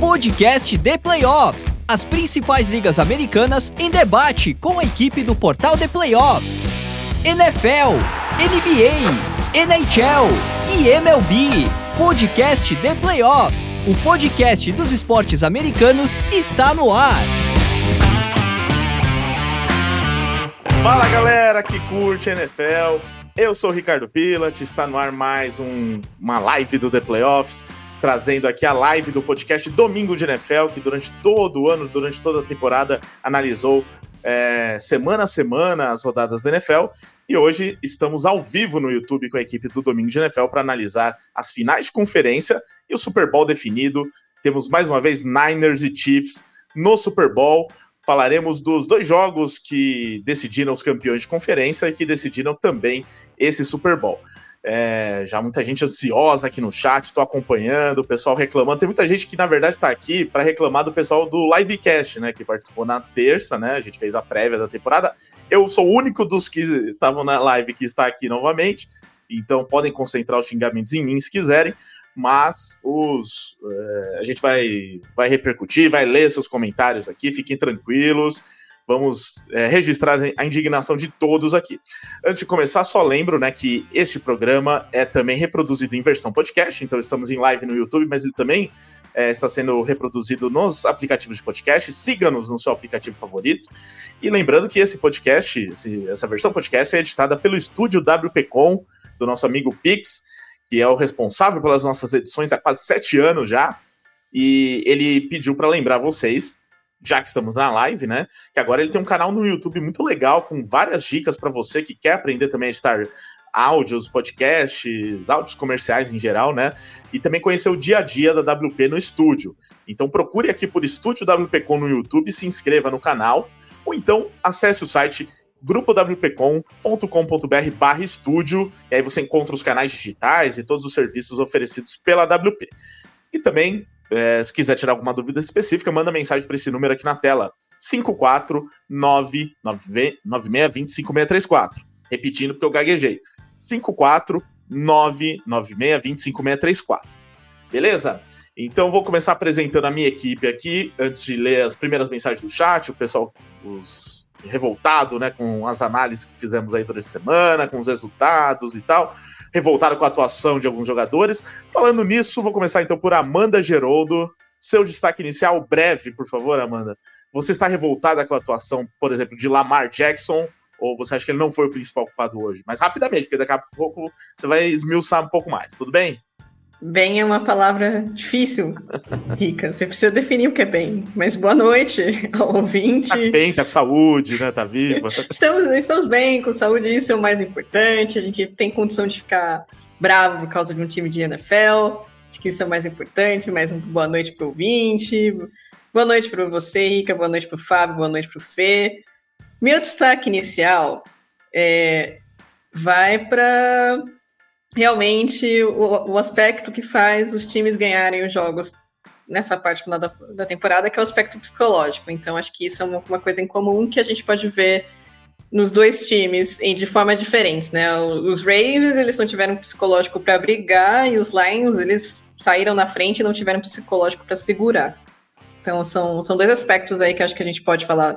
podcast The Playoffs. As principais ligas americanas em debate com a equipe do portal The Playoffs. NFL, NBA, NHL e MLB. Podcast The Playoffs. O podcast dos esportes americanos está no ar. Fala galera que curte NFL. Eu sou o Ricardo Pilat, está no ar mais um, uma live do The Playoffs trazendo aqui a live do podcast Domingo de NFL, que durante todo o ano, durante toda a temporada, analisou é, semana a semana as rodadas da NFL. E hoje estamos ao vivo no YouTube com a equipe do Domingo de NFL para analisar as finais de conferência e o Super Bowl definido. Temos mais uma vez Niners e Chiefs no Super Bowl. Falaremos dos dois jogos que decidiram os campeões de conferência e que decidiram também esse Super Bowl. É, já muita gente ansiosa aqui no chat, estou acompanhando, o pessoal reclamando. Tem muita gente que, na verdade, está aqui para reclamar do pessoal do Livecast, né? Que participou na terça, né? A gente fez a prévia da temporada. Eu sou o único dos que estavam na live que está aqui novamente. Então podem concentrar os xingamentos em mim se quiserem. Mas os, é, a gente vai, vai repercutir, vai ler seus comentários aqui, fiquem tranquilos. Vamos é, registrar a indignação de todos aqui. Antes de começar, só lembro né, que este programa é também reproduzido em versão podcast, então estamos em live no YouTube, mas ele também é, está sendo reproduzido nos aplicativos de podcast. Siga-nos no seu aplicativo favorito. E lembrando que esse podcast, esse, essa versão podcast, é editada pelo estúdio WPcom, do nosso amigo Pix, que é o responsável pelas nossas edições há quase sete anos já. E ele pediu para lembrar vocês já que estamos na live, né? Que agora ele tem um canal no YouTube muito legal, com várias dicas para você que quer aprender também a editar áudios, podcasts, áudios comerciais em geral, né? E também conhecer o dia a dia da WP no estúdio. Então procure aqui por Estúdio WPcom no YouTube, se inscreva no canal, ou então acesse o site grupowpcom.com.br barra estúdio, e aí você encontra os canais digitais e todos os serviços oferecidos pela WP. E também é, se quiser tirar alguma dúvida específica, manda mensagem para esse número aqui na tela: 54996205634. Repetindo porque eu gaguejei. 54996205634. Beleza? Então vou começar apresentando a minha equipe aqui, antes de ler as primeiras mensagens do chat, o pessoal, os revoltado, né, com as análises que fizemos aí durante a semana, com os resultados e tal revoltado com a atuação de alguns jogadores. Falando nisso, vou começar então por Amanda Geroldo. Seu destaque inicial breve, por favor, Amanda. Você está revoltada com a atuação, por exemplo, de Lamar Jackson? Ou você acha que ele não foi o principal culpado hoje? Mas rapidamente, porque daqui a pouco você vai esmiuçar um pouco mais, tudo bem? Bem é uma palavra difícil, Rica. Você precisa definir o que é bem. Mas boa noite ao ouvinte. Tá bem, tá com saúde, né? Tá viva. estamos, estamos bem, com saúde, isso é o mais importante. A gente tem condição de ficar bravo por causa de um time de NFL. Acho que isso é o mais importante. Mais uma boa noite para o ouvinte. Boa noite para você, Rica. Boa noite para o Fábio. Boa noite para o Fê. Meu destaque inicial é, vai para realmente o, o, aspecto que faz os times ganharem os jogos nessa parte final da, da, temporada, que é o aspecto psicológico. Então, acho que isso é uma, uma coisa em comum que a gente pode ver nos dois times e de formas diferentes, né? Os Ravens, eles não tiveram psicológico para brigar e os Lions, eles saíram na frente e não tiveram psicológico para segurar. Então, são, são dois aspectos aí que acho que a gente pode falar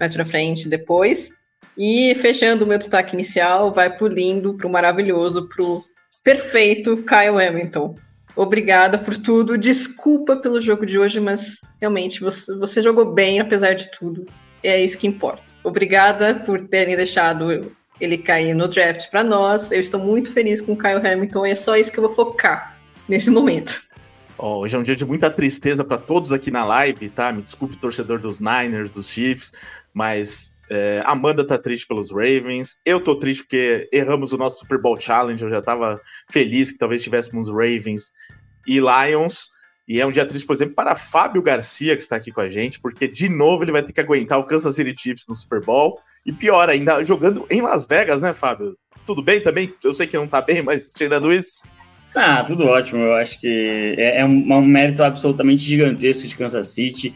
mais para frente depois. E fechando o meu destaque inicial, vai pro lindo, pro maravilhoso, pro perfeito Kyle Hamilton. Obrigada por tudo. Desculpa pelo jogo de hoje, mas realmente você, você jogou bem apesar de tudo. É isso que importa. Obrigada por terem deixado ele cair no draft para nós. Eu estou muito feliz com o Kyle Hamilton e é só isso que eu vou focar nesse momento. Oh, hoje é um dia de muita tristeza para todos aqui na live, tá? Me desculpe, torcedor dos Niners, dos Chiefs, mas é, Amanda tá triste pelos Ravens. Eu tô triste porque erramos o nosso Super Bowl Challenge. Eu já tava feliz que talvez tivéssemos Ravens e Lions. E é um dia triste, por exemplo, para Fábio Garcia, que está aqui com a gente, porque de novo ele vai ter que aguentar o Kansas City Chiefs no Super Bowl. E pior ainda, jogando em Las Vegas, né, Fábio? Tudo bem também? Eu sei que não tá bem, mas tirando isso. Ah, tudo ótimo. Eu acho que é, é um, um mérito absolutamente gigantesco de Kansas City.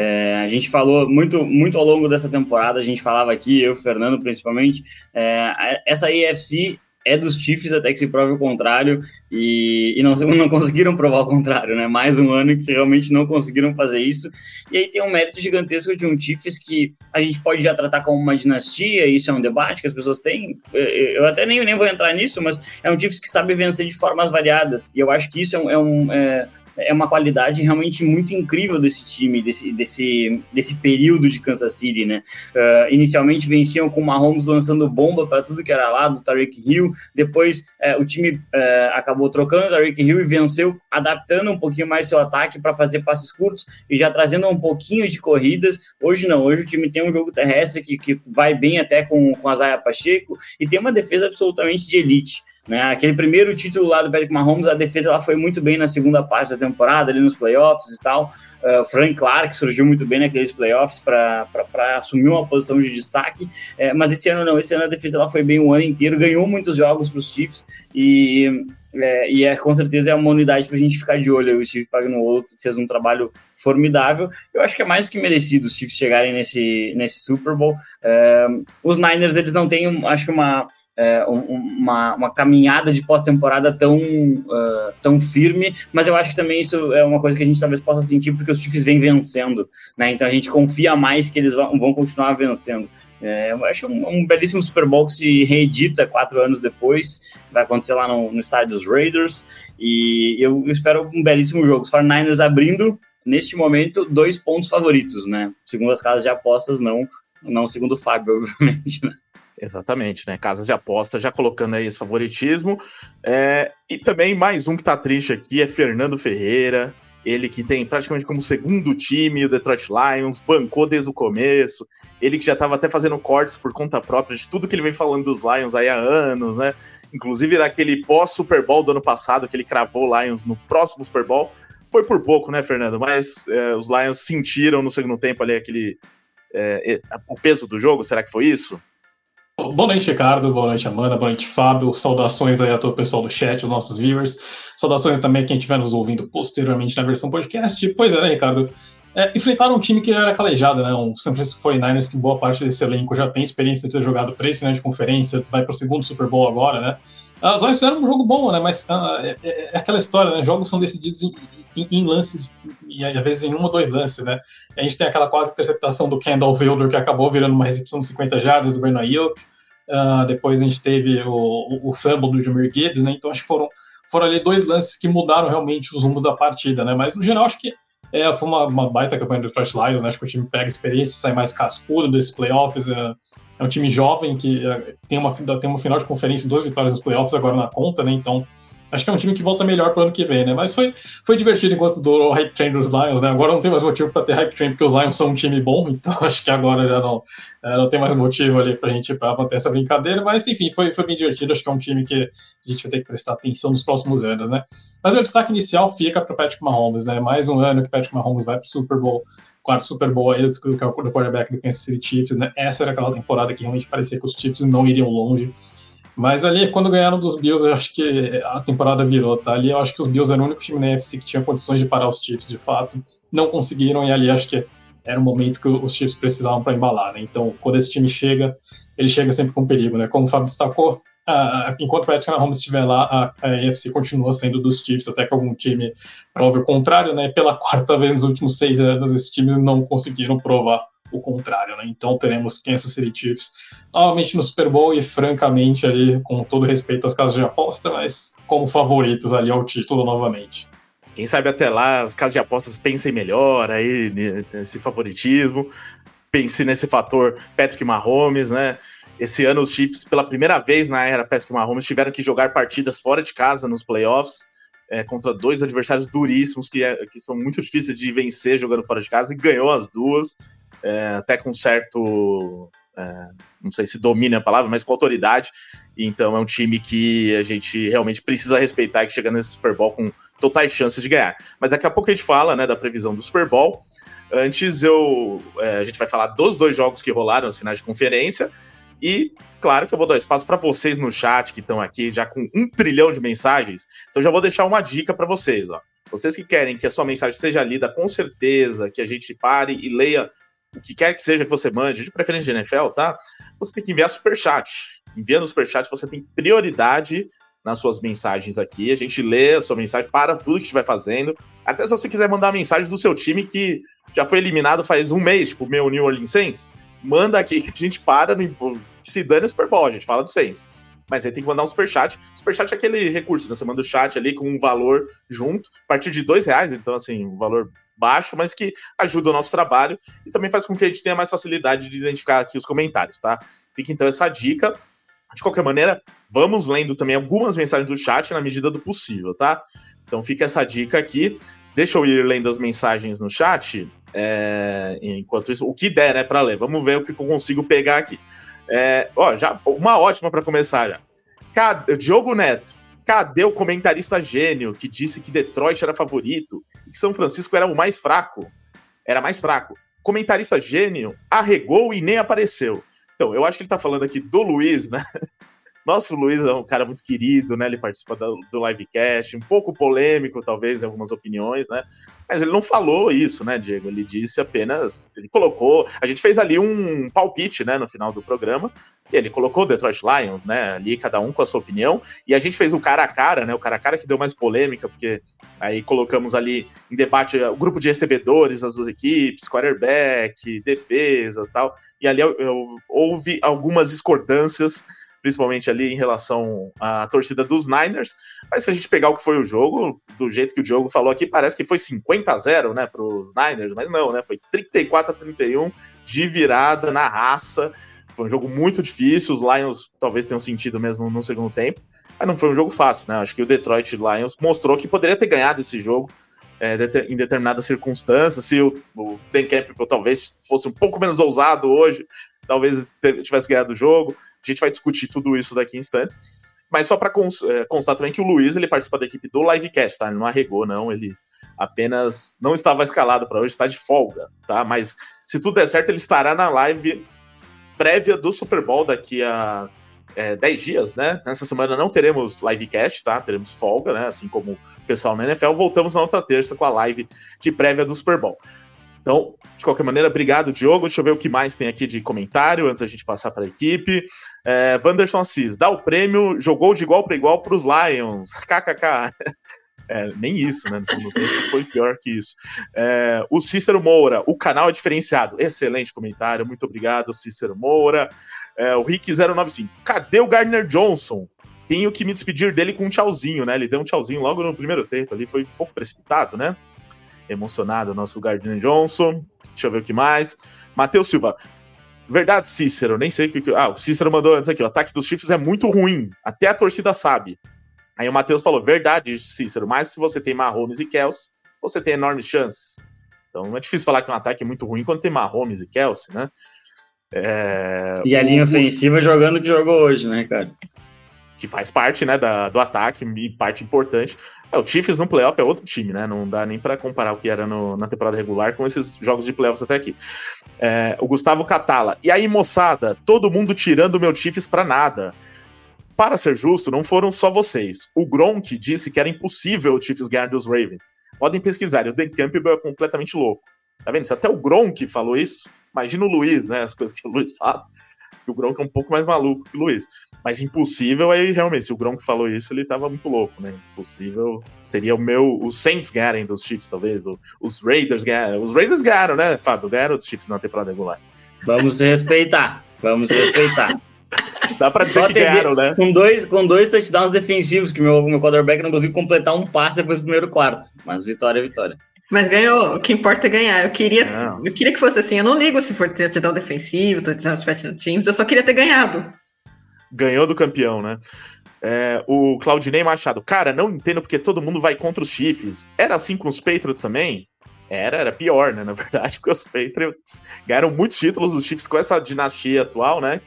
É, a gente falou muito, muito ao longo dessa temporada, a gente falava aqui, eu, Fernando, principalmente, é, essa AFC é dos Chiefs até que se prove o contrário, e, e não, não conseguiram provar o contrário, né? Mais um ano que realmente não conseguiram fazer isso. E aí tem um mérito gigantesco de um Chiefs que a gente pode já tratar como uma dinastia, isso é um debate que as pessoas têm. Eu até nem, nem vou entrar nisso, mas é um Chiefs que sabe vencer de formas variadas, e eu acho que isso é um. É um é, é uma qualidade realmente muito incrível desse time, desse, desse, desse período de Kansas City, né? Uh, inicialmente venciam com o Mahomes lançando bomba para tudo que era lado, Tariq Hill, depois uh, o time uh, acabou trocando o Tariq Hill e venceu, adaptando um pouquinho mais seu ataque para fazer passes curtos e já trazendo um pouquinho de corridas. Hoje não, hoje o time tem um jogo terrestre que, que vai bem até com, com a Zaya Pacheco e tem uma defesa absolutamente de elite. Né? Aquele primeiro título lá do Patrick Mahomes, a defesa ela foi muito bem na segunda parte da temporada, ali nos playoffs e tal. Uh, Frank Clark surgiu muito bem naqueles playoffs para assumir uma posição de destaque, é, mas esse ano não, esse ano a defesa ela foi bem o ano inteiro, ganhou muitos jogos para os Chiefs e, é, e é, com certeza é uma unidade para a gente ficar de olho. O Steve Pagnuolo fez um trabalho formidável. Eu acho que é mais do que merecido os Chiefs chegarem nesse, nesse Super Bowl. É, os Niners eles não têm, acho que uma é, uma, uma, caminhada de pós-temporada tão, uh, tão firme, mas eu acho que também isso é uma coisa que a gente talvez possa sentir porque os Chiefs vêm vencendo, né? Então a gente confia mais que eles vão, continuar vencendo. É, eu acho um, um, belíssimo Super Bowl que se reedita quatro anos depois, vai acontecer lá no, no estádio dos Raiders, e eu espero um belíssimo jogo. Os 49ers abrindo, neste momento, dois pontos favoritos, né? Segundo as casas de apostas, não, não segundo o Fábio, obviamente, né? Exatamente, né? Casas de aposta já colocando aí esse favoritismo. É, e também mais um que tá triste aqui é Fernando Ferreira. Ele que tem praticamente como segundo time o Detroit Lions, bancou desde o começo. Ele que já estava até fazendo cortes por conta própria de tudo que ele vem falando dos Lions aí há anos, né? Inclusive naquele pós-Super Bowl do ano passado, que ele cravou Lions no próximo Super Bowl. Foi por pouco, né, Fernando? Mas é, os Lions sentiram no segundo tempo ali aquele. É, o peso do jogo, será que foi isso? Boa noite, Ricardo. Boa noite, Amanda. Boa noite, Fábio. Saudações aí a todo o pessoal do chat, os nossos viewers. Saudações também a quem estiver nos ouvindo posteriormente na versão podcast. Pois é, né, Ricardo? É, enfrentaram um time que já era calejado, né? Um San Francisco 49ers que boa parte desse elenco já tem experiência de ter jogado três finais de conferência, vai para o segundo Super Bowl agora, né? As Lions fizeram um jogo bom, né? Mas uh, é, é, aquela história, né? Jogos são decididos em, em, em, lances, e às vezes em um ou dois lances, né? A gente tem aquela quase interceptação do Kendall Wilder que acabou virando uma recepção de 50 jardas do Bernard Ayuk. Uh, depois a gente teve o, o, o fumble do Jameer Gibbs, né? Então acho que foram, foram ali dois lances que mudaram realmente os rumos da partida, né? Mas no geral acho que é, foi uma, uma baita campanha do Detroit Lions, né? Acho que o time pega experiência, sai mais cascudo desses playoffs. É, é um time jovem que é, tem, uma, tem uma final de conferência duas vitórias nos playoffs agora na conta, né? Então Acho que é um time que volta melhor para o ano que vem, né? Mas foi, foi divertido enquanto durou o hype train dos Lions, né? Agora não tem mais motivo para ter hype train porque os Lions são um time bom, então acho que agora já não, é, não tem mais motivo ali para a gente para manter essa brincadeira. Mas enfim, foi, foi bem divertido. Acho que é um time que a gente vai ter que prestar atenção nos próximos anos, né? Mas o destaque inicial fica para Patrick Mahomes, né? Mais um ano que Patrick Mahomes vai para o Super Bowl quarto Super Bowl aí do, do quarterback do Kansas City Chiefs, né? Essa era aquela temporada que realmente parecia que os Chiefs não iriam longe. Mas ali, quando ganharam dos Bills, eu acho que a temporada virou, tá? Ali eu acho que os Bills eram o único time na NFC que tinha condições de parar os Chiefs, de fato. Não conseguiram, e ali acho que era o momento que os Chiefs precisavam para embalar, né? Então, quando esse time chega, ele chega sempre com perigo, né? Como o Fábio destacou, a, a, enquanto o Patrick Mahomes estiver lá, a, a continua sendo dos Chiefs, até que algum time prove o contrário, né? Pela quarta vez nos últimos seis anos, esses times não conseguiram provar o contrário, né? Então teremos Kansas City Chiefs novamente no Super Bowl e francamente ali com todo respeito às casas de aposta, mas como favoritos ali ao título novamente. Quem sabe até lá as casas de apostas pensem melhor aí nesse favoritismo, pense nesse fator Patrick Mahomes, né? Esse ano os Chiefs pela primeira vez na era Patrick Mahomes tiveram que jogar partidas fora de casa nos playoffs. É, contra dois adversários duríssimos que, é, que são muito difíceis de vencer jogando fora de casa e ganhou as duas é, até com certo. É, não sei se domina a palavra, mas com autoridade. Então é um time que a gente realmente precisa respeitar e que chega nesse Super Bowl com totais chances de ganhar. Mas daqui a pouco a gente fala né, da previsão do Super Bowl. Antes eu. É, a gente vai falar dos dois jogos que rolaram nas finais de conferência. E, claro, que eu vou dar espaço para vocês no chat que estão aqui já com um trilhão de mensagens. Então já vou deixar uma dica para vocês. Ó. Vocês que querem que a sua mensagem seja lida com certeza, que a gente pare e leia o que quer que seja que você mande, de preferência de NFL, tá? Você tem que enviar superchat. Enviando superchat, você tem prioridade nas suas mensagens aqui. A gente lê a sua mensagem para tudo que estiver fazendo. Até se você quiser mandar mensagem do seu time que já foi eliminado faz um mês, tipo o meu New Orleans Saints, manda aqui que a gente para, no, se dane o Super Bowl, a gente fala do Saints. Mas aí tem que mandar um superchat. Superchat é aquele recurso, né? Você manda o chat ali com um valor junto, a partir de dois reais, então assim, um valor baixo, mas que ajuda o nosso trabalho e também faz com que a gente tenha mais facilidade de identificar aqui os comentários, tá? Fica então essa dica. De qualquer maneira, vamos lendo também algumas mensagens do chat na medida do possível, tá? Então fica essa dica aqui. Deixa eu ir lendo as mensagens no chat. É, enquanto isso, o que der, né, para ler. Vamos ver o que eu consigo pegar aqui. É, ó, já uma ótima para começar já. Cadê, Diogo Neto, cadê o comentarista gênio que disse que Detroit era favorito e que São Francisco era o mais fraco? Era mais fraco. Comentarista gênio arregou e nem apareceu. Então, eu acho que ele tá falando aqui do Luiz, né? Nosso Luiz é um cara muito querido, né? Ele participa do, do livecast, um pouco polêmico, talvez, em algumas opiniões, né? Mas ele não falou isso, né, Diego? Ele disse apenas. Ele colocou. A gente fez ali um palpite, né, no final do programa. E ele colocou o Detroit Lions, né? Ali, cada um com a sua opinião. E a gente fez o cara a cara, né? O cara a cara que deu mais polêmica, porque aí colocamos ali em debate o grupo de recebedores das duas equipes, quarterback, defesas tal. E ali eu, eu, houve algumas discordâncias principalmente ali em relação à torcida dos Niners. Mas se a gente pegar o que foi o jogo, do jeito que o Diogo falou aqui, parece que foi 50 a 0, né, para os Niners, mas não, né? Foi 34 a 31 de virada na raça. Foi um jogo muito difícil, os Lions talvez tenham sentido mesmo no segundo tempo, mas não foi um jogo fácil, né? Acho que o Detroit Lions mostrou que poderia ter ganhado esse jogo é, em determinadas circunstâncias. Se o, o Dan Campbell talvez fosse um pouco menos ousado hoje, talvez tivesse ganhado o jogo. A gente vai discutir tudo isso daqui em instantes. Mas só para é, constar também que o Luiz ele participa da equipe do Livecast, tá? Ele não arregou, não. Ele apenas não estava escalado para hoje, está de folga, tá? Mas se tudo der certo, ele estará na live prévia do Super Bowl daqui a é, 10 dias, né? Nessa semana não teremos livecast, tá? Teremos folga, né? Assim como o pessoal na NFL. Voltamos na outra terça com a live de prévia do Super Bowl. Então, de qualquer maneira, obrigado, Diogo. Deixa eu ver o que mais tem aqui de comentário antes da gente passar para a equipe. É, Wanderson Assis, dá o prêmio, jogou de igual para igual para os Lions. KKK. É, nem isso, né? No segundo tempo foi pior que isso. É, o Cícero Moura, o canal é diferenciado. Excelente comentário, muito obrigado, Cícero Moura. É, o Rick095, cadê o Gardner Johnson? Tenho que me despedir dele com um tchauzinho, né? Ele deu um tchauzinho logo no primeiro tempo ali, foi um pouco precipitado, né? Emocionado, nosso Gardner Johnson. Deixa eu ver o que mais. Matheus Silva. Verdade, Cícero, nem sei o que. Ah, o Cícero mandou antes aqui: o ataque dos Chiefs é muito ruim, até a torcida sabe. Aí o Matheus falou: verdade, Cícero, mas se você tem Mahomes e Kelsey, você tem enorme chance. Então é difícil falar que um ataque é muito ruim quando tem Mahomes e Kelsey, né? É... E a linha ofensiva jogando o que jogou hoje, né, cara? Que faz parte, né, da, do ataque e parte importante. É, o Chiefs no playoff é outro time, né? Não dá nem para comparar o que era no, na temporada regular com esses jogos de playoffs até aqui. É, o Gustavo Catala. E aí, moçada, todo mundo tirando o meu Chiefs pra nada. Para ser justo, não foram só vocês. O Gronk disse que era impossível o Chiefs ganhar dos Ravens. Podem pesquisar, o Dan Campbell é completamente louco. Tá vendo? Se até o Gronk falou isso, imagina o Luiz, né? As coisas que o Luiz fala que o Gronk é um pouco mais maluco que o Luiz. Mas impossível, aí realmente, se o Gronk falou isso, ele tava muito louco, né? Impossível seria o meu. Os Saints ganharem dos Chiefs, talvez. Ou os Raiders ganharam. Os Raiders ganharam, né, Fábio? Ganharam dos Chiefs na temporada regular. Vamos respeitar. Vamos respeitar. Dá pra dizer Só que ganharam, né? Com dois, com dois touchdowns defensivos, que meu, meu quarterback não conseguiu completar um passe depois do primeiro quarto. Mas vitória é vitória. Mas ganhou, o que importa é ganhar. Eu queria, eu queria que fosse assim. Eu não ligo se for touchdown defensivo, touchdown special teams, eu só queria ter ganhado. Ganhou do campeão, né? É, o Claudinei Machado, cara, não entendo porque todo mundo vai contra os Chiefs. Era assim com os Patriots também? Era, era pior, né? Na verdade, porque os Patriots ganharam muitos títulos, os Chiefs com essa dinastia atual, né?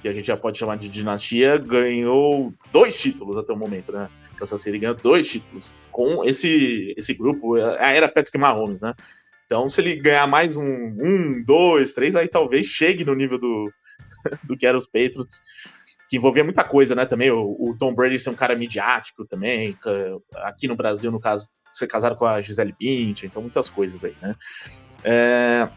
Que a gente já pode chamar de dinastia, ganhou dois títulos até o momento, né? Kansas City ganhou dois títulos com esse, esse grupo, a era Patrick Mahomes, né? Então, se ele ganhar mais um, um, dois, três, aí talvez chegue no nível do, do que eram os Patriots, que envolvia muita coisa, né? Também o, o, Tom Brady ser um cara midiático também, aqui no Brasil, no caso, ser casado com a Gisele Bündchen, então muitas coisas aí, né? É,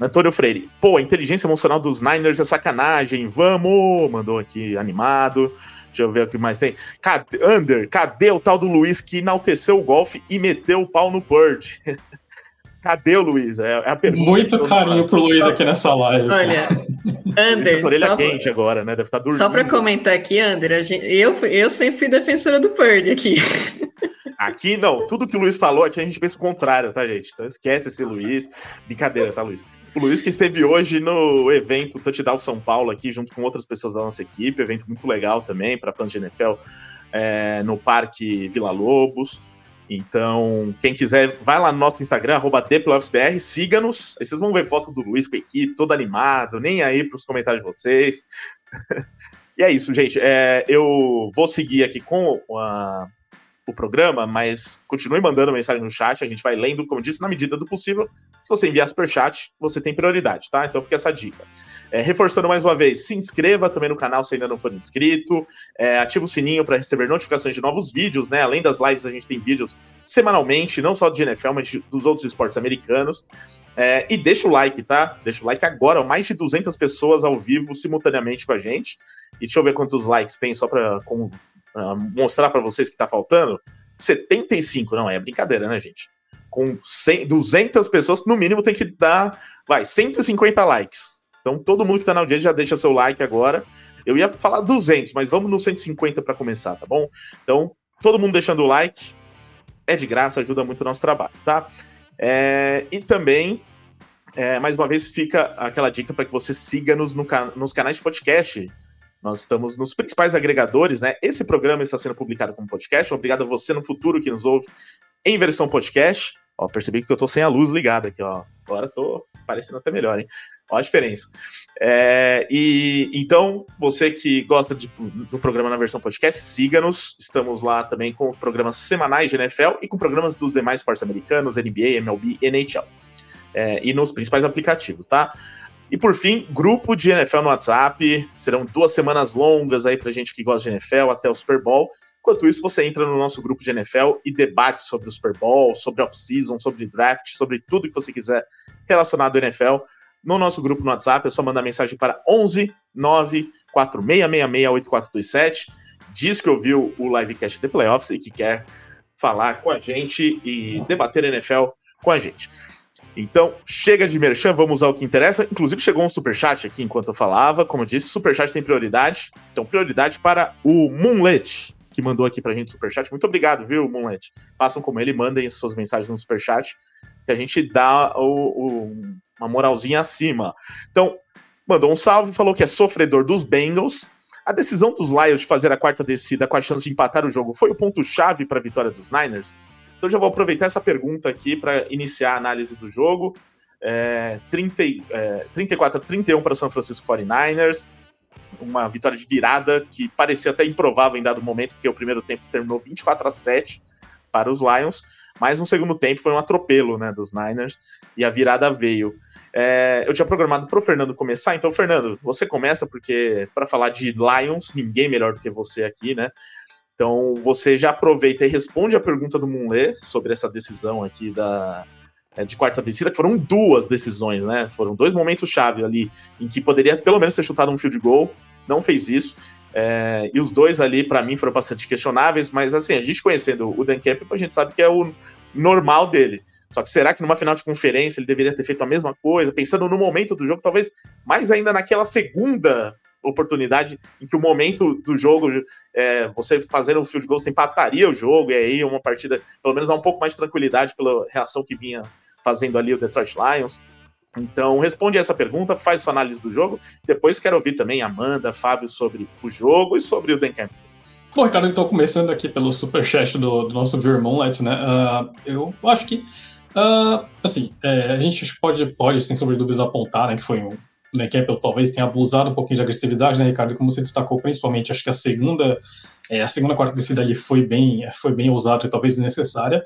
Antônio Freire, pô, a inteligência emocional dos Niners é sacanagem, vamos! Mandou aqui animado. Deixa eu ver o que mais tem. Cadê, Under, cadê o tal do Luiz que enalteceu o golfe e meteu o pau no Purge? cadê o Luiz? É, é a pergunta. Muito carinho pro Luiz aqui nessa live. Olha, Under, orelha só, quente agora, né? Deve estar dormindo. só pra comentar aqui, Under, gente, eu, eu sempre fui defensora do Purdy aqui. Aqui não, tudo que o Luiz falou aqui a gente pensa o contrário, tá, gente? Então esquece esse Luiz. Brincadeira, tá, Luiz? O Luiz que esteve hoje no evento Touchdown São Paulo aqui, junto com outras pessoas da nossa equipe, evento muito legal também para fãs de NFL é, no Parque Vila Lobos. Então, quem quiser, vai lá no nosso Instagram, arroba siga-nos. Aí vocês vão ver foto do Luiz com a equipe, todo animado, nem aí para os comentários de vocês. e é isso, gente. É, eu vou seguir aqui com a o programa, mas continue mandando mensagem no chat, a gente vai lendo, como eu disse, na medida do possível. Se você enviar super chat, você tem prioridade, tá? Então fica essa dica. É, reforçando mais uma vez, se inscreva também no canal se ainda não for inscrito, é, ativa o sininho para receber notificações de novos vídeos, né? Além das lives, a gente tem vídeos semanalmente, não só de NFL, mas de, dos outros esportes americanos. É, e deixa o like, tá? Deixa o like agora, mais de 200 pessoas ao vivo simultaneamente com a gente. E deixa eu ver quantos likes tem só para uh, mostrar para vocês que tá faltando, 75, não é brincadeira, né, gente? Com 100, 200 pessoas, no mínimo tem que dar, vai, 150 likes. Então todo mundo que tá na audiência já deixa seu like agora. Eu ia falar 200, mas vamos no 150 para começar, tá bom? Então, todo mundo deixando o like, é de graça, ajuda muito o nosso trabalho, tá? É, e também, é, mais uma vez, fica aquela dica para que você siga-nos no, nos canais de podcast nós estamos nos principais agregadores, né? Esse programa está sendo publicado como podcast. Obrigado a você no futuro que nos ouve em versão podcast. Ó, percebi que eu tô sem a luz ligada aqui, ó. Agora tô parecendo até melhor, hein? Ó a diferença. É, e então, você que gosta de, do programa na versão podcast, siga-nos. Estamos lá também com programas semanais de NFL e com programas dos demais esportes americanos, NBA, MLB, NHL. É, e nos principais aplicativos, tá? E por fim, grupo de NFL no WhatsApp. Serão duas semanas longas aí pra gente que gosta de NFL até o Super Bowl. Enquanto isso, você entra no nosso grupo de NFL e debate sobre o Super Bowl, sobre off-season, sobre draft, sobre tudo que você quiser relacionado ao NFL. No nosso grupo no WhatsApp, é só mandar mensagem para 11 9 4666 8427. Diz que ouviu o livecast de playoffs e que quer falar com a gente e debater NFL com a gente. Então, chega de merchan, vamos ao que interessa. Inclusive, chegou um superchat aqui enquanto eu falava. Como eu disse, superchat tem prioridade. Então, prioridade para o Moonlet, que mandou aqui pra gente superchat. Muito obrigado, viu, Moonlet? Façam como ele, mandem suas mensagens no superchat, que a gente dá o, o, uma moralzinha acima. Então, mandou um salve, falou que é sofredor dos Bengals. A decisão dos Lions de fazer a quarta descida com a chance de empatar o jogo foi o ponto-chave para a vitória dos Niners? Então já vou aproveitar essa pergunta aqui para iniciar a análise do jogo. É, 30, é, 34 a 31 para o São Francisco 49ers. Uma vitória de virada que parecia até improvável em dado momento, porque o primeiro tempo terminou 24 a 7 para os Lions, mas no segundo tempo foi um atropelo né, dos Niners e a virada veio. É, eu tinha programado para o Fernando começar, então, Fernando, você começa, porque para falar de Lions, ninguém melhor do que você aqui, né? Então você já aproveita e responde a pergunta do Munlê sobre essa decisão aqui da, de quarta descida, que foram duas decisões, né? Foram dois momentos chave ali em que poderia pelo menos ter chutado um field goal, não fez isso. É, e os dois ali, para mim, foram bastante questionáveis, mas assim, a gente conhecendo o Dan Campbell, a gente sabe que é o normal dele. Só que será que numa final de conferência ele deveria ter feito a mesma coisa? Pensando no momento do jogo, talvez mais ainda naquela segunda oportunidade em que o momento do jogo, é, você fazendo um field goal, você empataria o jogo, e aí uma partida, pelo menos dá um pouco mais de tranquilidade pela reação que vinha fazendo ali o Detroit Lions. Então, responde essa pergunta, faz sua análise do jogo. Depois quero ouvir também Amanda, Fábio sobre o jogo e sobre o Dan Campbell. Bom, Ricardo, então começando aqui pelo superchat do, do nosso Vermonlet, né? Uh, eu acho que, uh, assim, é, a gente pode, pode, sem sombra de dúvidas, apontar né, que foi um, né, Campbell talvez tenha abusado um pouquinho de agressividade, né, Ricardo? Como você destacou, principalmente, acho que a segunda, é, a segunda quarta descida ali foi bem, foi bem ousada e talvez desnecessária.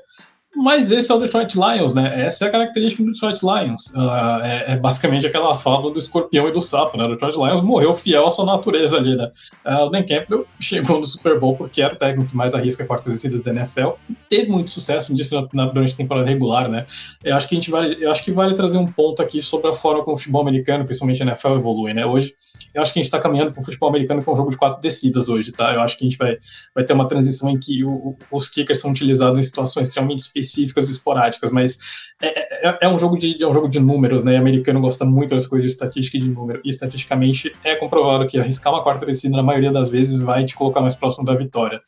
Mas esse é o Detroit Lions, né? Essa é a característica do Detroit Lions. Uh, é, é, basicamente aquela fábula do escorpião e do sapo, né? O Detroit Lions morreu fiel à sua natureza ali, né? Uh, o Dan Campbell chegou no Super Bowl porque era o técnico que mais arrisca quartas descidas da NFL e teve muito sucesso nisso na, durante a temporada regular, né? Eu acho que a gente vai, eu acho que vale trazer um ponto aqui sobre a forma como o futebol americano, principalmente a NFL, evolui, né? Hoje, eu acho que a gente está caminhando para o futebol americano com um jogo de quatro descidas hoje, tá? Eu acho que a gente vai, vai ter uma transição em que o, os kickers são utilizados em situações extremamente específicas específicas e esporádicas, mas é, é, é, um jogo de, é um jogo de números, né? O americano gosta muito das coisas de estatística e de número. E estatisticamente é comprovado que arriscar uma quarta descida, na maioria das vezes, vai te colocar mais próximo da vitória.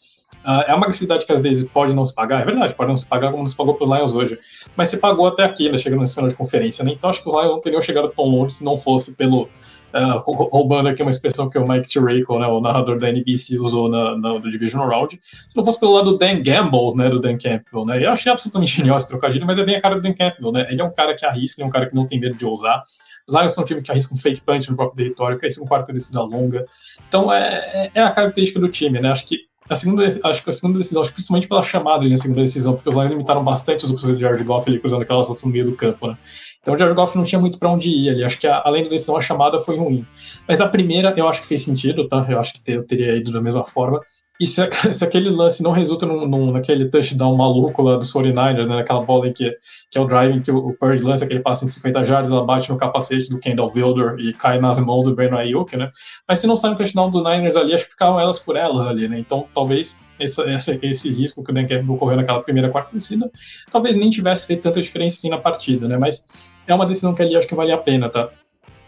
Uh, é uma agressividade que às vezes pode não se pagar, é verdade, pode não se pagar como se pagou para os Lions hoje, mas se pagou até aqui, né, chegando nesse final de conferência, né? Então acho que os Lions não teriam chegado tão longe se não fosse pelo Uh, roubando aqui uma expressão que o Mike Tirico, né, o narrador da NBC, usou na, na, no Divisional Round. Se não fosse pelo lado do Dan Gamble, né, do Dan Campbell, né, eu achei absolutamente genial esse trocadilho, mas é bem a cara do Dan Campbell, né, ele é um cara que arrisca, ele é um cara que não tem medo de ousar. Os Lions são um time que arrisca um fake punch no próprio território, que arrisca um quarto descida longa. Então é, é, é a característica do time, né, acho que a segunda, acho que a segunda decisão, acho principalmente pela chamada ali na segunda decisão, porque os Lions limitaram bastante os opções de Jared Goff ali, cruzando aquelas rotas no meio do campo, né? Então o Jared Goff não tinha muito para onde ir ali. Acho que a, além da decisão, a chamada foi ruim. Mas a primeira eu acho que fez sentido, tá? Eu acho que ter, teria ido da mesma forma. E se, se aquele lance não resulta num, num, naquele touchdown maluco lá dos 49ers, né, naquela bola em que, que é o driving que o, o Purdy lança, aquele passe de 50 jardas, ela bate no capacete do Kendall Wilder e cai nas mãos do Brandon Ayuk, né? Mas se não sai um touchdown dos Niners ali, acho que ficavam elas por elas ali, né? Então talvez esse, esse, esse risco que o Dan Campbell correu naquela primeira quarta descida, talvez nem tivesse feito tanta diferença assim na partida, né? Mas é uma decisão que ali acho que vale a pena, tá?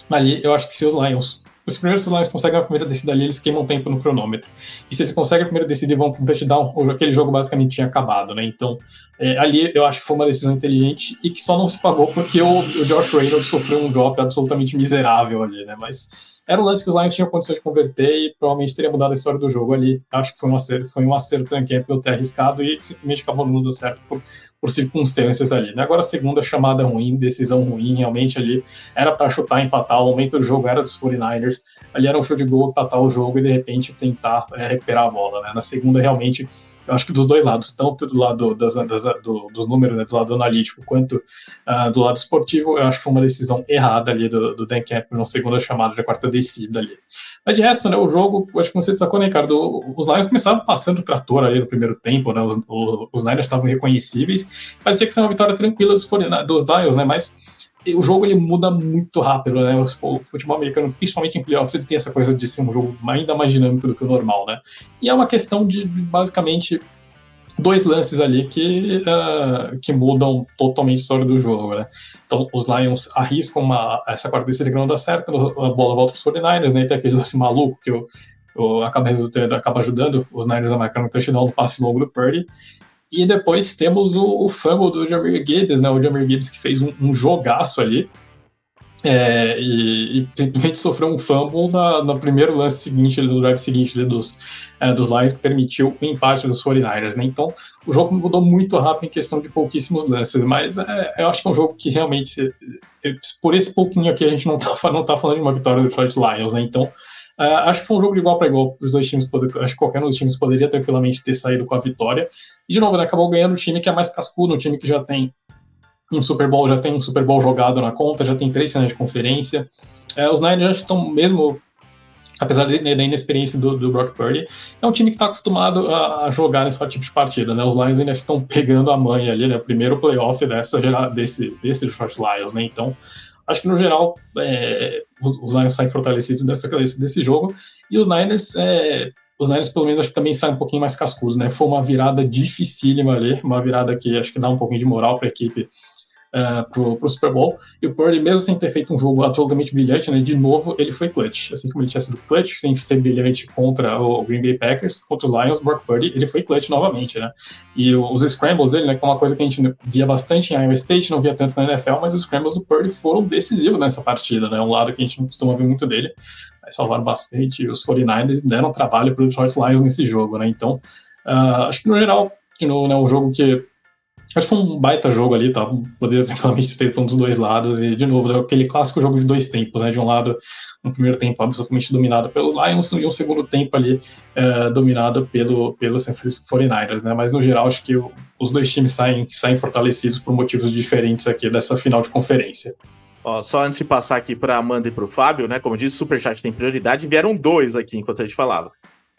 Ali eu acho que se os Lions os primeiros Lions conseguem a primeira descida ali, eles queimam tempo no cronômetro. E se eles conseguem a primeira descida e vão para um touchdown, aquele jogo basicamente tinha acabado, né? Então, é, ali eu acho que foi uma decisão inteligente e que só não se pagou porque o, o Josh Reynolds sofreu um drop absolutamente miserável ali, né? Mas era um lance que os Lions tinham condições de converter e provavelmente teria mudado a história do jogo ali. Acho que foi um acerto, foi um acerto tanque pelo ter arriscado e simplesmente acabou não dando certo por, por circunstâncias ali. Né? Agora a segunda chamada ruim, decisão ruim, realmente ali era para chutar, empatar, o momento do jogo era dos 49ers, ali era um field goal, empatar o jogo e de repente tentar é, recuperar a bola. Né? Na segunda realmente eu acho que dos dois lados, tanto do lado das, das, do, dos números, né, do lado analítico, quanto uh, do lado esportivo, eu acho que foi uma decisão errada ali do, do Dan Campbell na segunda chamada de quarta descida ali. Mas de resto, né, o jogo, acho que você destacou, né, Ricardo, os Lions começaram passando o trator ali no primeiro tempo, né, os, os Niners estavam reconhecíveis, parecia que seria uma vitória tranquila dos, dos Lions, né, mas o jogo ele muda muito rápido, né? O futebol americano, principalmente em playoffs, ele tem essa coisa de ser um jogo ainda mais dinâmico do que o normal, né? E é uma questão de, de basicamente dois lances ali que, uh, que mudam totalmente a história do jogo, né? Então, os Lions arriscam uma, essa quarta descida que não dá certo, a bola volta para os 49ers, né? E tem aquele lance maluco que o, acaba, acaba ajudando os Niners a marcar um touchdown no passe longo do Purdy. E depois temos o, o fumble do Jamir Gibbs, né? O Jamir Gibbs que fez um, um jogaço ali. É, e, e, simplesmente sofreu um fumble na, no primeiro lance seguinte, do drive seguinte dos, é, dos Lions, que permitiu o empate dos 49ers, né? Então, o jogo mudou muito rápido em questão de pouquíssimos lances, mas é, eu acho que é um jogo que realmente, é, por esse pouquinho aqui, a gente não tá, não tá falando de uma vitória do Detroit Lions, né? Então, Uh, acho que foi um jogo de igual para igual. Os dois times, poder, acho que qualquer um dos times poderia tranquilamente ter saído com a vitória. E de novo, né, acabou ganhando o time que é mais cascudo, um time que já tem um Super Bowl, já tem um Super Bowl jogado na conta, já tem três finais de conferência. Uh, os Niners estão mesmo apesar da inexperiência do, do Brock Purdy, é um time que está acostumado a, a, jogar nesse tipo de partida, né? Os Lions ainda estão pegando a manha ali, né? O primeiro playoff dessa, desse, desse Detroit Lions, né? Então, acho que no geral é, os, Lions saem fortalecidos dessa, desse, jogo e os Niners é, os Niners pelo menos acho que também saem um pouquinho mais cascudos, né? Foi uma virada dificílima ali, uma virada que acho que dá um pouquinho de moral para a equipe uh, pro, Super Bowl. E o Purdy, mesmo sem ter feito um jogo absolutamente brilhante, né, de novo ele foi clutch. Assim como ele tinha sido clutch, sem ser brilhante contra o Green Bay Packers, contra os Lions, Brock Purdy, ele foi clutch novamente, né? E os scrambles dele, né, que é uma coisa que a gente via bastante em Iowa State, não via tanto na NFL, mas os scrambles do Purdy foram decisivos nessa partida, né? Um lado que a gente não costuma ver muito dele. Salvaram bastante. Os 49ers deram trabalho para os Detroit Lions nesse jogo, né? Então, uh, acho que no geral, que no, né, um jogo que Acho que foi um baita jogo ali, tá? Poderia tranquilamente ter um dos dois lados. E, de novo, aquele clássico jogo de dois tempos, né? De um lado, um primeiro tempo absolutamente dominado pelos Lions e um segundo tempo ali é, dominado pelo, pelo San Francisco 49ers, né? Mas, no geral, acho que o, os dois times saem, saem fortalecidos por motivos diferentes aqui dessa final de conferência. Ó, só antes de passar aqui para Amanda e para o Fábio, né? Como disse, o Superchat tem prioridade. Vieram dois aqui enquanto a gente falava.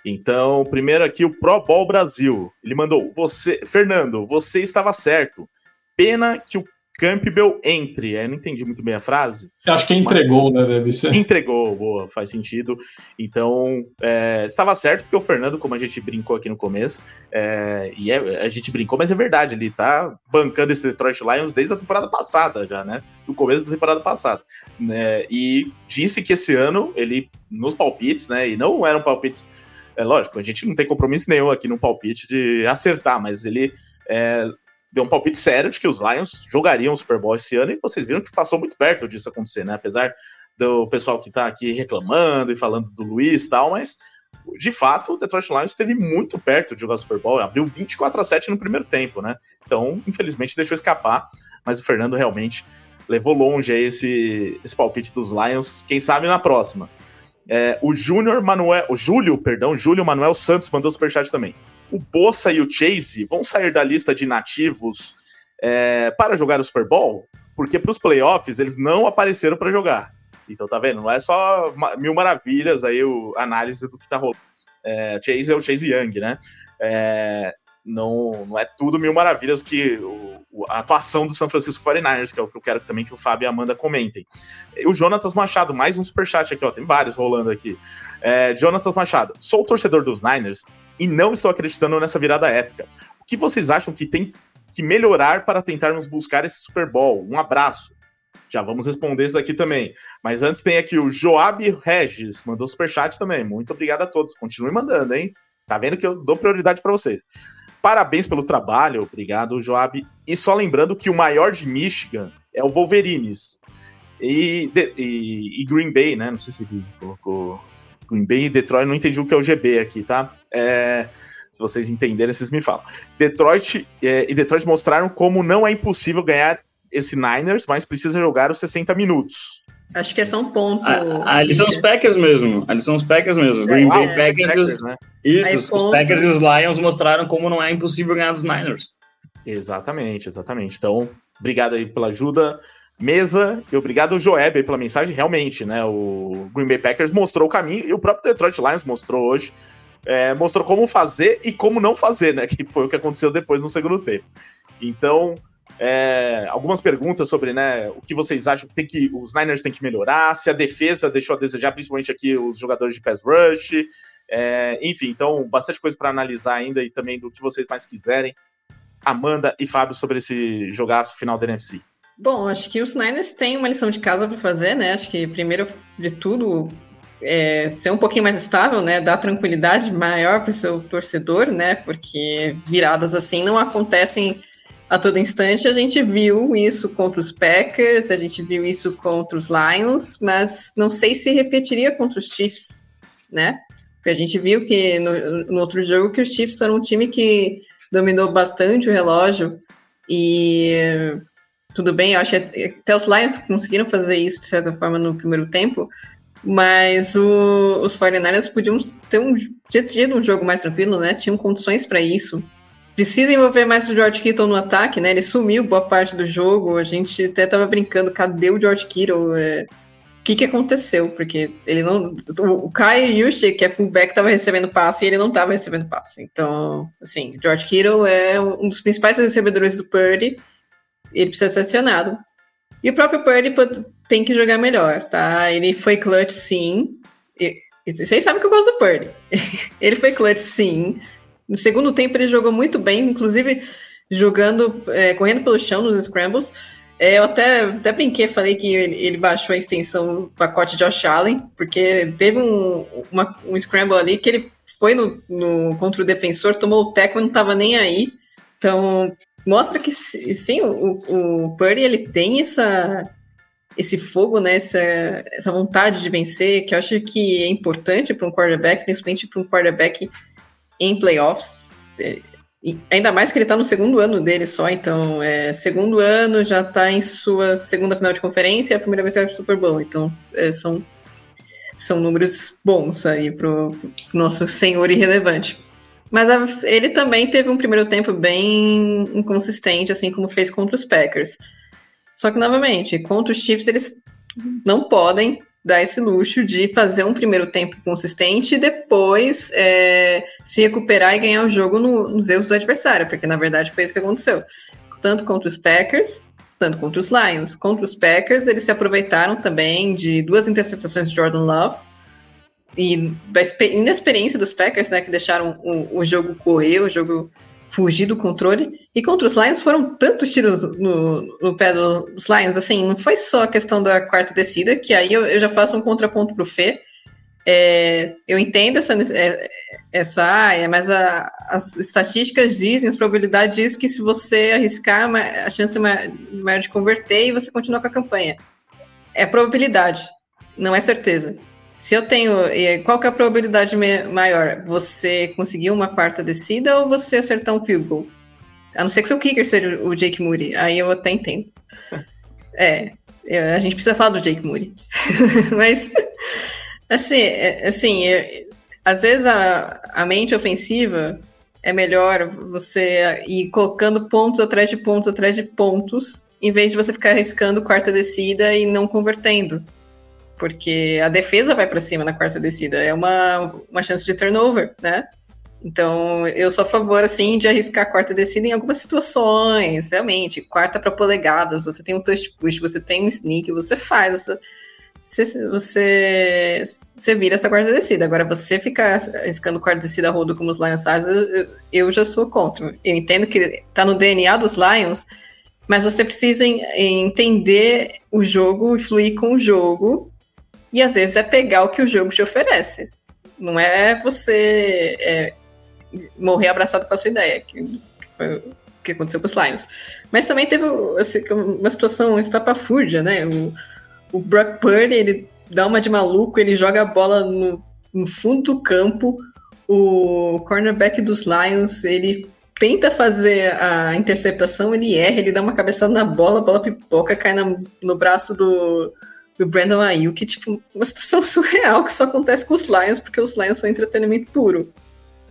Então, primeiro aqui o Pro Ball Brasil. Ele mandou: "Você, Fernando, você estava certo. Pena que o Campbell entre. Eu não entendi muito bem a frase. Eu acho que entregou, né? Deve ser. Entregou, boa, faz sentido. Então, é, estava certo, porque o Fernando, como a gente brincou aqui no começo, é, e é, a gente brincou, mas é verdade, ele tá bancando esse Detroit Lions desde a temporada passada, já, né? Do começo da temporada passada. Né? E disse que esse ano, ele, nos palpites, né? E não eram palpites. É lógico, a gente não tem compromisso nenhum aqui no palpite de acertar, mas ele é, deu um palpite sério de que os Lions jogariam o Super Bowl esse ano e vocês viram que passou muito perto disso acontecer, né? Apesar do pessoal que tá aqui reclamando e falando do Luiz e tal, mas de fato o Detroit Lions esteve muito perto de jogar o Super Bowl, abriu 24 a 7 no primeiro tempo, né? Então, infelizmente, deixou escapar, mas o Fernando realmente levou longe aí esse, esse palpite dos Lions, quem sabe na próxima. É, o Júnior Manuel, o Júlio, perdão, Júlio Manuel Santos mandou superchat também o Bossa e o Chase vão sair da lista de nativos é, para jogar o Super Bowl, porque para os playoffs eles não apareceram para jogar. Então tá vendo? Não é só mil maravilhas aí o análise do que tá rolando. É, Chase é o Chase Young, né? É, não, não é tudo mil maravilhas que o, a atuação do São Francisco 49ers, que é o que eu quero também que o Fábio e a Amanda comentem. O Jonatas Machado, mais um superchat aqui, ó, tem vários rolando aqui. É, Jonatas Machado, sou torcedor dos Niners e não estou acreditando nessa virada épica. O que vocês acham que tem que melhorar para tentarmos buscar esse Super Bowl? Um abraço. Já vamos responder isso daqui também. Mas antes tem aqui o Joab Regis, mandou superchat também. Muito obrigado a todos. Continue mandando, hein? Tá vendo que eu dou prioridade para vocês. Parabéns pelo trabalho, obrigado, Joab. E só lembrando que o maior de Michigan é o Wolverines. E, e, e Green Bay, né? Não sei se ele colocou Green Bay e Detroit, não entendi o que é o GB aqui, tá? É, se vocês entenderem, vocês me falam. Detroit é, e Detroit mostraram como não é impossível ganhar esse Niners, mas precisa jogar os 60 minutos. Acho que é só um ponto. Ah, ali são os Packers mesmo. Ali são os Packers mesmo. Green Bay é, Packers. Packers né? Isso, os, ponto... Packers e os Lions mostraram como não é impossível ganhar dos Niners. Exatamente, exatamente. Então, obrigado aí pela ajuda mesa. E obrigado, Joeb, pela mensagem. Realmente, né? O Green Bay Packers mostrou o caminho e o próprio Detroit Lions mostrou hoje. É, mostrou como fazer e como não fazer, né? Que foi o que aconteceu depois no segundo tempo. Então, é, algumas perguntas sobre né, o que vocês acham que, tem que os Niners têm que melhorar, se a defesa deixou a desejar, principalmente aqui os jogadores de pass rush. É, enfim, então, bastante coisa para analisar ainda e também do que vocês mais quiserem. Amanda e Fábio sobre esse jogaço final da NFC. Bom, acho que os Niners têm uma lição de casa para fazer, né? Acho que primeiro de tudo é ser um pouquinho mais estável, né? Dar tranquilidade maior para o seu torcedor, né? Porque viradas assim não acontecem a todo instante. A gente viu isso contra os Packers, a gente viu isso contra os Lions, mas não sei se repetiria contra os Chiefs, né? Porque a gente viu que no, no outro jogo que os Chiefs foram um time que dominou bastante o relógio e tudo bem, eu acho que até os Lions conseguiram fazer isso de certa forma no primeiro tempo, mas o, os 49ers podiam ter, um, ter tido um jogo mais tranquilo, né? Tinham condições para isso. Precisa envolver mais o George Kittle no ataque, né? Ele sumiu boa parte do jogo. A gente até tava brincando, cadê o George Kittle? É, o que, que aconteceu? Porque ele não. O Kai Yushi, que é fullback, estava recebendo passe e ele não estava recebendo passe. Então, assim, George Kittle é um dos principais recebedores do Purdy ele precisa ser acionado. E o próprio Purdy tem que jogar melhor, tá? Ele foi clutch sim. E, vocês sabem que eu gosto do Purdy. ele foi clutch sim. No segundo tempo ele jogou muito bem, inclusive jogando, é, correndo pelo chão nos scrambles. É, eu até, até brinquei, falei que ele, ele, baixou a extensão do pacote de Josh Allen, porque teve um, uma, um scramble ali que ele foi no, no, contra o defensor, tomou o teco e não estava nem aí. Então, mostra que sim, o, o Purdy ele tem essa esse fogo, né, essa, essa vontade de vencer, que eu acho que é importante para um quarterback, principalmente para um quarterback em playoffs. É, ainda mais que ele está no segundo ano dele só, então, é, segundo ano já está em sua segunda final de conferência, é a primeira vez que vai Super Bowl, então é, são, são números bons aí pro, pro nosso senhor irrelevante. Mas a, ele também teve um primeiro tempo bem inconsistente, assim como fez contra os Packers. Só que, novamente, contra os Chiefs, eles não podem dar esse luxo de fazer um primeiro tempo consistente e depois é, se recuperar e ganhar o jogo no, nos erros do adversário, porque na verdade foi isso que aconteceu. Tanto contra os Packers, tanto contra os Lions. Contra os Packers, eles se aproveitaram também de duas interceptações de Jordan Love e da inexperiência dos Packers, né, que deixaram o, o jogo correr, o jogo fugir do controle. E contra os Lions foram tantos tiros no, no pé dos Lions, assim, não foi só a questão da quarta descida, que aí eu, eu já faço um contraponto pro Fê. É, eu entendo essa, é, essa área, mas a, as estatísticas dizem, as probabilidades dizem que se você arriscar, a chance é maior de converter e você continuar com a campanha. É probabilidade, não é certeza. Se eu tenho. Qual que é a probabilidade maior? Você conseguir uma quarta descida ou você acertar um field goal? A não ser que seu kicker seja o Jake Moody. Aí eu até entendo. É. A gente precisa falar do Jake Moody. Mas. Assim, é, assim é, às vezes a, a mente ofensiva é melhor você ir colocando pontos atrás de pontos atrás de pontos, em vez de você ficar arriscando quarta descida e não convertendo porque a defesa vai para cima na quarta descida, é uma, uma chance de turnover, né? Então, eu sou a favor, assim, de arriscar a quarta descida em algumas situações, realmente. Quarta para polegadas, você tem um touch push, você tem um sneak, você faz, você, você, você, vira essa quarta descida. Agora, você ficar arriscando quarta descida rodo como os Lions fazem, eu, eu já sou contra. Eu entendo que tá no DNA dos Lions, mas você precisa entender o jogo fluir com o jogo e às vezes é pegar o que o jogo te oferece. Não é você é, morrer abraçado com a sua ideia, que, que foi o que aconteceu com os Lions. Mas também teve assim, uma situação estapafúrdia, né? O, o Brock Purdy, ele dá uma de maluco, ele joga a bola no, no fundo do campo, o cornerback dos Lions, ele tenta fazer a interceptação, ele erra, ele dá uma cabeçada na bola, a bola pipoca, cai na, no braço do, o Brandon Ayuk, tipo, uma situação surreal que só acontece com os Lions, porque os Lions são entretenimento puro.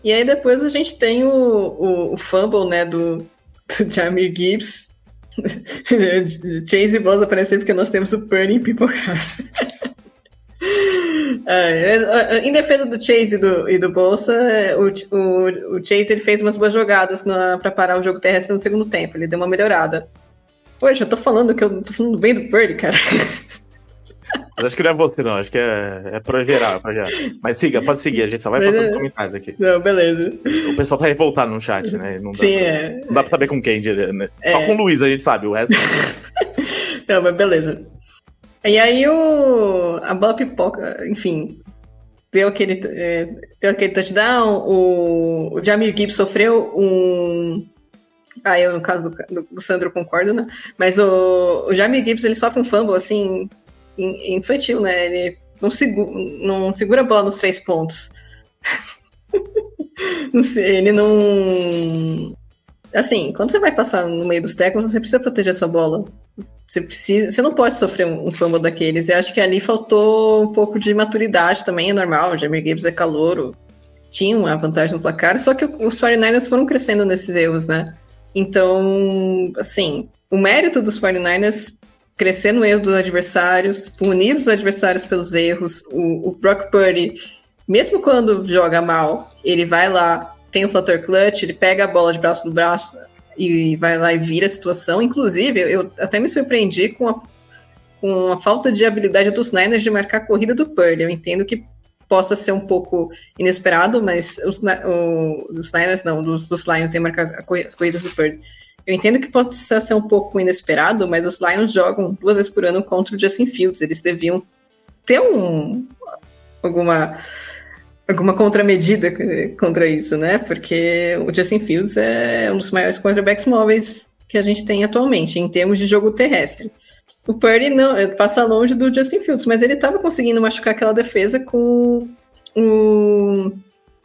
E aí depois a gente tem o, o, o fumble, né, do, do Jamir Gibbs. Chase e Boss aparecer porque nós temos o Burning pipocar. É, em defesa do Chase e do, e do Bolsa, o, o, o Chase ele fez umas boas jogadas para parar o jogo terrestre no segundo tempo. Ele deu uma melhorada. Poxa, eu tô falando que eu tô falando bem do Purdy, cara. Mas acho que não é você, não. Acho que é, é pra gerar, pra. Mas siga, pode seguir. A gente só vai passando é... comentários aqui. Não, beleza. O pessoal tá revoltado no chat, né? Não Sim, pra, é. Não dá pra saber com quem, né? É. Só com o Luiz a gente sabe, o resto. não, mas beleza. E aí o. A bola pipoca, enfim. Deu aquele, é, deu aquele touchdown. O, o Jamir Gibbs sofreu um. Ah, eu, no caso do, do Sandro, concordo, né? Mas o, o Jamir Gibbs, ele sofre um fumble, assim, infantil, né? Ele não, segura, não segura a bola nos três pontos. não sei, ele não. Assim, quando você vai passar no meio dos técnicos, você precisa proteger a sua bola. Você, precisa, você não pode sofrer um, um fumble daqueles. E acho que ali faltou um pouco de maturidade também, é normal. O Jamir Gibbs é calouro, tinha uma vantagem no placar, só que os 49ers foram crescendo nesses erros, né? Então, assim, o mérito dos 49ers crescer no erro dos adversários, punir os adversários pelos erros. O, o Brock Purdy, mesmo quando joga mal, ele vai lá, tem o fator clutch, ele pega a bola de braço no braço e vai lá e vira a situação. Inclusive, eu até me surpreendi com a, com a falta de habilidade dos Niners de marcar a corrida do Purdy. Eu entendo que possa ser um pouco inesperado, mas os, o, os Niners não, dos, Lions iam marcar as corridas do Purdy. Eu entendo que possa ser um pouco inesperado, mas os Lions jogam duas vezes por ano contra o Justin Fields. Eles deviam ter um, alguma, alguma contramedida contra isso, né? Porque o Justin Fields é um dos maiores quarterbacks móveis que a gente tem atualmente, em termos de jogo terrestre. O Purdy não, passa longe do Justin Fields, mas ele estava conseguindo machucar aquela defesa com o,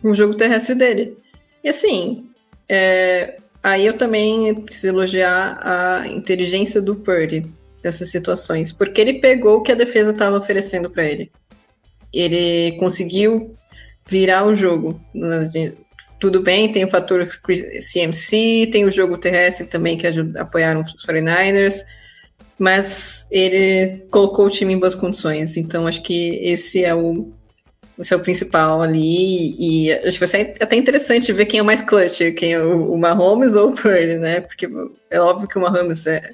o jogo terrestre dele. E assim, É, aí eu também preciso elogiar a inteligência do Purdy nessas situações, porque ele pegou o que a defesa estava oferecendo para ele. Ele conseguiu virar o jogo. Tudo bem, tem o fator CMC, tem o jogo terrestre também que ajuda, apoiaram os 49ers, mas ele colocou o time em boas condições. Então acho que esse é o, o principal ali. E acho que vai ser até interessante ver quem é mais clutch, quem é o, o Mahomes ou o Purdy, né? Porque é óbvio que o Mahomes, é,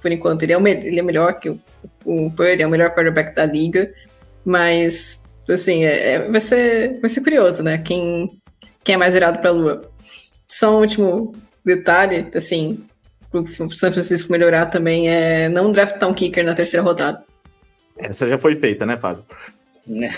por enquanto, ele é, o, ele é melhor que o, o Purdy, é o melhor quarterback da liga. Mas, assim, é, é vai, ser, vai ser curioso, né? Quem, quem é mais virado para a lua. Só um último detalhe, assim, o São Francisco melhorar também é não draftar um kicker na terceira rodada. Essa já foi feita, né, Fábio? Né?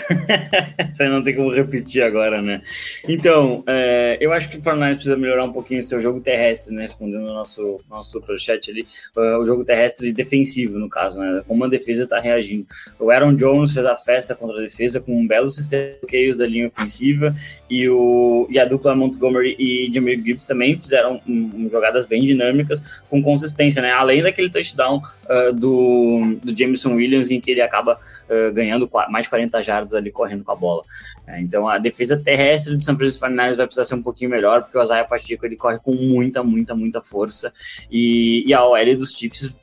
Você não tem como repetir agora, né? Então, é, eu acho que o Fortnite precisa melhorar um pouquinho o seu jogo terrestre, né? Respondendo o nosso, nosso superchat ali, uh, o jogo terrestre defensivo, no caso, né? Como a defesa está reagindo. O Aaron Jones fez a festa contra a defesa com um belo sistema de bloqueios da linha ofensiva e, o, e a dupla Montgomery e Jamir Gibbs também fizeram um, um, jogadas bem dinâmicas com consistência, né? Além daquele touchdown uh, do, do Jameson Williams em que ele acaba uh, ganhando mais de 40 jardas ali correndo com a bola. É, então a defesa terrestre do São Francisco 49 vai precisar ser um pouquinho melhor, porque o Isaiah Pacheco ele corre com muita, muita, muita força. E, e a OL dos Chiefs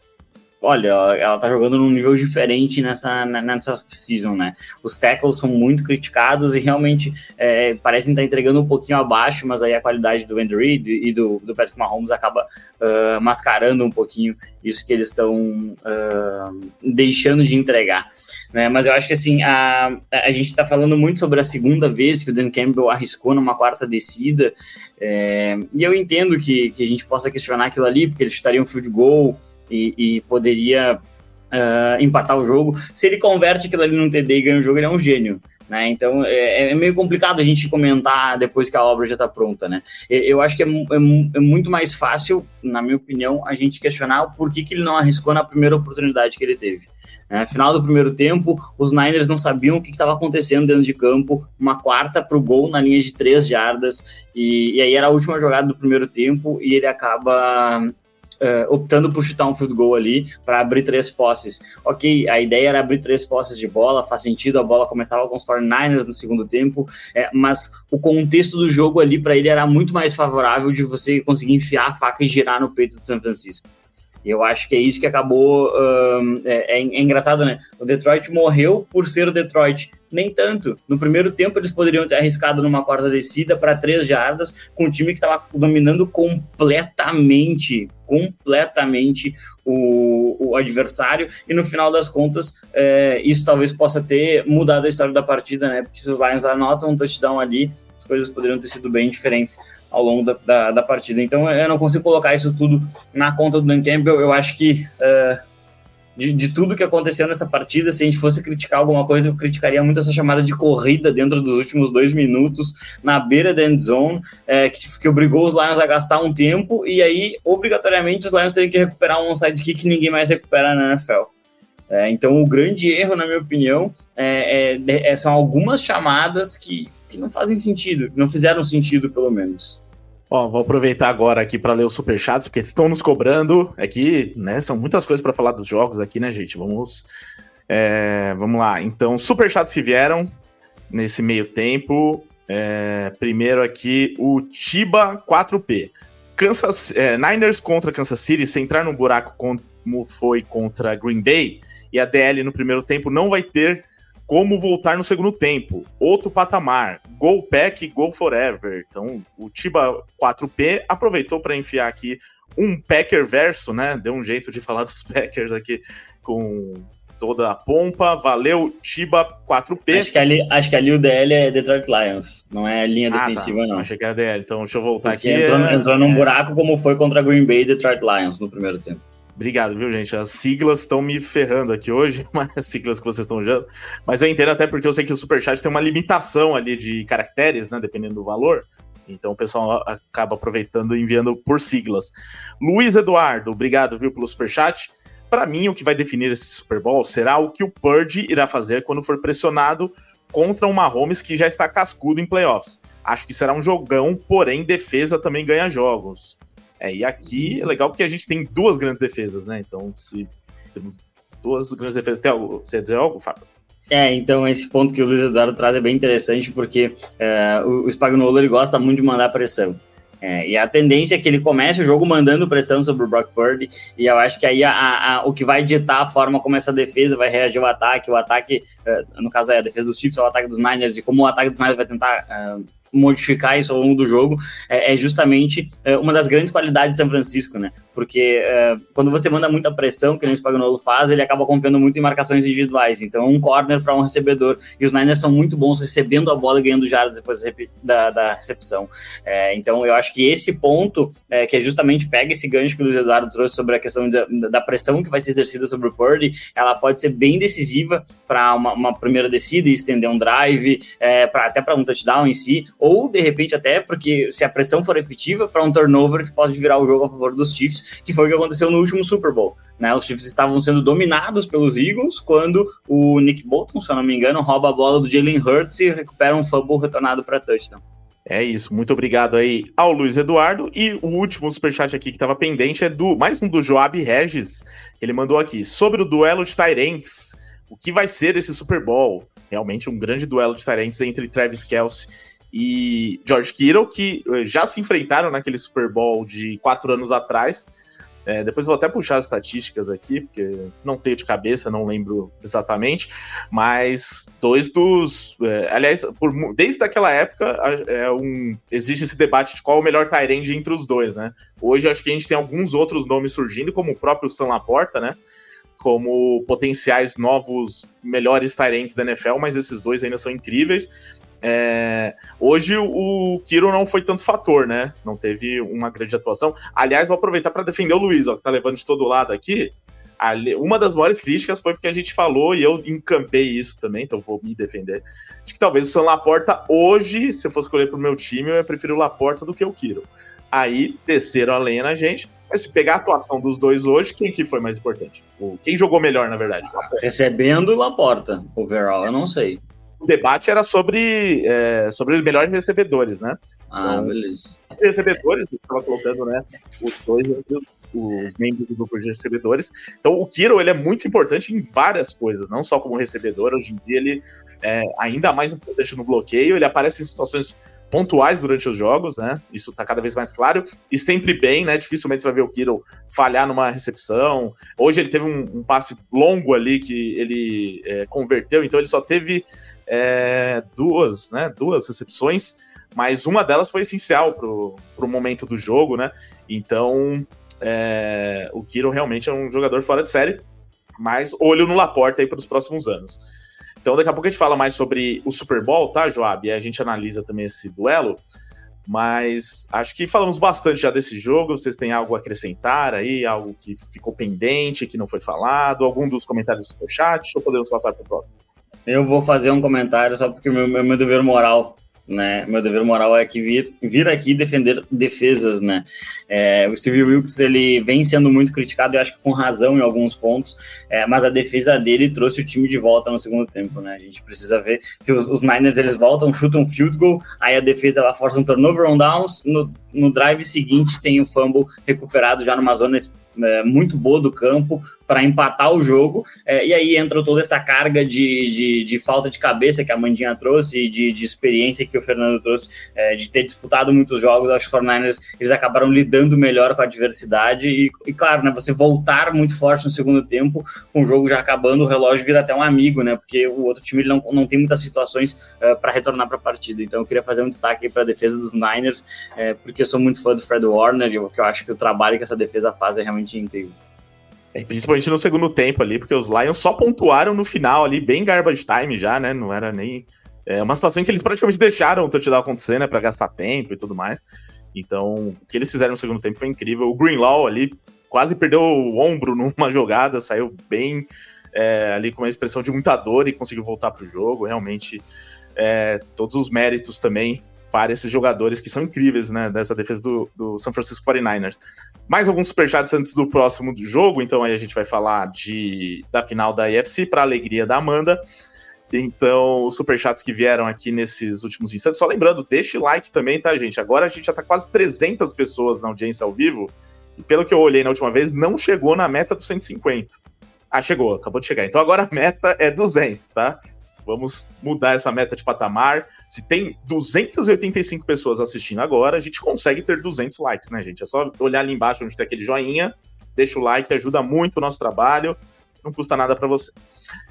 olha, ela tá jogando num nível diferente nessa, nessa season, né? Os tackles são muito criticados e realmente é, parecem estar entregando um pouquinho abaixo, mas aí a qualidade do Andrew Reid e do, do Patrick Mahomes acaba uh, mascarando um pouquinho isso que eles estão uh, deixando de entregar. Né? Mas eu acho que assim, a, a gente está falando muito sobre a segunda vez que o Dan Campbell arriscou numa quarta descida, é, e eu entendo que, que a gente possa questionar aquilo ali, porque ele chutaria um field goal, e, e poderia uh, empatar o jogo. Se ele converte aquilo ali num TD e ganha o jogo, ele é um gênio. Né? Então é, é, meio complicado a gente comentar depois que a obra já está pronta. Né? Eu acho que é, é, é, muito mais fácil, na minha opinião, a gente questionar por que, que ele não arriscou na primeira oportunidade que ele teve. Né? Final do primeiro tempo, os Niners não sabiam o que estava acontecendo dentro de campo, uma quarta para o gol na linha de três jardas, e, e aí era a última jogada do primeiro tempo, e ele acaba Uh, optando por chutar um field goal ali para abrir três posses. Ok, a ideia era abrir três posses de bola, faz sentido, a bola começava com os 49ers no segundo tempo, é, mas o contexto do jogo ali para ele era muito mais favorável de você conseguir enfiar a faca e girar no peito do São Francisco. E eu acho que é isso que acabou. Um, é, é, é, engraçado, né? O Detroit morreu por ser o Detroit. Nem tanto. No primeiro tempo, eles poderiam ter arriscado numa quarta descida para três jardas, com um time que estava dominando completamente completamente o, o, adversário, e no final das contas, é, isso talvez possa ter mudado a história da partida, né? Porque se os Lions anotam um touchdown ali, as coisas poderiam ter sido bem diferentes ao longo da, da, da, partida. Então eu não consigo colocar isso tudo na conta do Dan Campbell. Eu acho que uh, de, de, tudo que aconteceu nessa partida, se a gente fosse criticar alguma coisa, eu criticaria muito essa chamada de corrida dentro dos últimos dois minutos na beira da end zone, é, que, que obrigou os Lions a gastar um tempo e aí, obrigatoriamente, os Lions teriam que recuperar um onside kick que ninguém mais recupera na NFL. É, então, o grande erro, na minha opinião, é, é, é, são algumas chamadas que, que não fazem sentido, não fizeram sentido, pelo menos. Ó, vou aproveitar agora aqui para ler os superchats, porque estão nos cobrando. É né? São muitas coisas para falar dos jogos aqui, né, gente? Vamos, é, vamos lá. Então, superchats que vieram nesse meio tempo. É, primeiro aqui, o Tiba 4P. Kansas, é, Niners contra Kansas City, se entrar no buraco como foi contra Green Bay, e a DL no primeiro tempo não vai ter como voltar no segundo tempo. Outro patamar. Go Pack, Go Forever. Então, o Tiba 4P aproveitou para enfiar aqui um Packer verso, né? Deu um jeito de falar dos Packers aqui com toda a pompa. Valeu, Tiba 4P. Acho que ali, acho que ali o DL é Detroit Lions, não é linha ah, tá. defensiva, tá. não. Achei que era DL, então deixa eu voltar Porque aqui. Entrou, entrou num buraco como foi contra Green Bay e Detroit Lions no primeiro tempo. Obrigado, viu, gente? As siglas estão me ferrando aqui hoje, as siglas que vocês estão usando. Mas eu entendo até porque eu sei que o Superchat tem uma limitação ali de caracteres, né? Dependendo do valor. Então o pessoal acaba aproveitando e enviando por siglas. Luiz Eduardo, obrigado, viu, pelo Superchat. Para mim, o que vai definir esse Super Bowl será o que o Purge irá fazer quando for pressionado contra um Mahomes que já está cascudo em playoffs. Acho que será um jogão, porém defesa também ganha jogos. É, e aqui é legal porque a gente tem duas grandes defesas, né? Então, se temos duas grandes defesas, tem algo, você ia dizer algo, Fábio? É, então esse ponto que o Luiz Eduardo traz é bem interessante, porque é, o, Spagnuolo ele gosta muito de mandar pressão. É, e a tendência é que ele comece o jogo mandando pressão sobre o Brock Purdy, e eu acho que aí a, a, o que vai ditar a forma como essa defesa vai reagir ao ataque, o ataque, uh, no caso é a defesa dos Chiefs, é o ataque dos Niners, e como o ataque dos Niners vai tentar uh, modificar isso ao longo do jogo, é, é justamente é, uma das grandes qualidades de São Francisco, né? Porque é, quando você manda muita pressão, que o Spagnolo faz, ele acaba confiando muito em marcações individuais. Então, um corner para um recebedor. E os Niners são muito bons recebendo a bola e ganhando jardas depois da, da recepção. É, então, eu acho que esse ponto, é, que é justamente pega esse gancho que o Luiz Eduardo trouxe sobre a questão da, da pressão que vai ser exercida sobre o Purdy, ela pode ser bem decisiva para uma, uma, primeira descida e estender um drive, é, até para um touchdown em si, ou de repente até porque se a pressão for efetiva para um turnover que pode virar o jogo a favor dos Chiefs, que foi o que aconteceu no último Super Bowl. Né? Os Chiefs estavam sendo dominados pelos Eagles quando o Nick Bolton, se eu não me engano, rouba a bola do Jalen Hurts e recupera um fumble retornado para touchdown. É isso, muito obrigado aí ao Luiz Eduardo. E o último superchat aqui que estava pendente é do mais um do Joab Regis. Ele mandou aqui sobre o duelo de Tyrants. O que vai ser esse Super Bowl? Realmente um grande duelo de Tyrants entre Travis Kelce e George Kittle, que eh, já se enfrentaram naquele Super Bowl de quatro anos atrás. É, depois vou até puxar as estatísticas aqui, porque não tenho de cabeça, não lembro exatamente, mas dois dos. É, aliás, por, desde aquela época é um, existe esse debate de qual o melhor Tyrande entre os dois, né? Hoje acho que a gente tem alguns outros nomes surgindo, como o próprio Sam Laporta, né? Como potenciais novos melhores Tyrants da NFL, mas esses dois ainda são incríveis. É, hoje o Kiro não foi tanto fator, né? Não teve uma grande atuação. Aliás, vou aproveitar para defender o Luiz, ó, que tá levando de todo lado aqui. Uma das maiores críticas foi porque a gente falou, e eu encampei isso também, então vou me defender, de que talvez o Sam Laporta hoje, se eu fosse escolher pro meu time, eu ia preferir o Laporta do que o Kiro. Aí desceram a lenha na gente, mas se pegar a atuação dos dois hoje, quem que foi mais importante? Quem jogou melhor, na verdade? Recebendo o Laporta, overall, eu não sei o debate era sobre, é, sobre melhores recebedores, né? Ah, então, beleza. Recebedores, eu estava colocando, né? Os dois os membros do grupo de recebedores. Então, o Kiro ele é muito importante em várias coisas, não só como recebedor. Hoje em dia, ele é ainda mais importante no bloqueio. Ele aparece em situações pontuais durante os jogos, né? Isso tá cada vez mais claro. E sempre bem, né? Dificilmente você vai ver o Kiro falhar numa recepção. Hoje ele teve um, um passe longo ali que ele é, converteu, então ele só teve é, duas, né? Duas recepções, mas uma delas foi essencial pro, pro momento do jogo, né? Então é, o Kiro realmente é um jogador fora de série, mas olho no Laporta aí para os próximos anos. Então, daqui a pouco a gente fala mais sobre o Super Bowl, tá, Joab? E a gente analisa também esse duelo. Mas acho que falamos bastante já desse jogo. Vocês têm algo a acrescentar aí? Algo que ficou pendente, que não foi falado? Algum dos comentários do chat? Ou podemos passar para o próximo? Eu vou fazer um comentário só porque meu, meu dever moral né? Meu dever moral é que vir, vir aqui defender defesas, né? É, o Steve Wilkes ele vem sendo muito criticado, eu acho que com razão em alguns pontos, é, mas a defesa dele trouxe o time de volta no segundo tempo, né? A gente precisa ver que os, os Niners eles voltam, chutam um field goal, aí a defesa ela força um turnover on downs, no, no drive seguinte tem o fumble recuperado já numa zona é, muito boa do campo para empatar o jogo. É, e aí entra toda essa carga de, de, de, falta de cabeça que a Mandinha trouxe e de, de experiência que o Fernando trouxe é, de ter disputado muitos jogos. Acho que os 49ers eles acabaram lidando melhor com a adversidade. E, e, claro, né, você voltar muito forte no segundo tempo, com o jogo já acabando, o relógio vira até um amigo, né? Porque o outro time não, não tem muitas situações uh, para retornar para a partida. Então eu queria fazer um destaque para a defesa dos Niners, é, porque eu sou muito fã do Fred Warner e eu, eu acho que o trabalho que essa defesa faz é realmente incrível. É, principalmente no segundo tempo ali, porque os Lions só pontuaram no final ali, bem garbage time já, né? Não era nem. É uma situação em que eles praticamente deixaram o touchdown acontecer, né? Pra gastar tempo e tudo mais. Então, o que eles fizeram no segundo tempo foi incrível. O Greenlaw ali quase perdeu o ombro numa jogada, saiu bem é, ali com uma expressão de muita dor e conseguiu voltar pro jogo. Realmente, é, todos os méritos também para esses jogadores que são incríveis, né, dessa defesa do, do San Francisco 49ers. Mais alguns superchats antes do próximo jogo, então aí a gente vai falar de, da final da IFC para alegria da Amanda. Então, os superchats que vieram aqui nesses últimos instantes. Só lembrando, deixe like também, tá, gente? Agora a gente já tá quase 300 pessoas na audiência ao vivo. E pelo que eu olhei na última vez, não chegou na meta dos 150. Ah, chegou, acabou de chegar. Então agora a meta é 200, tá? Vamos mudar essa meta de patamar. Se tem 285 pessoas assistindo agora, a gente consegue ter 200 likes, né, gente? É só olhar ali embaixo onde tem aquele joinha, deixa o like, ajuda muito o nosso trabalho, não custa nada para você.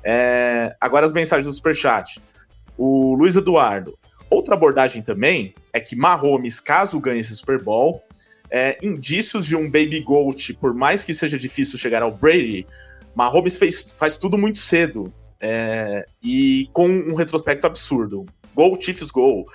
É... Agora as mensagens do Superchat. O Luiz Eduardo. Outra abordagem também é que Mahomes, caso ganhe esse Super Bowl, é, indícios de um baby goat, por mais que seja difícil chegar ao Brady, Mahomes fez, faz tudo muito cedo. É, e com um retrospecto absurdo. Gol, Chiefs, gol.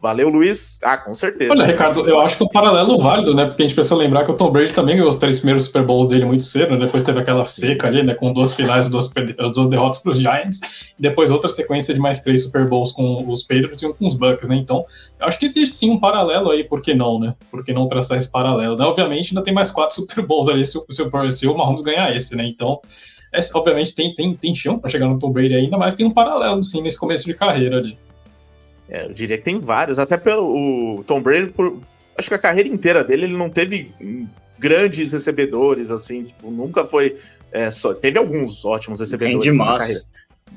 Valeu, Luiz. Ah, com certeza. Olha, Ricardo, eu acho que o paralelo válido, né? Porque a gente precisa lembrar que o Tom Brady também ganhou os três primeiros Super Bowls dele muito cedo, né? Depois teve aquela seca ali, né? Com duas finais, duas, as duas derrotas para os Giants, e depois outra sequência de mais três Super Bowls com os Patriots e um com os Bucks, né? Então, eu acho que existe sim um paralelo aí, por que não, né? Por que não traçar esse paralelo? Né? Obviamente, ainda tem mais quatro Super Bowls ali se o, se o, o Mahomes ganhar esse, né? Então, é, obviamente tem, tem, tem chão para chegar no Tom Brady ainda, mas tem um paralelo, sim, nesse começo de carreira ali. É, eu diria que tem vários, até pelo o Tom Brady, por, acho que a carreira inteira dele ele não teve grandes recebedores, assim, tipo, nunca foi. É, só, teve alguns ótimos recebedores na carreira.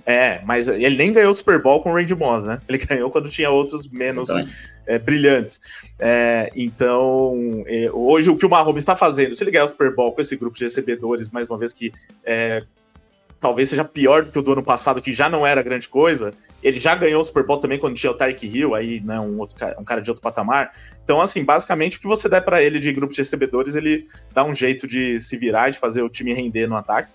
É, mas ele nem ganhou o Super Bowl com o Randy Moss, né? Ele ganhou quando tinha outros menos é, brilhantes. É, então, é, hoje o que o Mahomes está fazendo, se ele ganhar o Super Bowl com esse grupo de recebedores, mais uma vez que é, talvez seja pior do que o do ano passado, que já não era grande coisa, ele já ganhou o Super Bowl também quando tinha o Tyreek Hill, aí, né, um, outro, um cara de outro patamar. Então, assim, basicamente o que você der para ele de grupo de recebedores, ele dá um jeito de se virar, de fazer o time render no ataque.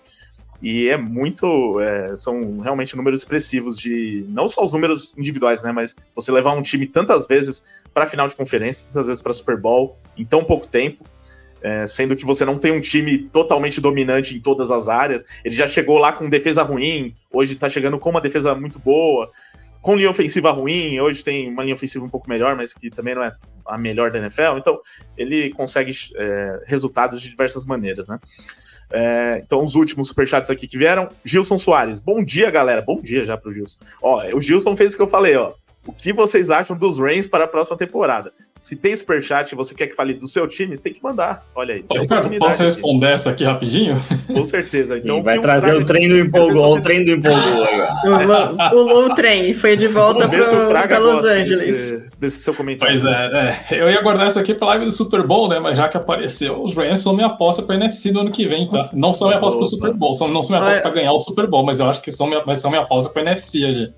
E é muito. É, são realmente números expressivos de. Não só os números individuais, né? Mas você levar um time tantas vezes para final de conferência, tantas vezes para Super Bowl, em tão pouco tempo. É, sendo que você não tem um time totalmente dominante em todas as áreas. Ele já chegou lá com defesa ruim, hoje tá chegando com uma defesa muito boa, com linha ofensiva ruim, hoje tem uma linha ofensiva um pouco melhor, mas que também não é a melhor da NFL. Então, ele consegue é, resultados de diversas maneiras, né? É, então, os últimos superchats aqui que vieram. Gilson Soares. Bom dia, galera. Bom dia já pro Gilson. Ó, o Gilson fez o que eu falei, ó. O que vocês acham dos Reigns para a próxima temporada? Se tem superchat e você quer que fale do seu time, tem que mandar. Olha aí. Ricardo, posso responder aqui. essa aqui rapidinho? Com certeza. Então, vai trazer o trem do empolgou, o trem do empolgou o, o low train foi de volta para Los Angeles. Desse, desse, seu comentário. Pois é, é, eu ia guardar essa aqui para live do Super Bowl, né? Mas já que apareceu, os Rams são minha aposta para NFC do ano que vem, tá? Não são minha aposta para o Super Bowl, são, não são minha aposta para ganhar o Super Bowl, mas eu acho que são minha, mas são minha aposta para NFC ali.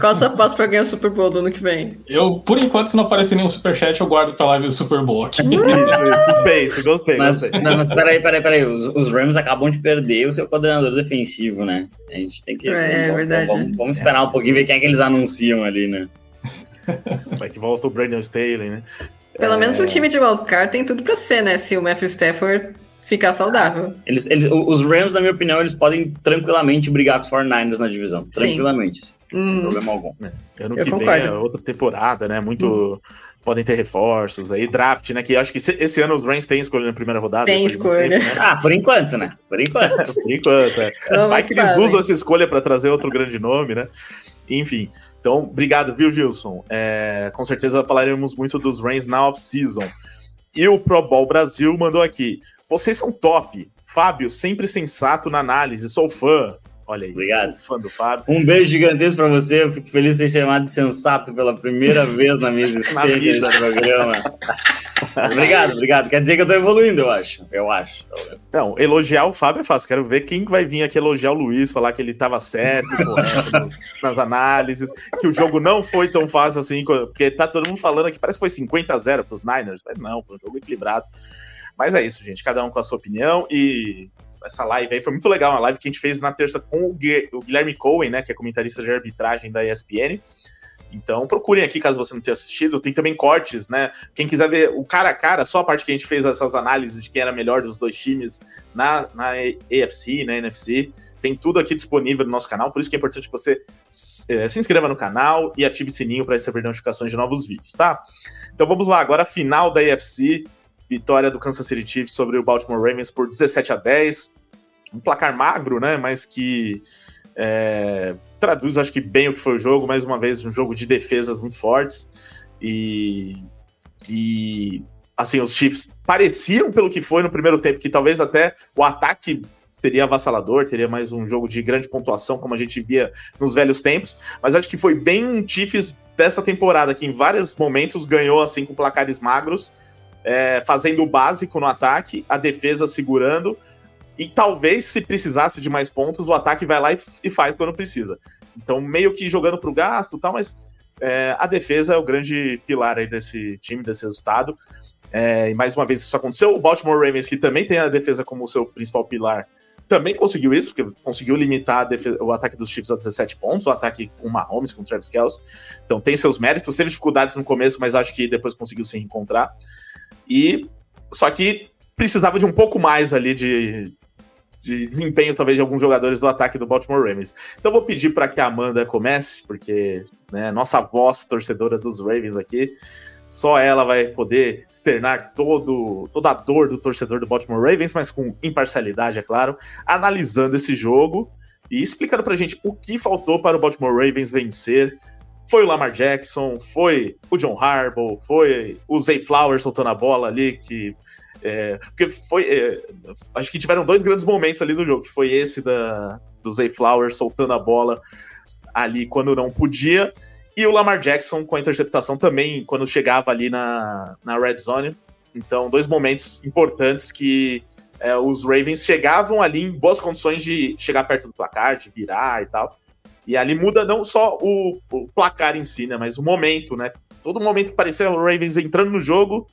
Qual a sua aposta pra ganhar o Super Bowl do ano que vem? Eu, por enquanto, se não aparecer nenhum superchat, eu guardo pra live do Super Bowl aqui. Suspense, gostei. Mas, gostei. Não, mas peraí, peraí, peraí. Os, os, Rams acabam de perder o seu coordenador defensivo, né? A gente tem que. É, vamos, verdade. Vamos, vamos esperar um pouquinho, ver quem é que eles anunciam ali, né? Vai que volta o Brandon Staley, né? Pelo é... menos o time de wildcard tem tudo pra ser, né? Se o Matthew Stafford ficar saudável. Eles, eles, os Rams, na minha opinião, eles podem tranquilamente brigar com os 49ers na divisão. Tranquilamente. Sim. Sem hum. problema algum. É, ano Eu que concordo. vem é outra temporada, né? Muito. Hum. Podem ter reforços aí, draft, né? Que acho que esse ano os Rams têm escolha na primeira rodada. Tem escolha. Tempo, né? Ah, por enquanto, né? Por enquanto. por enquanto, é. Vai que eles usam essa escolha para trazer outro grande nome, né? Enfim, então, obrigado, viu, Gilson? É, com certeza falaremos muito dos Rams na off-season. E o Pro Bowl Brasil mandou aqui. Vocês são top. Fábio, sempre sensato na análise, sou fã. Olha aí, Obrigado. fã do Fábio. Um beijo gigantesco para você. Eu fico feliz de ser chamado de sensato pela primeira vez na minha existência nesse programa. obrigado, obrigado. Quer dizer que eu tô evoluindo, eu acho. Eu acho. Não, elogiar o Fábio é fácil. Quero ver quem vai vir aqui elogiar o Luiz, falar que ele tava certo, correto nas análises, que o jogo não foi tão fácil assim, porque tá todo mundo falando que parece que foi 50 a 0 pros Niners, mas não, foi um jogo equilibrado. Mas é isso, gente. Cada um com a sua opinião. E essa live aí foi muito legal. Uma live que a gente fez na terça com o Guilherme Cohen, né? Que é comentarista de arbitragem da ESPN. Então procurem aqui caso você não tenha assistido. Tem também cortes, né? Quem quiser ver o cara a cara, só a parte que a gente fez essas análises de quem era melhor dos dois times na, na AFC, na NFC, tem tudo aqui disponível no nosso canal. Por isso que é importante que você é, se inscreva no canal e ative o sininho para receber notificações de novos vídeos, tá? Então vamos lá, agora a final da AFC vitória do Kansas City Chiefs sobre o Baltimore Ravens por 17 a 10. Um placar magro, né? Mas que É, traduz, acho que bem o que foi o jogo, mais uma vez, um jogo de defesas muito fortes e que assim, os Chiefs pareciam pelo que foi no primeiro tempo, que talvez até o ataque seria avassalador, teria mais um jogo de grande pontuação, como a gente via nos velhos tempos, mas acho que foi bem um Chiefs dessa temporada, que em vários momentos ganhou assim com placares magros, é, fazendo o básico no ataque, a defesa segurando, e talvez se precisasse de mais pontos, o ataque vai lá e, e faz quando precisa. Então, meio que jogando para o gasto tal, mas é, a defesa é o grande pilar aí desse time, desse resultado. É, e mais uma vez isso aconteceu. O Baltimore Ravens, que também tem a defesa como seu principal pilar, também conseguiu isso, porque conseguiu limitar defesa, o ataque dos Chiefs a 17 pontos, o ataque com Mahomes, com Travis Kelce. Então tem seus méritos, teve dificuldades no começo, mas acho que depois conseguiu se reencontrar. E só que precisava de um pouco mais ali de, de desempenho, talvez, de alguns jogadores do ataque do Baltimore Ravens. Então vou pedir para que a Amanda comece, porque né, nossa voz torcedora dos Ravens aqui só ela vai poder externar todo, toda a dor do torcedor do Baltimore Ravens, mas com imparcialidade, é claro, analisando esse jogo e explicando pra gente o que faltou para o Baltimore Ravens vencer. Foi o Lamar Jackson, foi o John Harbaugh, foi o Zay Flowers soltando a bola ali, que. É, porque foi. É, acho que tiveram dois grandes momentos ali no jogo, que foi esse da, do Zay Flowers soltando a bola ali quando não podia. E o Lamar Jackson com a interceptação também, quando chegava ali na, na red zone. Então, dois momentos importantes que é, os Ravens chegavam ali em boas condições de chegar perto do placar, de virar e tal. E ali muda não só o, o placar em si, né? Mas o momento, né? Todo momento parecia o Ravens entrando no jogo,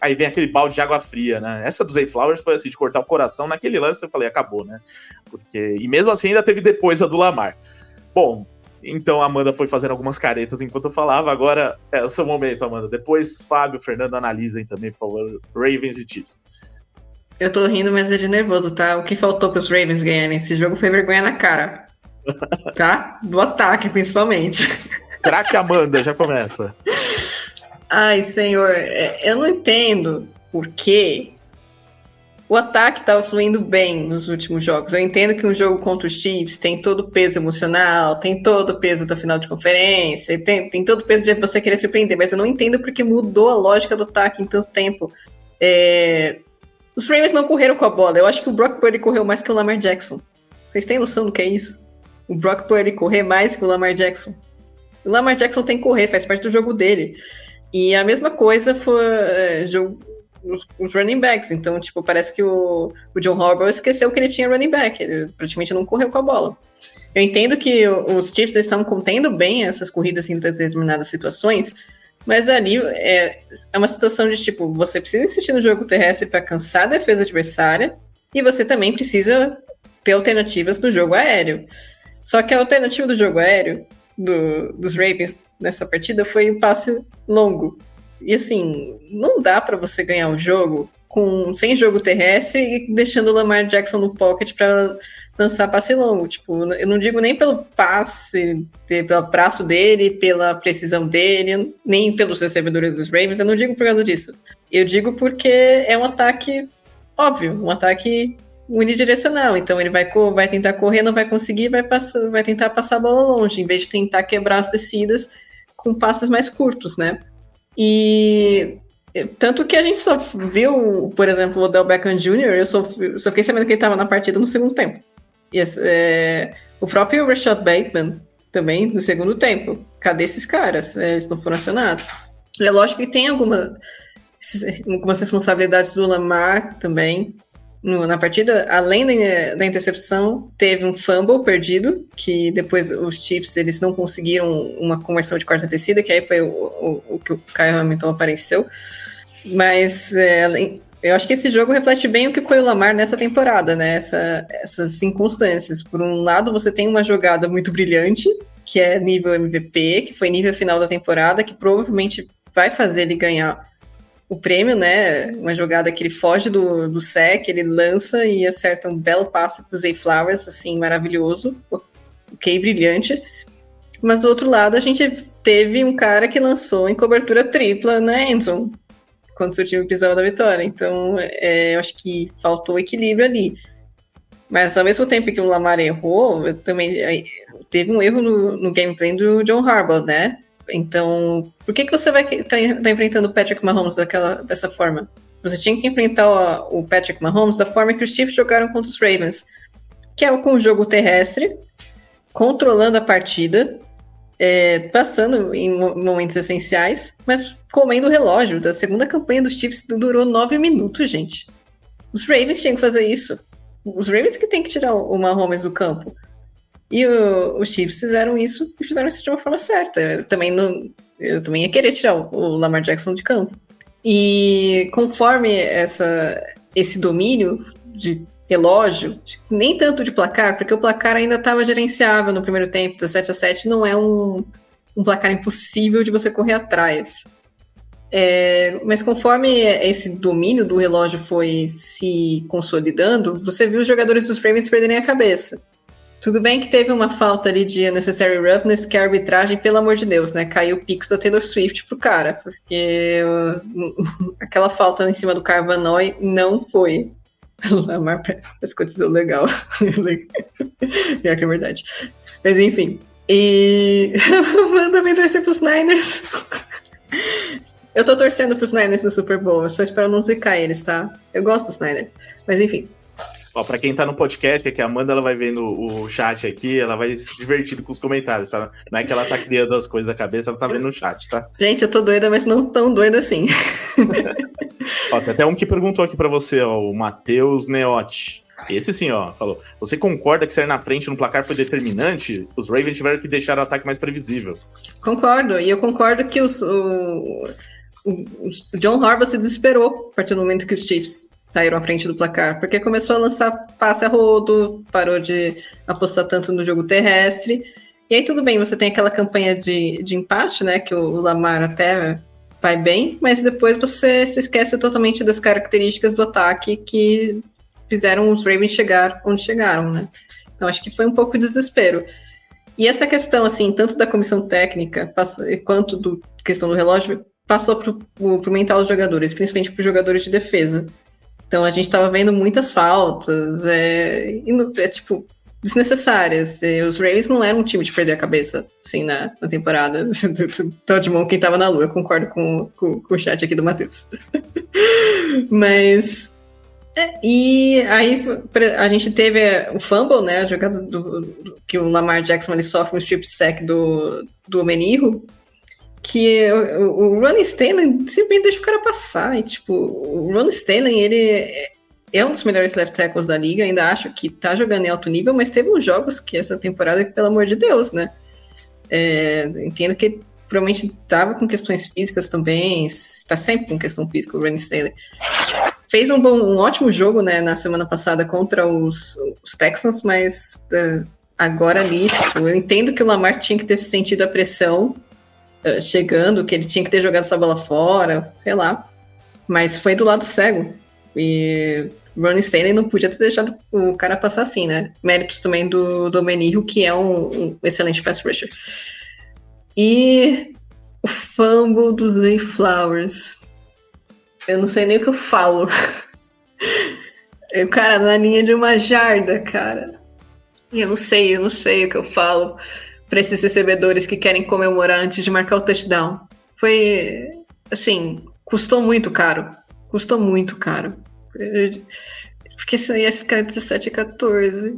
aí vem aquele balde de água fria, né? Essa do Zay Flowers foi assim, de cortar o coração. Naquele lance eu falei, acabou, né? Porque, e mesmo assim ainda teve depois a do Lamar. Bom, então a Amanda foi fazendo algumas caretas enquanto eu falava. Agora é o seu momento, Amanda. Depois Fábio, Fernando analisem também, por favor, Ravens e Chiefs. Eu tô rindo, mas é de nervoso, tá? O que faltou pros Ravens ganharem esse jogo foi vergonha na cara. Tá? Do ataque, principalmente. Craque Amanda, já começa. Ai, senhor, é, eu não entendo por que o ataque estava fluindo bem nos últimos jogos. Eu entendo que um jogo contra os Chiefs tem todo o peso emocional, tem todo o peso da final de conferência, tem, tem todo o peso de você querer surpreender, mas eu não entendo porque mudou a lógica do ataque em tanto tempo. É... Os Ravens não correram com a bola. Eu acho que o Brock Purdy correu mais que o Lamar Jackson. Vocês têm noção do que é isso? O Brock Purdy correr mais que o Lamar Jackson. O Lamar Jackson tem que correr, faz parte do jogo dele. E a mesma coisa foi é, jogo, os, os, running backs. Então, tipo, parece que o, o John Harbaugh esqueceu que ele tinha running back. Ele praticamente não correu com a bola. Eu entendo que os Chiefs estão contendo bem essas corridas em determinadas situações, mas ali é, é uma situação de tipo, você precisa insistir no jogo terrestre para cansar a defesa adversária e você também precisa ter alternativas no jogo aéreo. Só que a alternativa do jogo aéreo do, dos Ravens nessa partida foi um passe longo. E assim, não dá para você ganhar o jogo com sem jogo terrestre e deixando o Lamar Jackson no pocket para lançar passe longo. Tipo, eu não digo nem pelo passe, pelo braço dele, pela precisão dele, nem pelos recebedores dos Ravens, eu não digo por causa disso. Eu digo porque é um ataque óbvio, um ataque unidirecional. Então ele vai, vai tentar correr, não vai conseguir, vai, passar, vai tentar passar a bola longe, em vez de tentar quebrar as descidas com passes mais curtos, né? E tanto que a gente só viu, por exemplo, o Odell Beckham Jr., eu só, só fiquei sabendo que ele estava na partida no segundo tempo. E é, o próprio Rashad Bateman também no segundo tempo. Cadê esses caras? É, eles não foram acionados. É lógico que tem alguma, algumas responsabilidades do Lamar também, no, na partida, além da, da, intercepção, teve um fumble perdido, que depois os Chiefs eles não conseguiram uma conversão de quarta descida, que aí foi o, o, o que o Kyle Hamilton apareceu. Mas é, eu acho que esse jogo reflete bem o que foi o Lamar nessa temporada, né? Essa, essas circunstâncias. Por um lado, você tem uma jogada muito brilhante, que é nível MVP, que foi nível final da temporada, que provavelmente vai fazer ele ganhar o prêmio, né? Uma jogada que ele foge do, do sec, ele lança e acerta um belo passe para o Zay Flowers, assim, maravilhoso, ok, brilhante. Mas do outro lado, a gente teve um cara que lançou em cobertura tripla na Endzone, quando seu time precisava da vitória. Então, é, eu acho que faltou equilíbrio ali. Mas ao mesmo tempo que o Lamar errou, também teve um erro no, no gameplay do John Harbaugh, né? Então, por que, que você vai estar tá, tá enfrentando o Patrick Mahomes daquela, dessa forma? Você tinha que enfrentar o, o Patrick Mahomes da forma que os Chiefs jogaram contra os Ravens, que é com o jogo terrestre, controlando a partida, é, passando em momentos essenciais, mas comendo o relógio. Da segunda campanha dos Chiefs durou nove minutos, gente. Os Ravens tinham que fazer isso. Os Ravens que tem que tirar o Mahomes do campo. E o, os Chiefs fizeram isso e fizeram isso de uma forma certa. Eu também, não, eu também ia querer tirar o, o Lamar Jackson de campo. E conforme essa, esse domínio de relógio, nem tanto de placar, porque o placar ainda estava gerenciável no primeiro tempo, 17 a 7 não é um, um placar impossível de você correr atrás. É, mas conforme esse domínio do relógio foi se consolidando, você viu os jogadores dos Ravens perderem a cabeça. Tudo bem que teve uma falta ali de necessary roughness, que a arbitragem, pelo amor de Deus, né? Caiu o pix da Taylor Swift pro cara, porque aquela falta em cima do Carvanoy não foi. Lamar escotizou legal. Pior que é verdade. Mas enfim. E manda bem torcer pros Niners. Eu tô torcendo pros Niners no Super Bowl, eu só espero não zicar eles, tá? Eu gosto dos Niners. Mas enfim. Ó, pra quem tá no podcast, é que a Amanda ela vai vendo o chat aqui, ela vai se divertindo com os comentários, tá? Não é que ela tá criando as coisas da cabeça, ela tá vendo o chat, tá? Gente, eu tô doida, mas não tão doida assim. ó, tem até um que perguntou aqui pra você, ó, o Matheus Neotti. Esse sim, ó, falou. Você concorda que sair na frente no placar foi determinante? Os Ravens tiveram que deixar o ataque mais previsível. Concordo, e eu concordo que os, o, o, John Harbaugh se desesperou a partir do momento que os Chiefs saíram à frente do placar, porque começou a lançar passe a rodo, parou de apostar tanto no jogo terrestre. E aí tudo bem, você tem aquela campanha de, de empate, né, que o Lamar até vai bem, mas depois você se esquece totalmente das características do ataque que fizeram os Ravens chegar onde chegaram, né? Então acho que foi um pouco de desespero. E essa questão, assim, tanto da comissão técnica quanto do questão do relógio, passou para o mental dos jogadores, principalmente para os jogadores de defesa. Então a gente estava vendo muitas faltas, é, é tipo, desnecessárias. Os Ravens não eram um time de perder a cabeça, assim, na, na temporada. Todd Monk estava na lua, eu concordo com, com, com, o chat aqui do Matheus. Mas. É, e aí a gente teve o fumble, né? A jogada do, do que o Lamar Jackson ele sofre um strip sack do, do Menirro que o, o Ron Stanley simplesmente deixa o cara passar. E, tipo, o Ron Stanley, ele é um dos melhores left tackles da liga, ainda acho que tá jogando em alto nível, mas teve uns jogos que essa temporada, pelo amor de Deus, né? É, entendo que ele provavelmente tava com questões físicas também, está sempre com questão física o Ron Stanley. Fez um, bom, um ótimo jogo, né, na semana passada contra os, os Texans, mas uh, agora ali, tipo, eu entendo que o Lamar tinha que ter sentido a pressão eh, chegando, que ele tinha que ter jogado essa bola fora, sei lá. Mas foi do lado cego. E Ronnie Stanley não podia ter deixado o cara passar assim, né? Méritos também do Domenico, que é um, um, excelente pass rusher. E o fumble do Zay Flowers. Eu não sei nem o que eu falo. o cara na linha de uma jarda, cara. Eu não sei, eu não sei o que eu falo para esses recebedores que querem comemorar antes de marcar o touchdown. Foi assim, custou muito caro. Custou muito caro. Porque isso ia ficar 17 a 14.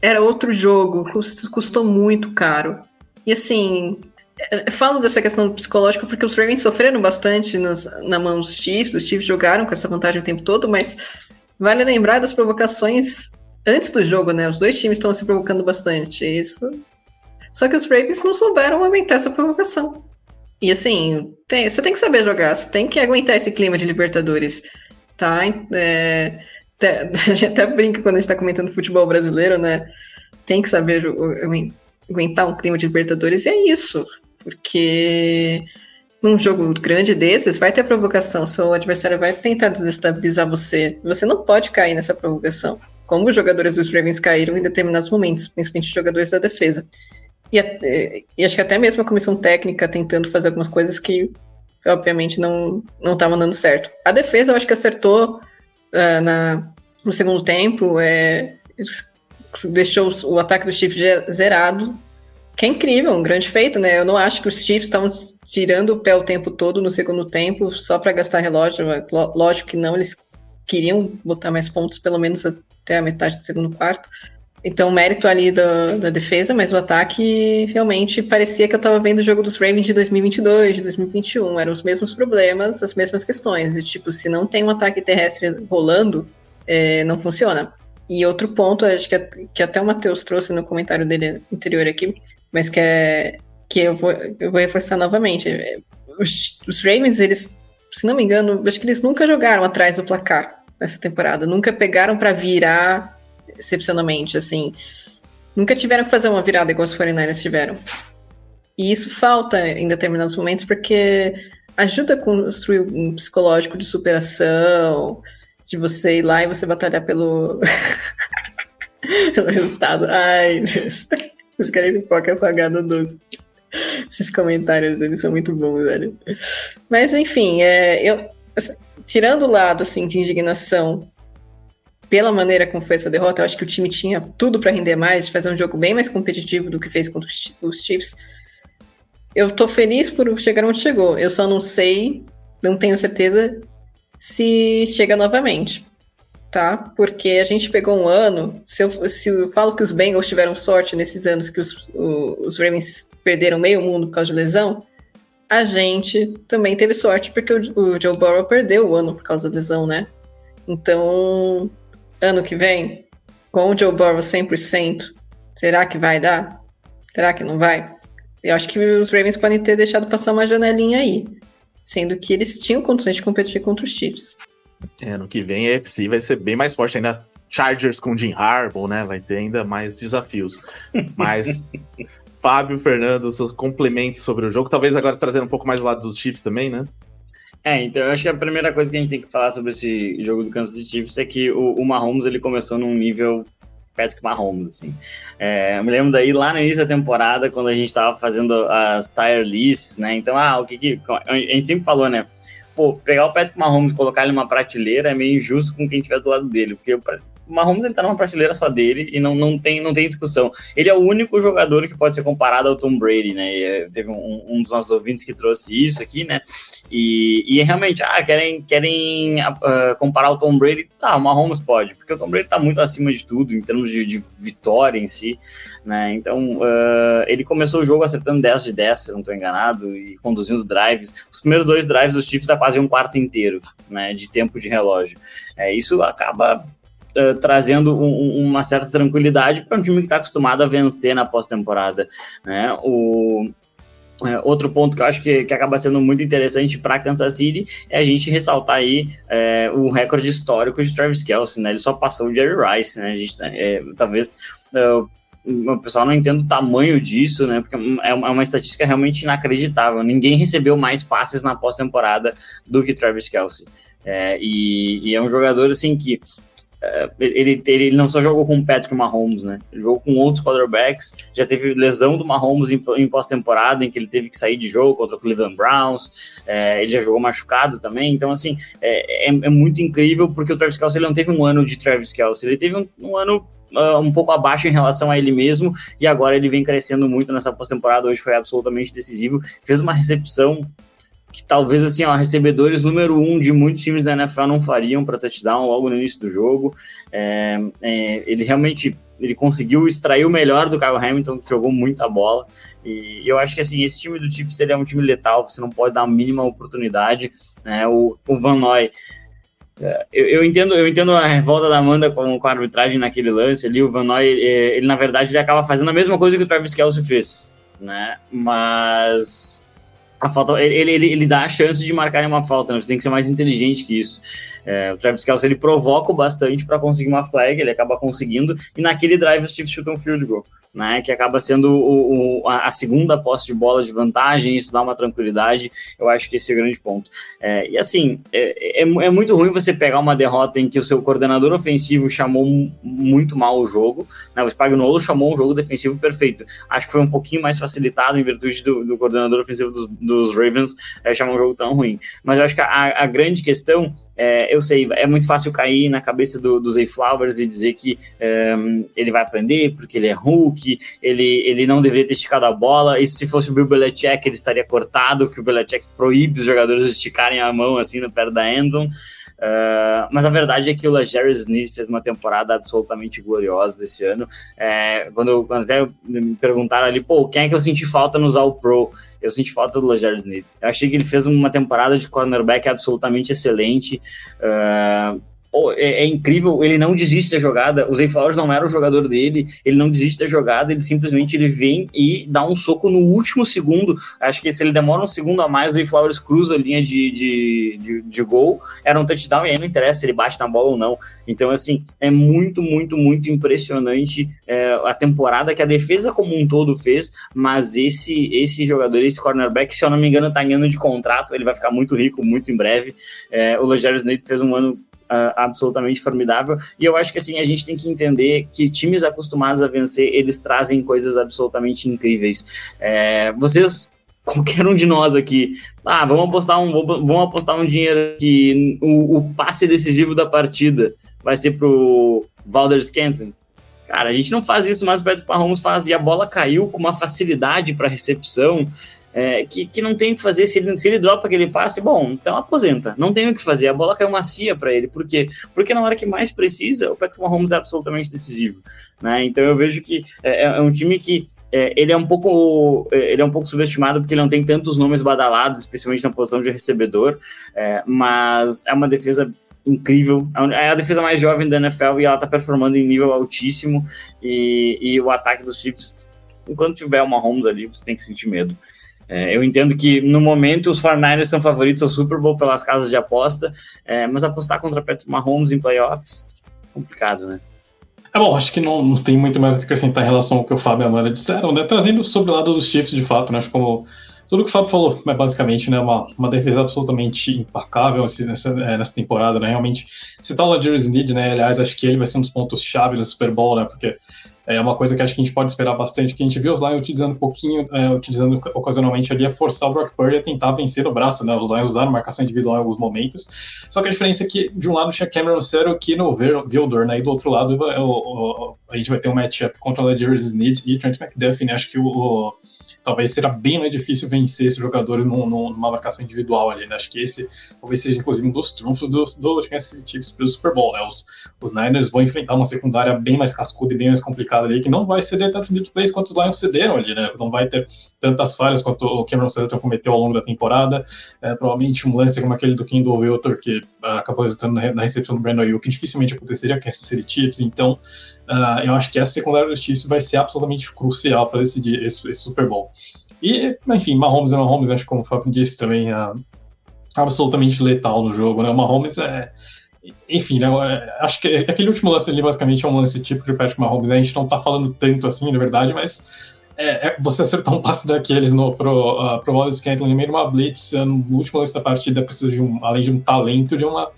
Era outro jogo, custou muito caro. E assim, eu falo dessa questão psicológica porque os Ravens sofreram bastante nas, na mão dos Chiefs, os Chiefs jogaram com essa vantagem o tempo todo, mas vale lembrar das provocações antes do jogo, né? Os dois times estão se provocando bastante. Isso só que os Ravens não souberam aguentar essa provocação. E assim, tem, você tem que saber jogar, você tem que aguentar esse clima de Libertadores, tá? É, até, a gente até brinca quando a gente tá comentando futebol brasileiro, né? Tem que saber aguentar um clima de Libertadores, e é isso. Porque num jogo grande desses, vai ter provocação, seu adversário vai tentar desestabilizar você. Você não pode cair nessa provocação. Como os jogadores dos Ravens caíram em determinados momentos, principalmente os jogadores da defesa. E, e, acho que até mesmo a comissão técnica tentando fazer algumas coisas que, obviamente, não estavam dando certo. A defesa, eu acho que acertou uh, na, no segundo tempo. É, deixou o ataque do Chiefs zerado, que é incrível, um grande feito, né? Eu não acho que os Chiefs estão tirando o pé o tempo todo no segundo tempo só para gastar relógio. Lógico que não, eles queriam botar mais pontos, pelo menos até a metade do segundo quarto. Então, mérito ali da, da defesa, mas o ataque realmente parecia que eu estava vendo o jogo dos Ravens de 2022, de 2021. Eram os mesmos problemas, as mesmas questões. E, tipo, se não tem um ataque terrestre rolando, é, não funciona. E outro ponto, acho que, que até o Matheus trouxe no comentário dele anterior aqui, mas que é que eu vou, eu vou reforçar novamente. Os, os Ravens, eles, se não me engano, acho que eles nunca jogaram atrás do placar nessa temporada. Nunca pegaram para virar excepcionalmente, assim. Nunca tiveram que fazer uma virada igual os 49ers tiveram. E isso falta em determinados momentos porque ajuda a construir um psicológico de superação, de você ir lá e você batalhar pelo, pelo resultado. Ai, Deus. Vocês querem pipoca salgada doce. Esses comentários, eles são muito bons, velho. Mas, enfim, é, eu, assim, tirando o lado, assim, de indignação pela maneira como foi essa derrota, eu acho que o time tinha tudo para render mais, fazer um jogo bem mais competitivo do que fez contra os Chiefs. Eu tô feliz por chegar onde chegou. Eu só não sei, não tenho certeza se chega novamente, tá? Porque a gente pegou um ano. Se eu, se eu falo que os Bengals tiveram sorte nesses anos que os, os Ravens perderam meio mundo por causa de lesão, a gente também teve sorte porque o, o Joe Burrow perdeu o ano por causa da lesão, né? Então, ano que vem, com o Joe Burrow 100%, será que vai dar? Será que não vai? Eu acho que os Ravens podem ter deixado passar uma janelinha aí, sendo que eles tinham condições de competir contra os Chiefs. É, ano que vem a EFC vai ser bem mais forte ainda. Chargers com Jim Harbaugh, né? Vai ter ainda mais desafios. Mas Fábio, Fernando, seus complementos sobre o jogo, talvez agora trazendo um pouco mais do lado dos Chiefs também, né? É, então eu acho que a primeira coisa que a gente tem que falar sobre esse jogo do Kansas City Chiefs é que o, o Mahomes ele começou num nível Patrick Mahomes, assim. É, eu me lembro daí lá no início da temporada, quando a gente estava fazendo as tire lists, né? Então, ah, o que que. A gente sempre falou, né? Pô, pegar o Patrick Mahomes e colocar ele numa prateleira é meio injusto com quem estiver do lado dele, porque o Mahomes ele tá numa prateleira só dele e não, não, tem, não tem discussão. Ele é o único jogador que pode ser comparado ao Tom Brady, né? E, eh, teve um, um, dos nossos ouvintes que trouxe isso aqui, né? E, e realmente, ah, querem, querem uh, comparar o Tom Brady? Tá, o Mahomes pode, porque o Tom Brady tá muito acima de tudo em termos de, de vitória em si, né? Então, uh, ele começou o jogo acertando 10 de 10, se não tô enganado, e conduzindo drives. Os primeiros dois drives dos Chiefs dá quase um quarto inteiro, né? De tempo de relógio. É, isso acaba uh, trazendo um, uma certa tranquilidade para um time que está acostumado a vencer na pós-temporada. Né? O, é, outro ponto que eu acho que, que acaba sendo muito interessante para Kansas City é a gente ressaltar aí é, o recorde histórico de Travis Kelce, né? Ele só passou o Jerry Rice, né? A gente, é, talvez o pessoal não entenda o tamanho disso, né? Porque é uma, é uma estatística realmente inacreditável. Ninguém recebeu mais passes na pós-temporada do que Travis Kelce. É, e, e, é um jogador assim que é, ele, ele não só jogou com o Patrick Mahomes, né? Ele jogou com outros quarterbacks. Já teve lesão do Mahomes em, em pós-temporada, em que ele teve que sair de jogo contra o Cleveland Browns. É, ele já jogou machucado também. Então, assim, é, é, é muito incrível porque o Travis Kelce ele não teve um ano de Travis Kelce, ele teve um, um ano Uh, um pouco abaixo em relação a ele mesmo, e agora ele vem crescendo muito nessa pós-temporada. Hoje foi absolutamente decisivo. Fez uma recepção que talvez assim, ó, recebedores número um de muitos times da NFL não fariam para touchdown logo no início do jogo. É, é, ele realmente ele conseguiu extrair o melhor do Kyle Hamilton, que jogou muita bola. E eu acho que assim, esse time do Chiefs é um time letal, você não pode dar a mínima oportunidade. Né? O, o Van Noy. É, eu, eu, entendo, eu entendo a revolta da Amanda com, com a arbitragem naquele lance ali. O Van Noy, ele, ele, na verdade, ele acaba fazendo a mesma coisa que o Travis Kelsey fez, né? Mas a falta, ele, ele, ele dá a chance de marcar uma falta, né? Você tem que ser mais inteligente que isso. É, o Travis Kelce ele provoca bastante para conseguir uma flag, ele acaba conseguindo, e naquele drive o Steve chuta um field goal né, que acaba sendo o, o, a segunda posse de bola de vantagem, isso dá uma tranquilidade, eu acho que esse é o grande ponto. É, e assim, é, é, é, muito ruim você pegar uma derrota em que o seu coordenador ofensivo chamou muito mal o jogo, né, o Spagnolo chamou um jogo defensivo perfeito, acho que foi um pouquinho mais facilitado em virtude do, do coordenador ofensivo dos, dos Ravens é, chamar um jogo tão ruim, mas eu acho que a, a grande questão é, eu sei, é muito fácil cair na cabeça do, do Zay Flowers e dizer que é, ele vai aprender porque ele é Hulk, ele, ele não deveria ter esticado a bola, e se fosse o Bill Belichick ele estaria cortado, que o Belichick proíbe os jogadores de esticarem a mão assim no pé da Endzone. Uh, mas a verdade é que o Legere Smith fez uma temporada absolutamente gloriosa esse ano. É, quando, quando até me perguntaram ali, pô, quem é que eu senti falta no All Pro? Eu senti falta do Legere Smith. Eu achei que ele fez uma temporada de cornerback absolutamente excelente. Uh, é, é, incrível, ele não desiste da jogada. O Zay Flowers não era o jogador dele, ele não desiste da jogada, ele simplesmente ele vem e dá um soco no último segundo. Acho que se ele demora um segundo a mais, o Zay Flowers cruza a linha de, de, de, de gol, era um touchdown e aí não interessa se ele bate na bola ou não. Então, assim, é muito, muito, muito impressionante é, a temporada que a defesa como um todo fez, mas esse, esse jogador, esse cornerback, se eu não me engano, tá ganhando de contrato, ele vai ficar muito rico muito em breve. É, o Legere Snake fez um ano uh, absolutamente formidável. E eu acho que assim a gente tem que entender que times acostumados a vencer eles trazem coisas absolutamente incríveis. É, vocês qualquer um de nós aqui, ah, vamos apostar um, vamos apostar um dinheiro que o, o passe decisivo da partida vai ser pro Valder Scantling. Cara, a gente não faz isso, mas o Patrick Mahomes faz e a bola caiu com uma facilidade para recepção é, que, que não tem o que fazer. Se ele, se ele dropa aquele passe, bom, então aposenta. Não tem o que fazer. A bola caiu macia para ele. Por quê? Porque na hora que mais precisa, o Patrick Mahomes é absolutamente decisivo. Né? Então eu vejo que é, é um time que é, ele é um pouco é, ele é um pouco subestimado porque ele não tem tantos nomes badalados, especialmente na posição de recebedor, é, mas é uma defesa incrível, é a defesa mais jovem da NFL e ela tá performando em nível altíssimo e, e o ataque dos Chiefs, enquanto tiver uma Mahomes ali, você tem que sentir medo. É, eu entendo que no momento os 49ers são favoritos ao Super Bowl pelas casas de aposta, é, mas apostar contra Patrick Mahomes em playoffs, complicado, né? É bom, acho que não, não tem muito mais o que acrescentar em relação ao que o Fábio e a Amanda disseram, né? Trazendo sobre o lado dos Chiefs, de fato, né? Acho como tudo que o Fábio falou é basicamente né, uma, uma defesa absolutamente impacável assim, nessa, é, nessa temporada, né? Realmente, tá o Jerry Need, né? Aliás, acho que ele vai ser um dos pontos-chave do Super Bowl, né? Porque é uma coisa que acho que a gente pode esperar bastante, que a gente viu os Lions utilizando um pouquinho, é, utilizando ocasionalmente ali, é forçar o Brock Purdy a tentar vencer no braço, né? Os Lions usaram marcação individual em alguns momentos. Só que a diferença é que, de um lado, tinha Cameron Cero aqui no Vildor, né? E do outro lado, o, o, a gente vai ter um matchup contra o Ledger Sneed e Trent McDuffie, né? Acho que o, talvez será bem mais difícil vencer esses jogadores num, numa marcação individual ali, né? Acho que esse talvez seja, inclusive, um dos trunfos do, do Kansas Chiefs pelo Super Bowl, né? Os, os Niners vão enfrentar uma secundária bem mais cascuda e bem mais complicada ali, que não vai ceder tantos big plays quanto os Lions cederam ali, né? Não vai ter tantas falhas quanto o Cameron Sutton cometeu ao longo da temporada. É, provavelmente um lance como aquele do Kendall Wiltor, que uh, acabou resultando na, recepção do Brandon Ayuk, que dificilmente aconteceria com Kansas City Chiefs, então uh, eu acho que essa secundária do Chiefs vai ser absolutamente crucial para decidir esse, esse Super Bowl. E, enfim, Mahomes é Mahomes, acho que como o Fábio disse também, é absolutamente letal no jogo, né? O Mahomes é. Enfim, né, acho que aquele último lance ali basicamente é um lance típico de Patrick Mahomes. Né? A gente não tá falando tanto assim, na verdade, mas é, é, você acertar um passe daqueles no, pro, uh, pro Wallace Scantling no meio de uma blitz no último lance da partida precisa de um, além de um talento, de uma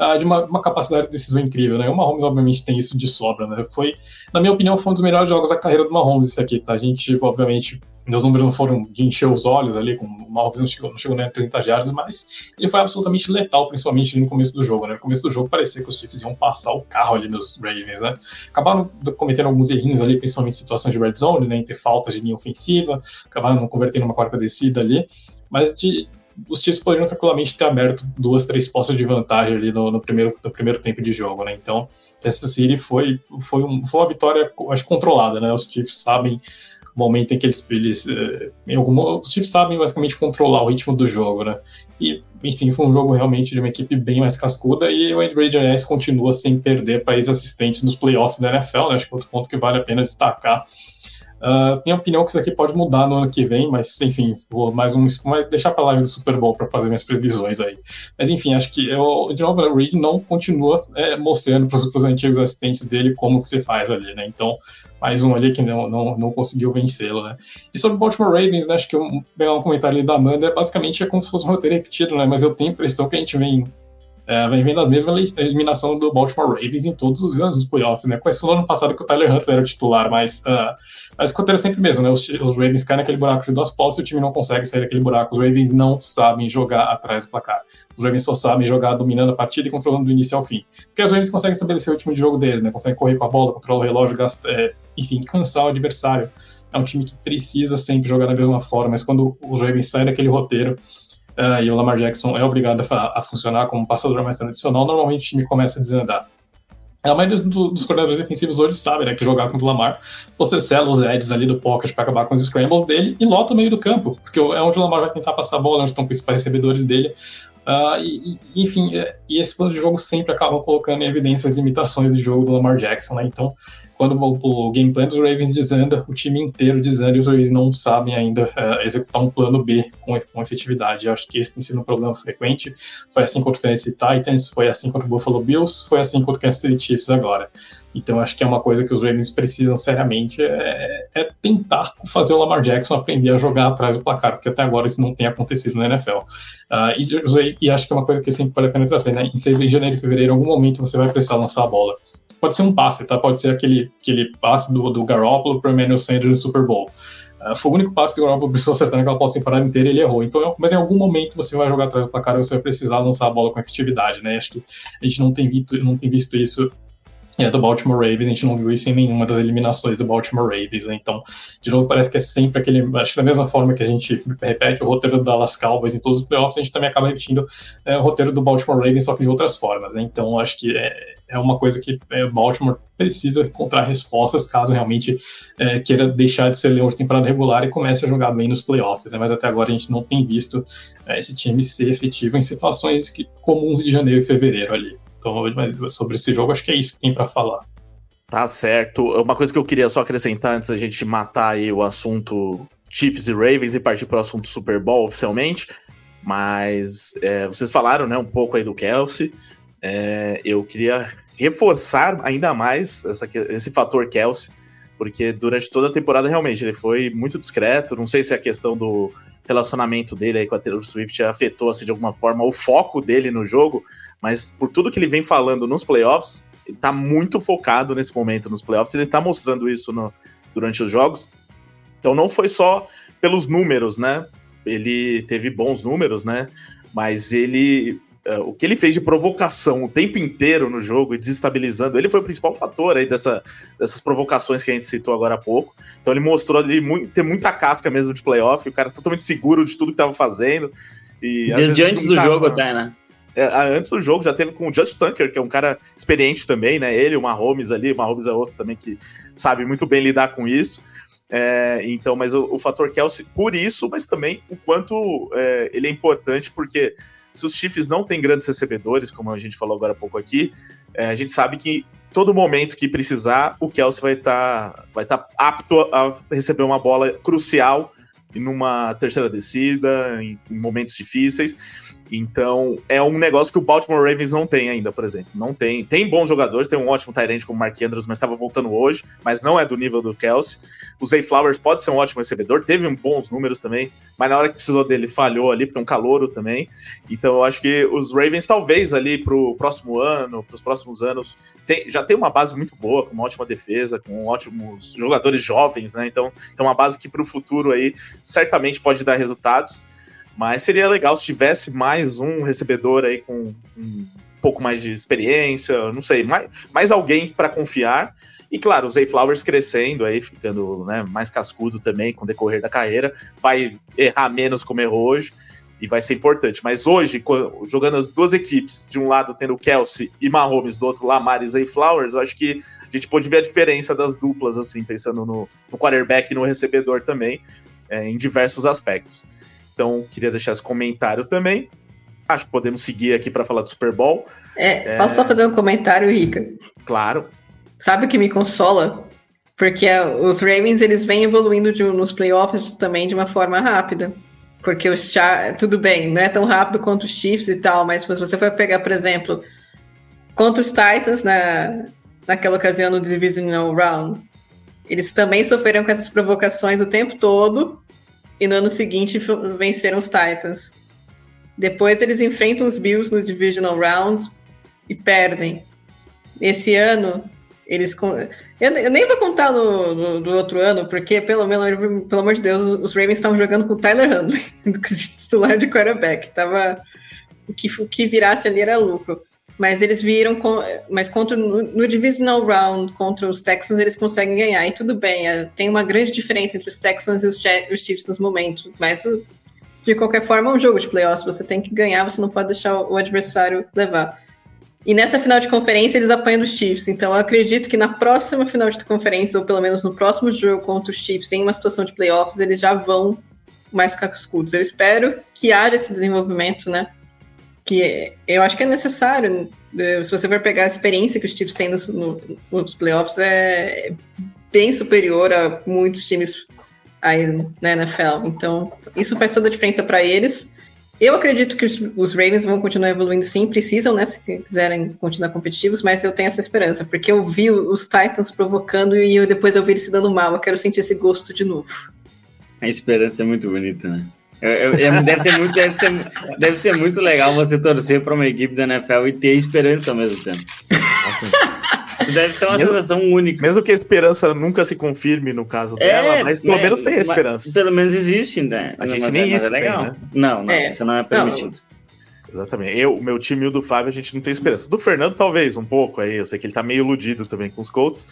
uh, de uma, uma, capacidade de decisão incrível, né? O Mahomes, obviamente, tem isso de sobra, né? Foi, na minha opinião, foi um dos melhores jogos da carreira do Mahomes, esse aqui, tá? A gente, obviamente, meus números não foram de encher os olhos ali, com o Mahomes não chegou, não chegou nem a 30 jardas, mas ele foi absolutamente letal, principalmente no começo do jogo, né? No começo do jogo parecia que os Chiefs iam passar o carro ali nos Ravens, né? Acabaram cometendo alguns errinhos ali, principalmente em situações de red zone, né? Em ter faltas de linha ofensiva, acabaram não convertendo uma quarta descida ali, mas de, os Chiefs poderiam tranquilamente ter aberto duas, três postas de vantagem ali no, no, primeiro, no primeiro tempo de jogo, né? Então, essa série foi, foi, um, foi uma vitória, acho, controlada, né? Os Chiefs sabem o momento em que eles, eles eh, em algum, os Chiefs sabem basicamente controlar o ritmo do jogo, né? E, enfim, foi um jogo realmente de uma equipe bem mais cascuda e o Reid, aliás, continua sem perder para ex-assistentes nos playoffs da NFL, né? Acho que é outro ponto que vale a pena destacar Uh, minha opinião é que isso aqui pode mudar no ano que vem, mas enfim, vou mais um. Mas deixar para lá do Super Bowl para fazer minhas previsões aí. Mas enfim, acho que eu, de novo, o Reed não continua é, mostrando para os antigos assistentes dele como que se faz ali, né? Então, mais um ali que não, não, não conseguiu vencê-lo, né? E sobre o Baltimore Ravens, né? Acho que um, um comentário ali da Amanda é basicamente é como se fosse um roteiro repetido, né? Mas eu tenho a impressão que a gente vem é, vem vendo a mesma eliminação do Baltimore Ravens em todos os anos dos playoffs, né? Com esse ano passado que o Tyler Huntley era o titular, mas, uh, mas acontece sempre mesmo, né? Os, os, Ravens caem naquele buraco de duas postas e o time não consegue sair daquele buraco. Os Ravens não sabem jogar atrás do placar. Os Ravens só sabem jogar dominando a partida e controlando do início ao fim. Porque os Ravens conseguem estabelecer o time de jogo deles, né? Conseguem correr com a bola, controlar o relógio, gastar, é, enfim, cansar o adversário. É um time que precisa sempre jogar da mesma forma, mas quando os Ravens saem daquele roteiro uh, e o Lamar Jackson é obrigado a, a, funcionar como passador mais tradicional, normalmente o time começa a desandar. A maioria dos, coordenadores defensivos hoje sabe né, que jogar contra o Lamar, você sela os edges ali do pocket para acabar com os scrambles dele e lota o meio do campo, porque é onde o Lamar vai tentar passar a bola, onde estão os principais recebedores dele. Uh, e, enfim, é, e esse plano de jogo sempre acaba colocando em evidência as limitações do jogo do Lamar Jackson, né? Então, quando o, o game plan dos Ravens desanda, o time inteiro desanda e os Ravens não sabem ainda uh, executar um plano B com, com efetividade. Eu acho que esse tem sido um problema frequente. Foi assim contra o Tennessee Titans, foi assim contra o Buffalo Bills, foi assim contra o Kansas City Chiefs agora. Então acho que é uma coisa que os Ravens precisam seriamente é, é, tentar fazer o Lamar Jackson aprender a jogar atrás do placar, porque até agora isso não tem acontecido na NFL. Uh, ah, e, e, acho que é uma coisa que sempre vale a pena trazer, né? Em, janeiro e fevereiro, em algum momento você vai precisar lançar a bola. Pode ser um passe, tá? Pode ser aquele, aquele passe do, do Garoppolo para o Emmanuel Sanders no Super Bowl. Uh, foi o único passe que o Garoppolo precisou acertar naquela pós-temporada inteira e ele errou. Então, mas em algum momento você vai jogar atrás do placar e você vai precisar lançar a bola com efetividade, né? Acho que a gente não tem visto, não tem visto isso é do Baltimore Ravens, a gente não viu isso em nenhuma das eliminações do Baltimore Ravens, né? então, de novo, parece que é sempre aquele, acho que da mesma forma que a gente repete o roteiro do Dallas Cowboys em todos os playoffs, a gente também acaba repetindo é, o roteiro do Baltimore Ravens, só que de outras formas, né? então acho que é, é uma coisa que é, Baltimore precisa encontrar respostas caso realmente é, queira deixar de ser leão de temporada regular e comece a jogar bem nos playoffs, né? mas até agora a gente não tem visto é, esse time ser efetivo em situações que, comuns de janeiro e fevereiro ali. Então, mas sobre esse jogo, acho que é isso que tem para falar. Tá certo. Uma coisa que eu queria só acrescentar antes da gente matar aí o assunto Chiefs e Ravens e partir para o assunto Super Bowl oficialmente, mas é, vocês falaram né, um pouco aí do Kelsey. É, eu queria reforçar ainda mais essa, esse fator Kelsey, porque durante toda a temporada realmente ele foi muito discreto. Não sei se a questão do relacionamento dele aí com a Taylor Swift afetou assim, de alguma forma o foco dele no jogo, mas por tudo que ele vem falando nos playoffs, ele tá muito focado nesse momento nos playoffs, ele tá mostrando isso no, durante os jogos. Então não foi só pelos números, né? Ele teve bons números, né? Mas ele uh, o que ele fez de provocação o tempo inteiro no jogo e desestabilizando, ele foi o principal fator aí dessa, dessas provocações que a gente citou agora há pouco. Então ele mostrou ali muito, ter muita casca mesmo de playoff, o cara totalmente seguro de tudo que estava fazendo. E, Desde antes do jogo até, né? É, antes do jogo já teve com o Just Tunker, que é um cara experiente também, né? Ele, o Mahomes ali, o Mahomes é outro também que sabe muito bem lidar com isso. É, então, mas o, o, fator Kelsey, por isso, mas também o quanto é, ele é importante, porque se os Chiefs não têm grandes recebedores, como a gente falou agora há pouco aqui, é, a gente sabe que todo momento que precisar, o Kelsey vai estar tá, vai tá apto a receber uma bola crucial numa terceira descida, em, em momentos difíceis. Então, é um negócio que o Baltimore Ravens não tem ainda, por exemplo. Não tem. Tem bons jogadores, tem um ótimo Tyrant como Mark Andrews, mas estava voltando hoje, mas não é do nível do Kelsey. O Zay Flowers pode ser um ótimo recebedor, teve bons números também, mas na hora que precisou dele falhou ali, porque é um calouro também. Então, eu acho que os Ravens, talvez ali para o próximo ano, para os próximos anos, tem, já tem uma base muito boa, com uma ótima defesa, com ótimos jogadores jovens, né? Então, tem uma base que para o futuro aí certamente pode dar resultados. Mas seria legal se tivesse mais um recebedor aí com um pouco mais de experiência, não sei, mais, mais alguém para confiar. E claro, o Zay Flowers crescendo aí, ficando né, mais cascudo também com o decorrer da carreira, vai errar menos como errou hoje e vai ser importante. Mas hoje, jogando as duas equipes, de um lado tendo Kelsey e Mahomes, do outro Lamar e Zay Flowers, acho que a gente pode ver a diferença das duplas, assim, pensando no, no quarterback e no recebedor também, é, em diversos aspectos. Então, queria deixar esse comentário também. Acho que podemos seguir aqui para falar do Super Bowl. É, posso é... só fazer um comentário, Rica? Claro. Sabe o que me consola? Porque os Ravens eles vêm evoluindo de, nos playoffs também de uma forma rápida. Porque os Char... tudo bem, não é tão rápido quanto os Chiefs e tal, mas se você for pegar, por exemplo, contra os Titans na, naquela ocasião no Divisional Round, eles também sofreram com essas provocações o tempo todo e no ano seguinte venceram os Titans. Depois eles enfrentam os Bills no Divisional Round e perdem. Esse ano, eles. Eu, eu nem vou contar no, no, no, outro ano, porque, pelo, menos, pelo amor de Deus, os Ravens estavam jogando com o Tyler Huntley, titular de quarterback. Tava, o, que, o que virasse ali era lucro. Mas eles viram, com, mas contra, no, no Divisional Round contra os Texans, eles conseguem ganhar. E tudo bem, é, tem uma grande diferença entre os Texans e os, os Chiefs nos momentos. Mas de qualquer forma, é um jogo de playoffs. Você tem que ganhar, você não pode deixar o adversário levar. E nessa final de conferência, eles apanham os Chiefs. Então, eu acredito que na próxima final de conferência, ou pelo menos no próximo jogo contra os Chiefs, em uma situação de playoffs, eles já vão mais cascudos. Eu espero que haja esse desenvolvimento, né? Que eu acho que é necessário. Eh, se você for pegar a experiência que os Chiefs têm nos, nos playoffs, é bem superior a muitos times aí na NFL. Então, isso faz toda a diferença para eles. Eu acredito que os, os, Ravens vão continuar evoluindo sim, precisam, né? Se quiserem continuar competitivos, mas eu tenho essa esperança, porque eu vi os Titans provocando e eu, depois eu vi eles se dando mal. Eu quero sentir esse gosto de novo. A esperança é muito bonita, né? Eu, eu, é, deve, ser muito, deve, ser, deve ser muito legal você torcer para uma equipe da NFL e ter esperança ao mesmo tempo. Assim. Deve ser uma mesmo, sensação única. Mesmo que a esperança nunca se confirme no caso é, dela, mas pelo né, menos tem a esperança. Pelo menos existe, né? A gente mas nem é, isso é legal. Tem, né? Não, não, é. isso não é permitido. Não. Exatamente. Eu, o meu time e o do Fábio, a gente não tem esperança. Do Fernando, talvez, um pouco aí. Eu sei que ele tá meio iludido também com os Colts.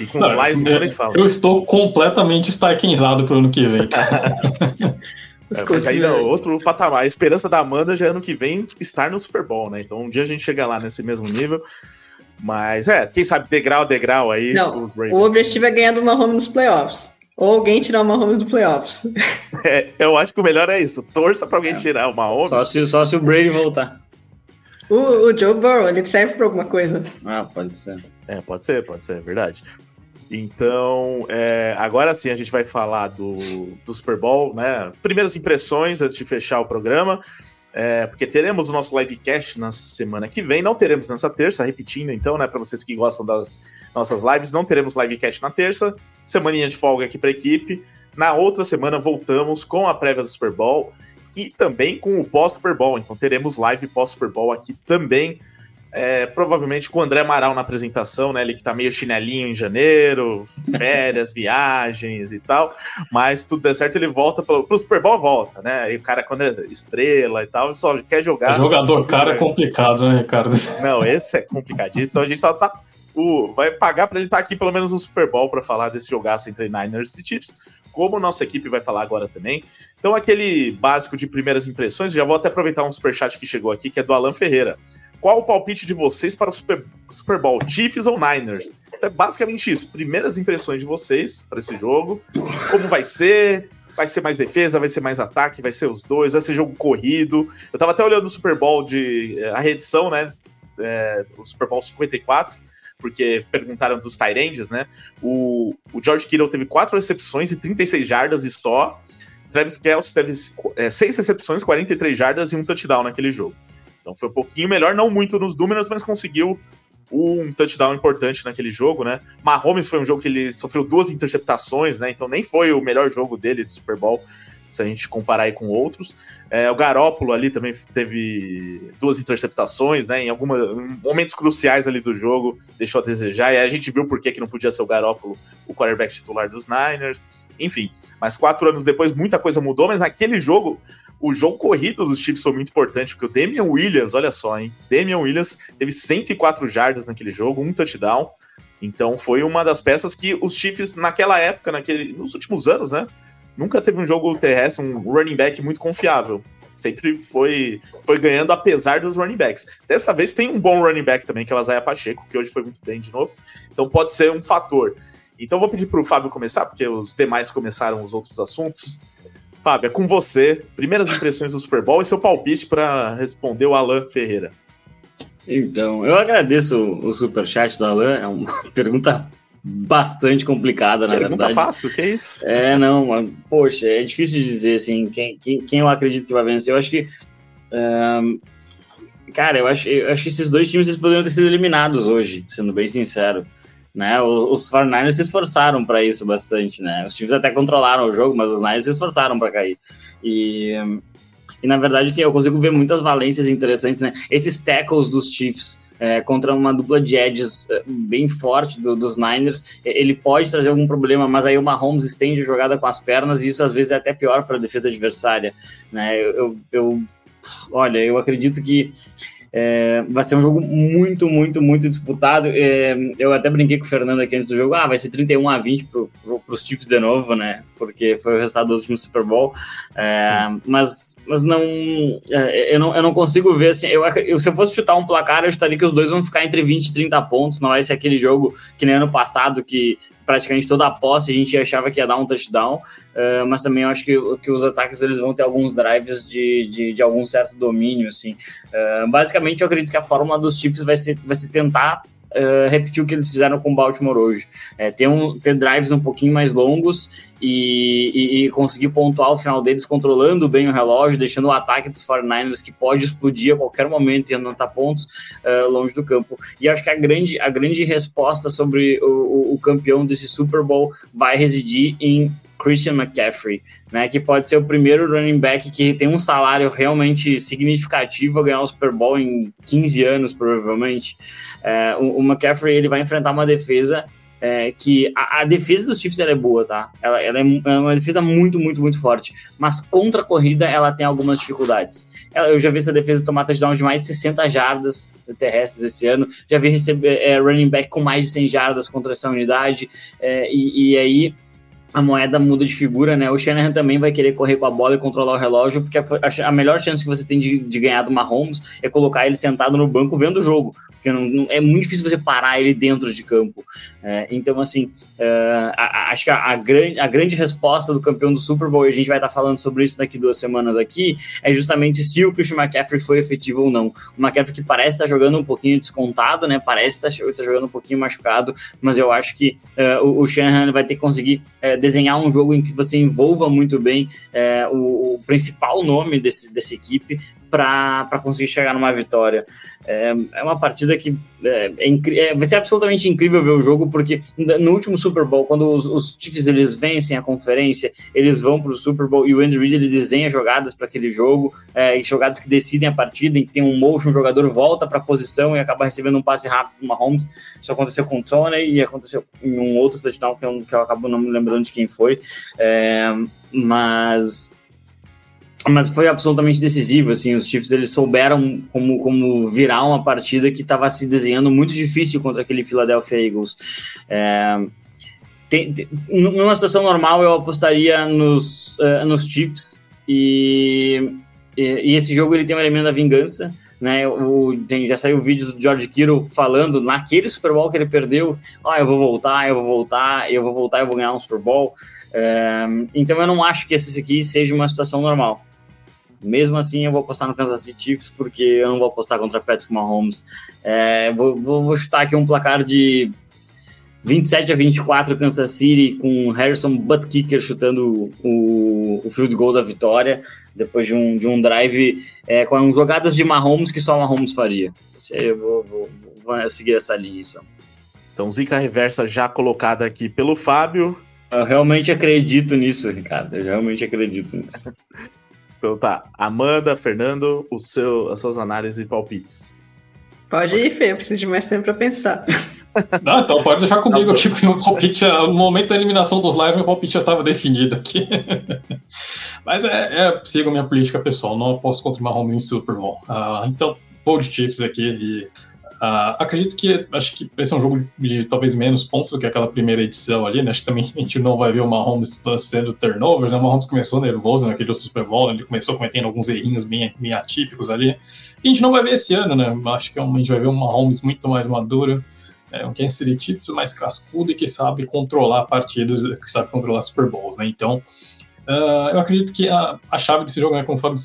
E com os Lions, não eles falam. Eu estou completamente estaquinzado pro ano que vem. é, mas aí não, outro patamar. A esperança da Amanda já é ano que vem estar no Super Bowl, né? Então um dia a gente chega lá nesse mesmo nível. Mas é, quem sabe degrau a degrau aí. Não, o objetivo é ganhar do Mahomes nos playoffs. Ou alguém tirar o Mahomes do playoffs. É, eu acho que o melhor é isso. Torça pra alguém é. tirar o Mahomes. Só se, só se o Brady voltar. O, o Joe Burrow, ele serve pra alguma coisa. Ah, pode ser. É, pode ser, pode ser, é verdade. Então, é, agora sim a gente vai falar do, do Super Bowl, né? Primeiras impressões antes de fechar o programa. É, porque teremos o nosso livecast na semana que vem, não teremos nessa terça, repetindo então, né, para vocês que gostam das nossas lives, não teremos livecast na terça, semaninha de folga aqui para equipe. Na outra semana voltamos com a prévia do Super Bowl e também com o pós-Super Bowl, então teremos live pós-Super Bowl aqui também é, provavelmente com o André Amaral na apresentação, né? Ele que tá meio chinelinho em janeiro, férias, viagens e tal. Mas tudo der certo, ele volta pro, pro Super Bowl, volta, né? E o cara, quando é estrela e tal, só quer jogar. O jogador cara é complicado, né, Ricardo? Não, esse é complicadinho. Então a gente só tá. O, vai pagar para ele estar tá aqui pelo menos no Super Bowl para falar desse jogaço entre Niners e Chiefs como nossa equipe vai falar agora também. Então, aquele básico de primeiras impressões, já vou até aproveitar um superchat que chegou aqui, que é do Alan Ferreira. Qual o palpite de vocês para o Super, Super Bowl, Chiefs ou Niners? Então, é basicamente isso. Primeiras impressões de vocês para esse jogo. Como vai ser? Vai ser mais defesa? Vai ser mais ataque? Vai ser os dois? Vai ser jogo corrido? Eu tava até olhando o Super Bowl de a reedição, né? É, o Super Bowl 54 porque perguntaram dos Tyrands, né? O, o George Kittle teve quatro recepções e 36 jardas e só. Travis Kelce teve é, seis recepções, 43 jardas e um touchdown naquele jogo. Então foi um pouquinho melhor, não muito nos números, mas conseguiu um touchdown importante naquele jogo, né? Mahomes foi um jogo que ele sofreu duas interceptações, né? Então nem foi o melhor jogo dele de Super Bowl se a gente comparar aí com outros. É, o Garópolo ali também teve duas interceptações, né? Em alguns momentos cruciais ali do jogo, deixou a desejar. E a gente viu por que, que não podia ser o Garópolo o quarterback titular dos Niners. Enfim, mas quatro anos depois muita coisa mudou, mas naquele jogo, o jogo corrido dos Chiefs foi muito importante, porque o Damian Williams, olha só, hein? Damian Williams teve 104 jardas naquele jogo, um touchdown. Então foi uma das peças que os Chiefs, naquela época, naquele, nos últimos anos, né? Nunca teve um jogo terrestre, um running back muito confiável. Sempre foi, foi ganhando apesar dos running backs. Dessa vez tem um bom running back também, que é o Azaia Pacheco, que hoje foi muito bem de novo. Então pode ser um fator. Então vou pedir para o Fábio começar, porque os demais começaram os outros assuntos. Fábio, é com você. Primeiras impressões do Super Bowl e seu palpite para responder o Alan Ferreira. Então, eu agradeço o, o super chat do Alan. É uma pergunta bastante complicada, na Pergunta verdade. fácil, que é isso? É, não, poxa, é difícil de dizer, assim, quem, quem, quem eu acredito que vai vencer. Eu acho que, um, cara, eu acho, eu acho que esses dois times eles poderiam ter sido eliminados hoje, sendo bem sincero. Né? Os 49ers se esforçaram para isso bastante, né? Os times até controlaram o jogo, mas os Niners se esforçaram para cair. E E na verdade, sim, eu consigo ver muitas valências interessantes, né? Esses tackles dos Chiefs é, contra uma dupla de edges é, bem forte do, dos Niners, ele pode trazer algum problema, mas aí o Mahomes estende a jogada com as pernas e isso às vezes é até pior para a defesa adversária. Né? Eu, eu, eu, olha, eu acredito que é, vai ser um jogo muito, muito, muito disputado. É, eu até brinquei com o Fernando aqui antes do jogo. Ah, vai ser 31 a 20 para pro, os Chiefs de novo, né? Porque foi o resultado do último Super Bowl. É, mas, mas não, é, eu não, eu não consigo ver assim. Eu, eu, se eu fosse chutar um placar, eu estaria que os dois vão ficar entre 20 e 30 pontos. Não vai ser aquele jogo que nem ano passado que praticamente toda a posse a gente achava que ia dar um touchdown, uh, mas também eu acho que, que os ataques eles vão ter alguns drives de, de, de algum certo domínio, assim. Uh, basicamente, eu acredito que a fórmula dos Chiefs vai ser, vai ser tentar uh, repetir o que eles fizeram com o Baltimore hoje. É, ter, um, ter drives um pouquinho mais longos e, e, e, conseguir pontuar o final deles, controlando bem o relógio, deixando o ataque dos 49ers que pode explodir a qualquer momento e anotar pontos uh, longe do campo. E acho que a grande, a grande resposta sobre o, o, o campeão desse Super Bowl vai residir em Christian McCaffrey, né, que pode ser o primeiro running back que tem um salário realmente significativo a ganhar o Super Bowl em 15 anos, provavelmente. É, o, o, McCaffrey ele vai enfrentar uma defesa é, que a, a, defesa dos Chiefs é boa, tá? Ela, ela é, é, uma defesa muito, muito, muito forte, mas contra a corrida ela tem algumas dificuldades. Ela, eu já vi essa defesa tomar touchdown de mais de 60 jardas terrestres esse ano, já vi receber é, running back com mais de 100 jardas contra essa unidade, é, e, e aí a moeda muda de figura, né? O Shanahan também vai querer correr com a bola e controlar o relógio, porque a, melhor chance que você tem de, de ganhar do Mahomes é colocar ele sentado no banco vendo o jogo, porque não, não, é muito difícil você parar ele dentro de campo. É, então, assim, é, a, acho que a, a, grande, a grande resposta do campeão do Super Bowl, e a gente vai estar falando sobre isso daqui duas semanas aqui, é justamente se o Christian McCaffrey foi efetivo ou não. O McCaffrey que parece estar jogando um pouquinho descontado, né? Parece estar, estar jogando um pouquinho machucado, mas eu acho que uh, o, o Shanahan vai ter que conseguir uh, desenhar um jogo em que você envolva muito bem é, o, o, principal nome desse, dessa equipe para conseguir chegar numa vitória. É, é uma partida que é, é, é, vai ser absolutamente incrível ver o jogo, porque no último Super Bowl, quando os, os Chiefs eles vencem a conferência, eles vão para o Super Bowl e o Andy Reid ele desenha jogadas para aquele jogo, é, jogadas que decidem a partida, em que tem um motion, o jogador volta para a posição e acaba recebendo um passe rápido do Mahomes. Isso aconteceu com o Tony e aconteceu em um outro touchdown que eu, que eu acabo não me lembrando de quem foi. É, mas mas foi absolutamente decisivo, assim, os Chiefs eles souberam como, como virar uma partida que estava se desenhando muito difícil contra aquele Philadelphia Eagles. É, tem, tem, numa situação normal eu apostaria nos, uh, nos Chiefs e, e, e, esse jogo ele tem um elemento da vingança, né, o, tem, já saiu vídeos do George Kittle falando naquele Super Bowl que ele perdeu, ah, eu vou voltar, eu vou voltar, eu vou voltar, eu vou ganhar um Super Bowl, é, então eu não acho que esse aqui seja uma situação normal. Mesmo assim, eu vou apostar no Kansas City Chiefs, porque eu não vou apostar contra Patrick Mahomes. É, vou, vou, vou, chutar aqui um placar de 27 a 24 Kansas City, com Harrison Butkicker chutando o, o field goal da vitória, depois de um, de um drive é, com jogadas de Mahomes que só Mahomes faria. Eu vou, vou, vou seguir essa linha, então. Então, zica reversa já colocada aqui pelo Fábio. Eu realmente acredito nisso, Ricardo. Eu realmente acredito nisso. Então tá, Amanda, Fernando, o seu, as suas análises e palpites. Pode ir, Fê, eu preciso de mais tempo para pensar. Não, então pode deixar comigo aqui, porque meu palpite, no momento da eliminação dos lives, meu palpite já estava definido aqui. Mas é, é, sigo minha política pessoal, não aposto contra o Mahomes em Super Bowl. Uh, então, vou de Chiefs aqui e Uh, acredito que acho que esse é um jogo de, talvez menos pontos do que aquela primeira edição ali, né? Acho que também a gente não vai ver o Mahomes sendo turnovers, né? O Mahomes começou nervoso naquele Super Bowl, ele começou cometendo alguns errinhos bem, bem atípicos ali. E a gente não vai ver esse ano, né? Acho que é a gente vai ver um Mahomes muito mais maduro, é, um Kansas City Chiefs mais cascudo e que sabe controlar partidas, que sabe controlar Super Bowls, né? Então, Uh, eu acredito que a, a, chave desse jogo, né, como o Fábio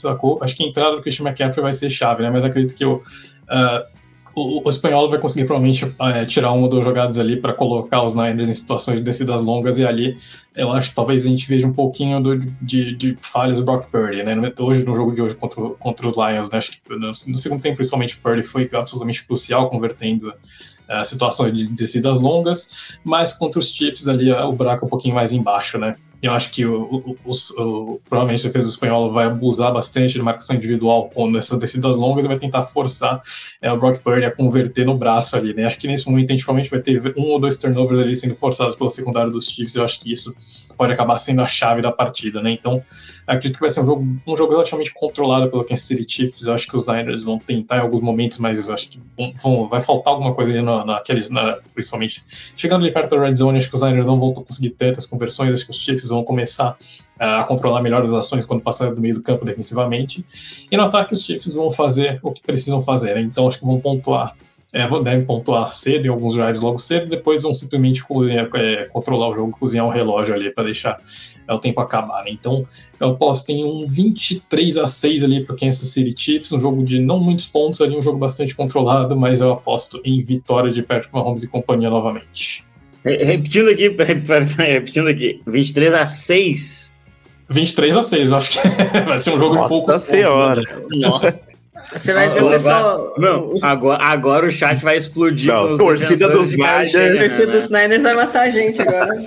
acho que a entrada do Christian McCaffrey vai ser chave, né? Mas acredito que o, uh, o, o espanhol vai conseguir provavelmente é, tirar uma duas jogadas ali para colocar os Niners em situações de descidas longas e ali eu acho que talvez a gente veja um pouquinho do, de, de, falhas do Brock Purdy, né? Hoje, no jogo de hoje contra, contra os Lions, né? Acho que no, no segundo tempo, principalmente, Purdy foi absolutamente crucial convertendo uh, situações de descidas longas, mas contra os Chiefs ali uh, o buraco é um pouquinho mais embaixo, né? Eu acho que o, o, o, provavelmente a defesa espanhola vai abusar bastante de marcação individual nessas descidas longas e vai tentar forçar é, o Brock Purdy a converter no braço ali, né? Acho que nesse momento a gente provavelmente vai ter um ou dois turnovers ali sendo forçados pela secundária dos Chiefs. Eu acho que isso pode acabar sendo a chave da partida, né? Então, acredito que vai ser um jogo, um jogo relativamente controlado pelo Kansas City Chiefs. Eu acho que os Niners vão tentar em alguns momentos, mas eu acho que vão, vai faltar alguma coisa ali na, naqueles, na, principalmente chegando ali perto da red zone. Acho que os Niners não vão conseguir tantas conversões. Acho que os Chiefs vão começar a controlar melhor as ações quando passarem do meio do campo defensivamente. E no ataque, os Chiefs vão fazer o que precisam fazer. Né? Então, acho que vão pontuar é, devem pontuar cedo em alguns drives logo cedo, depois vão simplesmente cozinhar, é, controlar o jogo, cozinhar um relógio ali para deixar é, o tempo acabar. Né? Então, eu aposto em um 23 a 6 ali para o Kansas City Chiefs, um jogo de não muitos pontos ali, um jogo bastante controlado, mas eu aposto em vitória de Patrick Mahomes e companhia novamente. Repetindo aqui, repetindo aqui, 23 a 6. 23 a 6, eu acho que vai ser um jogo Nossa de poucos senhora. pontos. Né? Nossa. Você vai ver o pessoal. Não, agora, agora o chat vai explodir. Não, torcida dos Niners. A torcida dos Niners vai matar a gente agora.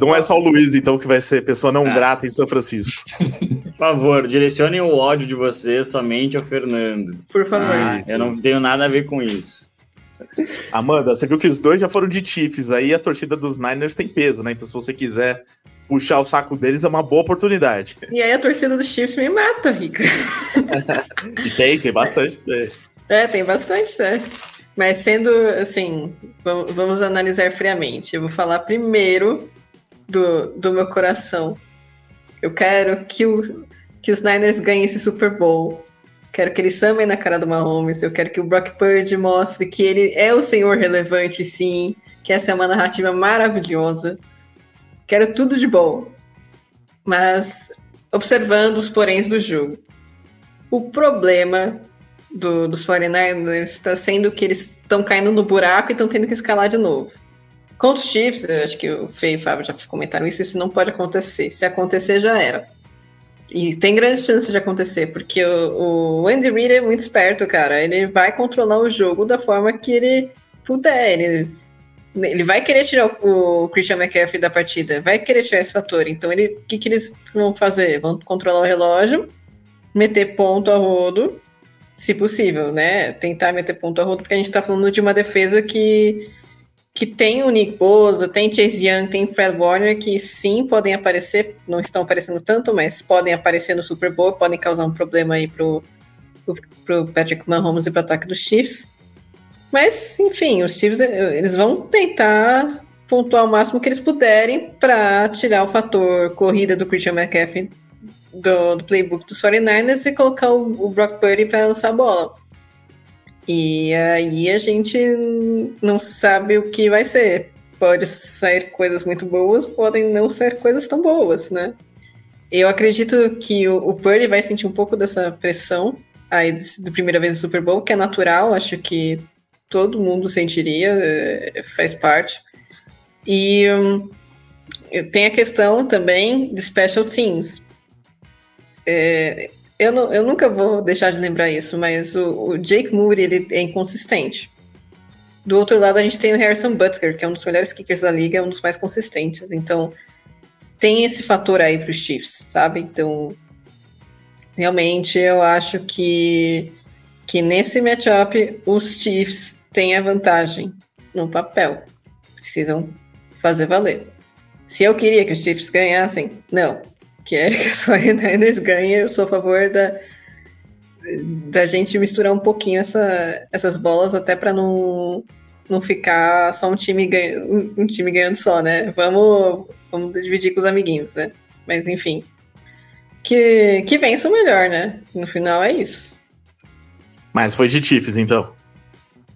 Não é só o Luiz, então, que vai ser pessoa não ah. grata em São Francisco. Por favor, direcionem o ódio de vocês somente ao Fernando. Por favor. Ah, eu não tenho nada a ver com isso. Amanda, você viu que os dois já foram de Chiefs, aí a torcida dos Niners tem peso, né? Então, se você quiser puxar o saco deles é uma boa oportunidade. E aí a torcida dos Chiefs me mata, Rica. e tem, tem bastante. É, é tem bastante, é. Mas sendo assim, vamos analisar friamente. Eu vou falar primeiro do, do meu coração. Eu quero que, o, que os Niners ganhem esse Super Bowl. Quero que eles samem na cara do Mahomes. Eu quero que o Brock Purdy mostre que ele é o senhor relevante, sim. Que essa é uma narrativa maravilhosa. Quero tudo de bom. Mas observando os poréns do jogo. O problema do, dos 49ers está sendo que eles estão caindo no buraco e estão tendo que escalar de novo. Contra os Chiefs, acho que o Fê e o Fábio já comentaram isso, isso não pode acontecer. Se acontecer, já era. E tem grande chance de acontecer, porque o, o Andy Reid é muito esperto, cara. Ele vai controlar o jogo da forma que ele puder. Ele ele vai querer tirar o, Christian McCaffrey da partida, vai querer tirar esse fator. Então, ele, o que, que eles vão fazer? Vão controlar o relógio, meter ponto a rodo, se possível, né? Tentar meter ponto a rodo, porque a gente tá falando de uma defesa que, que tem o Nick Bosa, tem Chase Young, tem Fred Warner, que sim podem aparecer, não estão aparecendo tanto, mas podem aparecer no Super Bowl, podem causar um problema aí pro, pro, pro Patrick Mahomes e pro ataque dos Chiefs. Mas, enfim, os Chiefs eles vão tentar pontuar o máximo que eles puderem para tirar o fator corrida do Christian McCaffrey do, do playbook dos 49ers e colocar o, o Brock Purdy para lançar a bola. E aí a gente não sabe o que vai ser. Pode sair coisas muito boas, podem não ser coisas tão boas, né? Eu acredito que o, o Purdy vai sentir um pouco dessa pressão aí do, primeira vez no Super Bowl, que é natural, acho que todo mundo sentiria, é, faz parte. E um, tem a questão também de special teams. É, eu, não, eu nunca vou deixar de lembrar isso, mas o, o, Jake Moody ele é inconsistente. Do outro lado, a gente tem o Harrison Butker, que é um dos melhores kickers da liga, é um dos mais consistentes. Então, tem esse fator aí para os Chiefs, sabe? Então, realmente, eu acho que, que nesse matchup, os Chiefs tem a vantagem no papel. Precisam fazer valer. Se eu queria que os Chiefs ganhassem, não. Quero que os 49ers ganhem. Eu sou a favor da, da gente misturar um pouquinho essa, essas bolas até para não, não ficar só um time, ganha, um time ganhando só, né? Vamos, vamos dividir com os amiguinhos, né? Mas enfim. Que, que vença o melhor, né? No final é isso. Mas foi de Chiefs, então.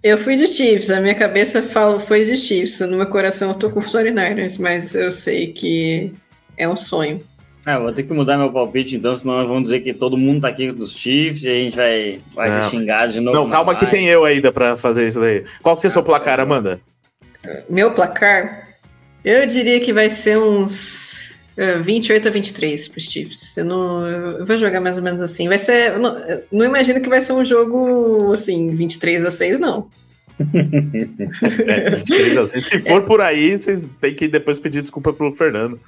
Eu fui de Chiefs, a minha cabeça fala, foi de Chiefs, no meu coração eu tô com os 49ers, mas eu sei que é um sonho. É, vou ter que mudar meu palpite, então, senão vão dizer que todo mundo tá aqui dos Chiefs e a gente vai, vai se xingar de novo. Não, calma que tem eu ainda pra fazer isso daí. Qual que é o seu placar, Amanda? Meu placar? Eu diria que vai ser uns 28 é, a 23 para os Chiefs. Eu, não, eu vou jogar mais ou menos assim. Vai ser. Não, não, imagino que vai ser um jogo assim, 23 a 6, não. é, 23 a 6. Se for por aí, vocês têm que depois pedir desculpa pro Fernando.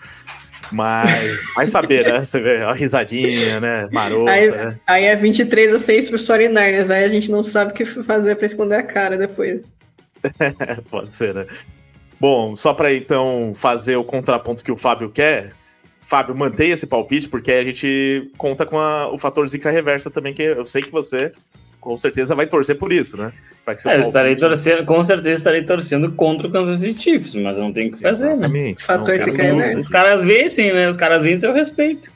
Mas vai saber, né? Você vê a risadinha, né? Marota. Aí, né? aí é 23 a 6 pro 49ers, aí a gente não sabe o que fazer pra esconder a cara depois. Pode ser, né? Bom, só para então fazer o contraponto que o Fábio quer, Fábio, mantenha esse palpite, porque a gente conta com a, o fator zica reversa também, que eu sei que você com certeza vai torcer por isso, né? Pra que seu é, eu estarei torcendo, com certeza estarei torcendo contra o Kansas City Chiefs, mas eu não tenho o que fazer, né? Exatamente. né? Fator os, caras, os caras vencem, né? Os caras vencem, eu respeito.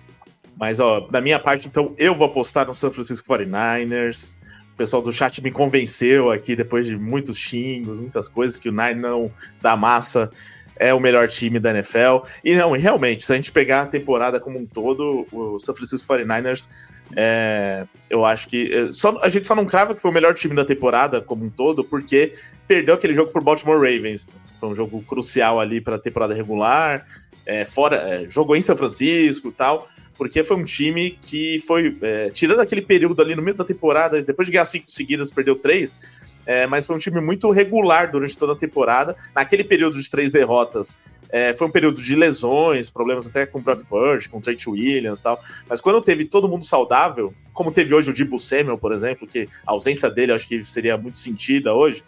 Mas, ó, da minha parte, então, eu vou apostar no San Francisco 49ers. Pessoal do chat me convenceu aqui, depois de muitos xingos, muitas coisas, que o Nine não dá massa é o melhor time da NFL. E não, realmente, se a gente pegar a temporada como um todo, o San Francisco 49ers, é, eu acho que. É, só, a gente só não crava que foi o melhor time da temporada como um todo, porque perdeu aquele jogo por Baltimore Ravens. Foi um jogo crucial ali para a temporada regular. É, fora, é, jogou em São Francisco e tal porque foi um time que foi, é, tirando aquele período ali no meio da temporada, depois de ganhar cinco seguidas, perdeu três, é, mas foi um time muito regular durante toda a temporada. Naquele período de três derrotas, é, foi um período de lesões, problemas até com o Brock Purdy, com o Trent Williams e tal. Mas quando teve todo mundo saudável, como teve hoje o Debo Samuel, por exemplo, que a ausência dele acho que seria muito sentida hoje,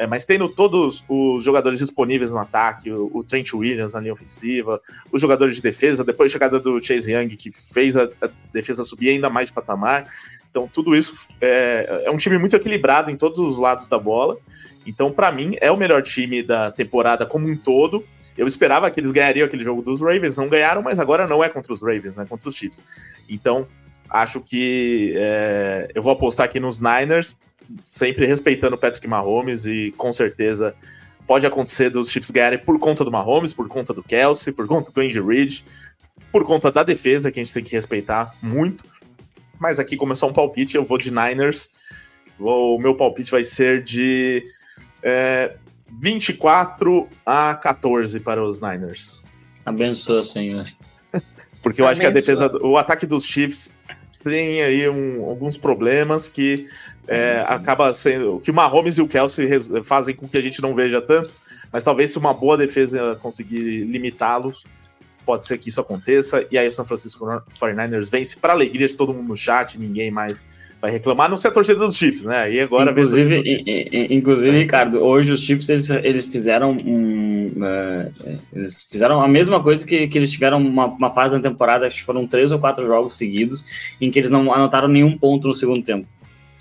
é, mas tendo todos os jogadores disponíveis no ataque, o, o, Trent Williams na linha ofensiva, os jogadores de defesa, depois a chegada do Chase Young, que fez a, a defesa subir ainda mais de patamar. Então, tudo isso é, é um time muito equilibrado em todos os lados da bola. Então, para mim, é o melhor time da temporada como um todo. Eu esperava que eles ganhariam aquele jogo dos Ravens, não ganharam, mas agora não é contra os Ravens, é contra os Chiefs. Então, acho que é, eu vou apostar aqui nos Niners, sempre respeitando o Patrick Mahomes e com certeza pode acontecer dos Chiefs ganharem por conta do Mahomes, por conta do Kelsey, por conta do Andy Reid, por conta da defesa, que a gente tem que respeitar muito, mas aqui, como é só um palpite, eu vou de Niners. O meu palpite vai ser de é, 24 a 14 para os Niners. Abençoa, Senhor. Porque eu Abençoa. acho que a defesa, o ataque dos Chiefs tem aí um, alguns problemas que é, acaba sendo que o Mahomes e o Kelsey fazem com que a gente não veja tanto, mas talvez se uma boa defesa conseguir limitá-los, pode ser que isso aconteça, e aí o San Francisco 49ers vence para alegria de todo mundo no chat, ninguém mais vai reclamar, não ser a torcida dos Chiefs, né? E agora inclusive, inclusive Ricardo, hoje os Chiefs eles, eles fizeram um, uh, eles fizeram a mesma coisa que, que eles tiveram uma, uma fase na temporada, acho que foram três ou quatro jogos seguidos em que eles não anotaram nenhum ponto no segundo tempo.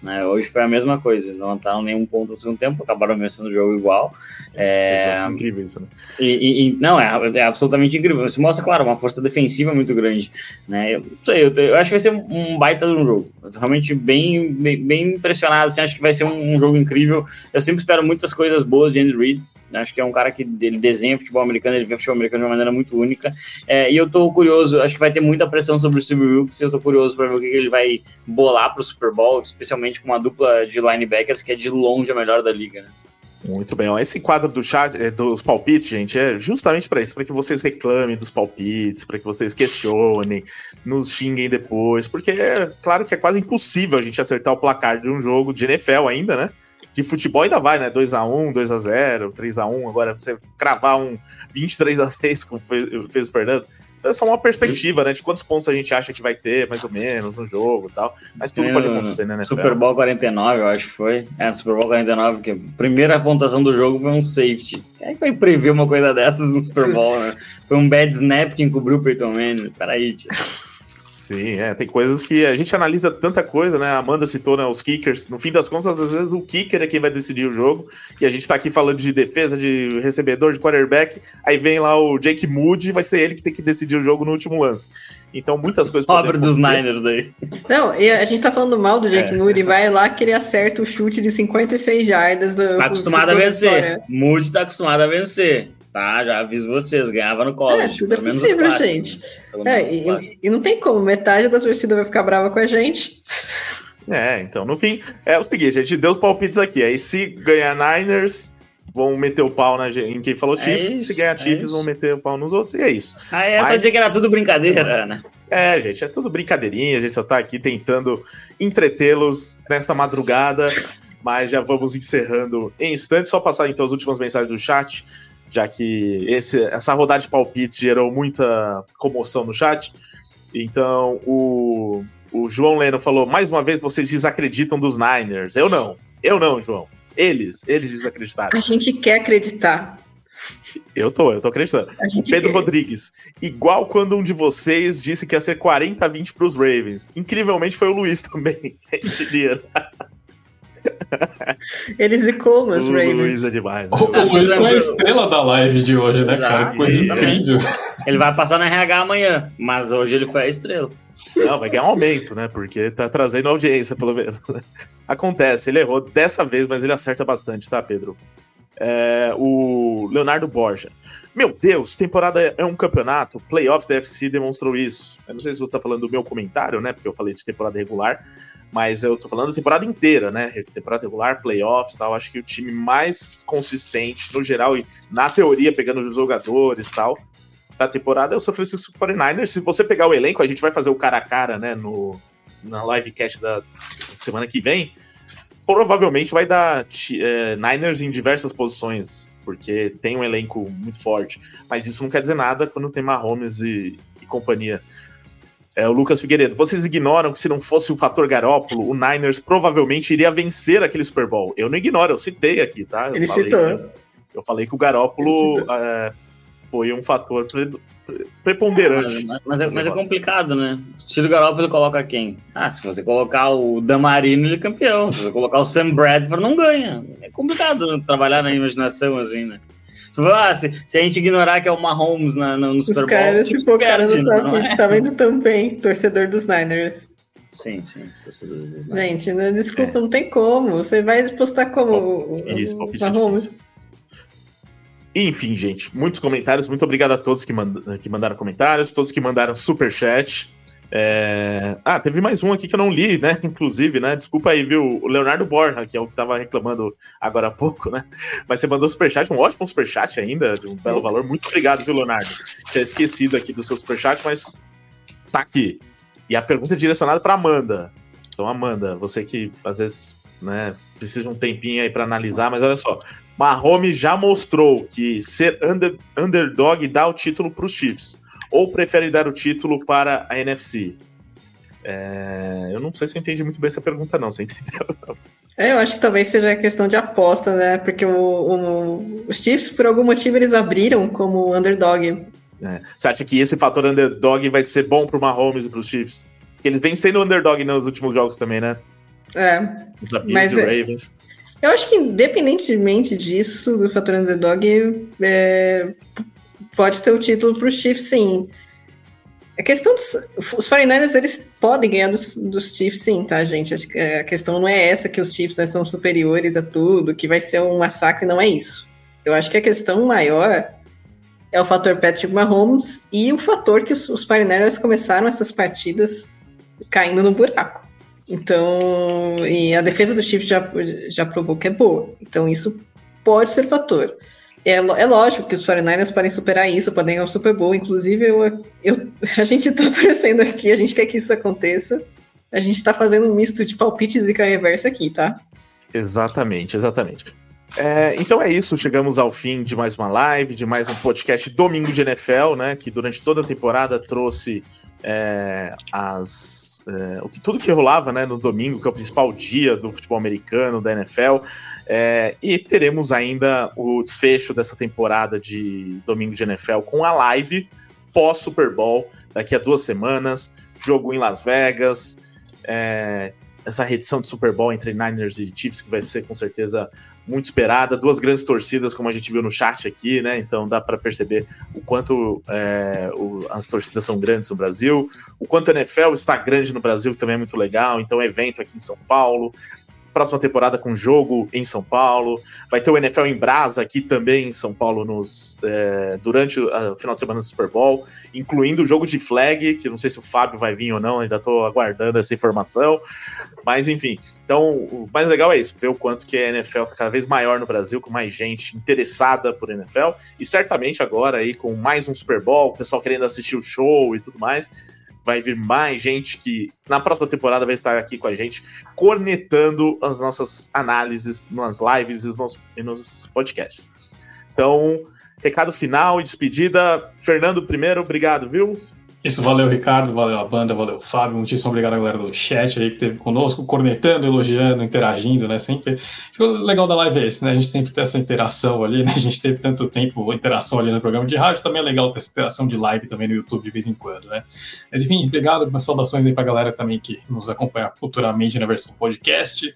É, hoje foi a mesma coisa, não levantaram nenhum ponto no segundo tempo, acabaram vencendo o jogo igual. É, é incrível isso, né? E, e, não, é, é, absolutamente incrível. Isso mostra, claro, uma força defensiva muito grande. Né? Eu, sei, eu, eu, acho que vai ser um baita de um jogo. Eu tô realmente bem, bem, bem impressionado, assim, acho que vai ser um, um, jogo incrível. Eu sempre espero muitas coisas boas de Andy Reid. Acho que é um cara que ele desenha futebol americano, ele vê futebol americano de uma maneira muito única. É, e eu tô curioso, acho que vai ter muita pressão sobre o Steve Wilkes. Eu tô curioso para ver o que ele vai bolar pro Super Bowl, especialmente com uma dupla de linebackers que é de longe a melhor da liga, né? Muito bem, esse quadro do chat, é, dos palpites, gente, é justamente para isso, para que vocês reclamem dos palpites, para que vocês questionem, nos xinguem depois, porque é claro que é quase impossível a gente acertar o placar de um jogo de NFL ainda, né? De futebol ainda vai, né? 2x1, 2x0, 3x1. Agora você cravar um 23x6, como fez, fez o Fernando. Então é só uma perspectiva, né? De quantos pontos a gente acha que vai ter, mais ou menos, no jogo e tal. Mas tudo pode acontecer, né? Super Bowl 49, eu acho que foi. É, Super Bowl 49, que a primeira pontuação do jogo foi um safety. Quem é que vai prever uma coisa dessas no Super Bowl, né? Foi um bad snap que encobriu o Peyton Manning. Peraí, tio. Sim, é, tem coisas que a gente analisa tanta coisa, né? A Amanda citou né, os kickers. No fim das contas, às vezes o kicker é quem vai decidir o jogo. E a gente tá aqui falando de defesa, de recebedor, de quarterback. Aí vem lá o Jake Moody, vai ser ele que tem que decidir o jogo no último lance. Então, muitas coisas. Pobre dos Niners daí. Não, e a gente tá falando mal do Jake é. Moody, vai lá que ele acerta o chute de 56 jardas. Do, tá acostumado a vencer. Moody tá acostumado a vencer. Tá, já aviso vocês, ganhava no college. É, tudo é possível, gente. É, e, e, não tem como, metade da torcida vai ficar brava com a gente. É, então, no fim, é o seguinte, a gente deu os palpites aqui. Aí se ganhar Niners, vão meter o pau na, em quem falou é Chiefs. É isso, se ganhar é Chiefs, isso. vão meter o pau nos outros. E é isso. Ah, é só dizer que era tudo brincadeira, né? É, gente, é tudo brincadeirinha. A gente só tá aqui tentando entretê-los nesta madrugada Mas já vamos encerrando em instantes. Só passar então as últimas mensagens do chat, já que esse, essa rodada de palpite gerou muita comoção no chat. Então, o, o João Leno falou: mais uma vez vocês desacreditam dos Niners. Eu não. Eu não, João. Eles, eles desacreditaram. A gente quer acreditar. Eu tô, eu tô acreditando. O Pedro quer. Rodrigues, igual quando um de vocês disse que ia ser 40 a 20 pros Ravens. Incrivelmente foi o Luiz também. Quem Ele zicou meus o Ravens. Luiz é demais. Né? O, o Luiz foi a estrela da live de hoje, né, Exato, cara? Coisa incrível. Ele vai passar no RH amanhã, mas hoje ele foi a estrela. Não, vai ganhar um aumento, né? Porque tá trazendo audiência, pelo menos. Acontece, ele errou dessa vez, mas ele acerta bastante, tá, Pedro? É, o Leonardo Borja. Meu Deus, temporada é um campeonato. Playoffs da FC demonstrou isso. Eu não sei se você está falando do meu comentário, né? Porque eu falei de temporada regular, mas eu tô falando da temporada inteira, né? Temporada regular, playoffs tal. Acho que o time mais consistente, no geral, e na teoria, pegando os jogadores tal, da temporada é o São Francisco 49ers. Se você pegar o elenco, a gente vai fazer o cara a cara, né? No, na livecast da semana que vem provavelmente vai dar é, Niners em diversas posições, porque tem um elenco muito forte. Mas isso não quer dizer nada quando tem Mahomes e, e companhia. É, o Lucas Figueiredo, vocês ignoram que se não fosse o fator Garópolo, o Niners provavelmente iria vencer aquele Super Bowl. Eu não ignoro, eu citei aqui, tá? Eu Ele citou. Que, eu falei que o Garópolo é, foi um fator preponderante. mas, mas, é, mas, é, complicado, né? Se o Garoppolo ele coloca quem? Ah, se você colocar o Damarino, ele é campeão. Se você colocar o Sam Bradford, não ganha. É complicado trabalhar na imaginação assim, né? Se, ah, se, se, a gente ignorar que é o Mahomes na, no, no Super Bowl, caras se focaram no top, é? tá vendo também, torcedor dos Niners. Sim, sim, torcedor dos Niners. Gente, né, desculpa, é. não tem como. Você vai postar como Isso, o, o Mahomes. Enfim, gente, muitos comentários. Muito obrigado a todos que, mand que mandaram comentários, todos que mandaram super chat. É... Ah, teve mais um aqui que eu não li, né? Inclusive, né? Desculpa aí, viu? O Leonardo Borja, que é o que tava reclamando agora há pouco, né? Mas você mandou superchat, um ótimo superchat ainda, de um belo valor. Muito obrigado, viu, Leonardo? Tinha esquecido aqui do seu superchat, mas tá aqui. E a pergunta é direcionada para Amanda. Então, Amanda, você que às vezes né, precisa de um tempinho aí para analisar, mas olha só. Mahomes já mostrou que ser under, underdog dá o título para os Chiefs. Ou prefere dar o título para a NFC? É, eu não sei se eu entendi muito bem essa pergunta, não. Você entendeu? É, eu acho que talvez seja questão de aposta, né? Porque o, o, os Chiefs, por algum motivo, eles abriram como underdog. É. Você acha que esse fator underdog vai ser bom para o Mahomes e para os Chiefs? Porque eles vêm sendo underdog nos últimos jogos também, né? É. Mas, e é Ravens. Eu acho que, independentemente disso, do fator underdog, é, pode ter o título para os Chiefs, sim. A questão dos os 49ers, eles podem ganhar dos, dos Chiefs, sim, tá, gente? A questão não é essa que os Chiefs né, são superiores a tudo, que vai ser um massacre, não é isso. Eu acho que a questão maior é o fator Patrick Mahomes e o fator que os, os 49ers começaram essas partidas caindo no buraco. Então, e a defesa do Chiefs já, já provou que é boa. Então, isso pode ser fator. É, é lógico que os 49ers podem superar isso, podem ir ao Super Bowl. Inclusive, eu, eu, a gente tá torcendo aqui, a gente quer que isso aconteça. A gente tá fazendo um misto de palpites e reversa aqui, tá? Exatamente, exatamente. É, então é isso, chegamos ao fim de mais uma live, de mais um podcast Domingo de NFL, né? Que durante toda a temporada trouxe é, as, é, o que, tudo que rolava né, no domingo, que é o principal dia do futebol americano, da NFL. É, e teremos ainda o desfecho dessa temporada de Domingo de NFL com a live pós-Super Bowl, daqui a duas semanas, jogo em Las Vegas. Essa redição de Super Bowl entre Niners e Chiefs, que vai ser com certeza muito esperada, duas grandes torcidas, como a gente viu no chat aqui, né? Então dá para perceber o quanto é, o, as torcidas são grandes no Brasil, o quanto a NFL está grande no Brasil, que também é muito legal. Então, evento aqui em São Paulo, próxima temporada com jogo em São Paulo. Vai ter o NFL em Brasa aqui também em São Paulo nos, é, durante o final de semana do Super Bowl, incluindo o jogo de flag, que não sei se o Fábio vai vir ou não, ainda estou aguardando essa informação. Mas enfim, então o mais legal é isso, ver o quanto que a NFL está cada vez maior no Brasil, com mais gente interessada por NFL, e certamente agora aí com mais um Super Bowl, o pessoal querendo assistir o show e tudo mais vai vir mais gente que na próxima temporada vai estar aqui com a gente, cornetando as nossas análises nas lives e nos, e nos podcasts. Então, recado final e despedida. Fernando, primeiro, obrigado, viu? Isso, valeu Ricardo, valeu a banda, valeu Fábio, muitíssimo obrigado a galera do chat aí que esteve conosco, cornetando, elogiando, interagindo, né? Sempre. O legal da live é esse, né? A gente sempre tem essa interação ali, né? A gente teve tanto tempo interação ali no programa de rádio, também é legal ter essa interação de live também no YouTube de vez em quando, né? Mas enfim, obrigado, umas saudações aí pra galera também que nos acompanha futuramente na versão podcast.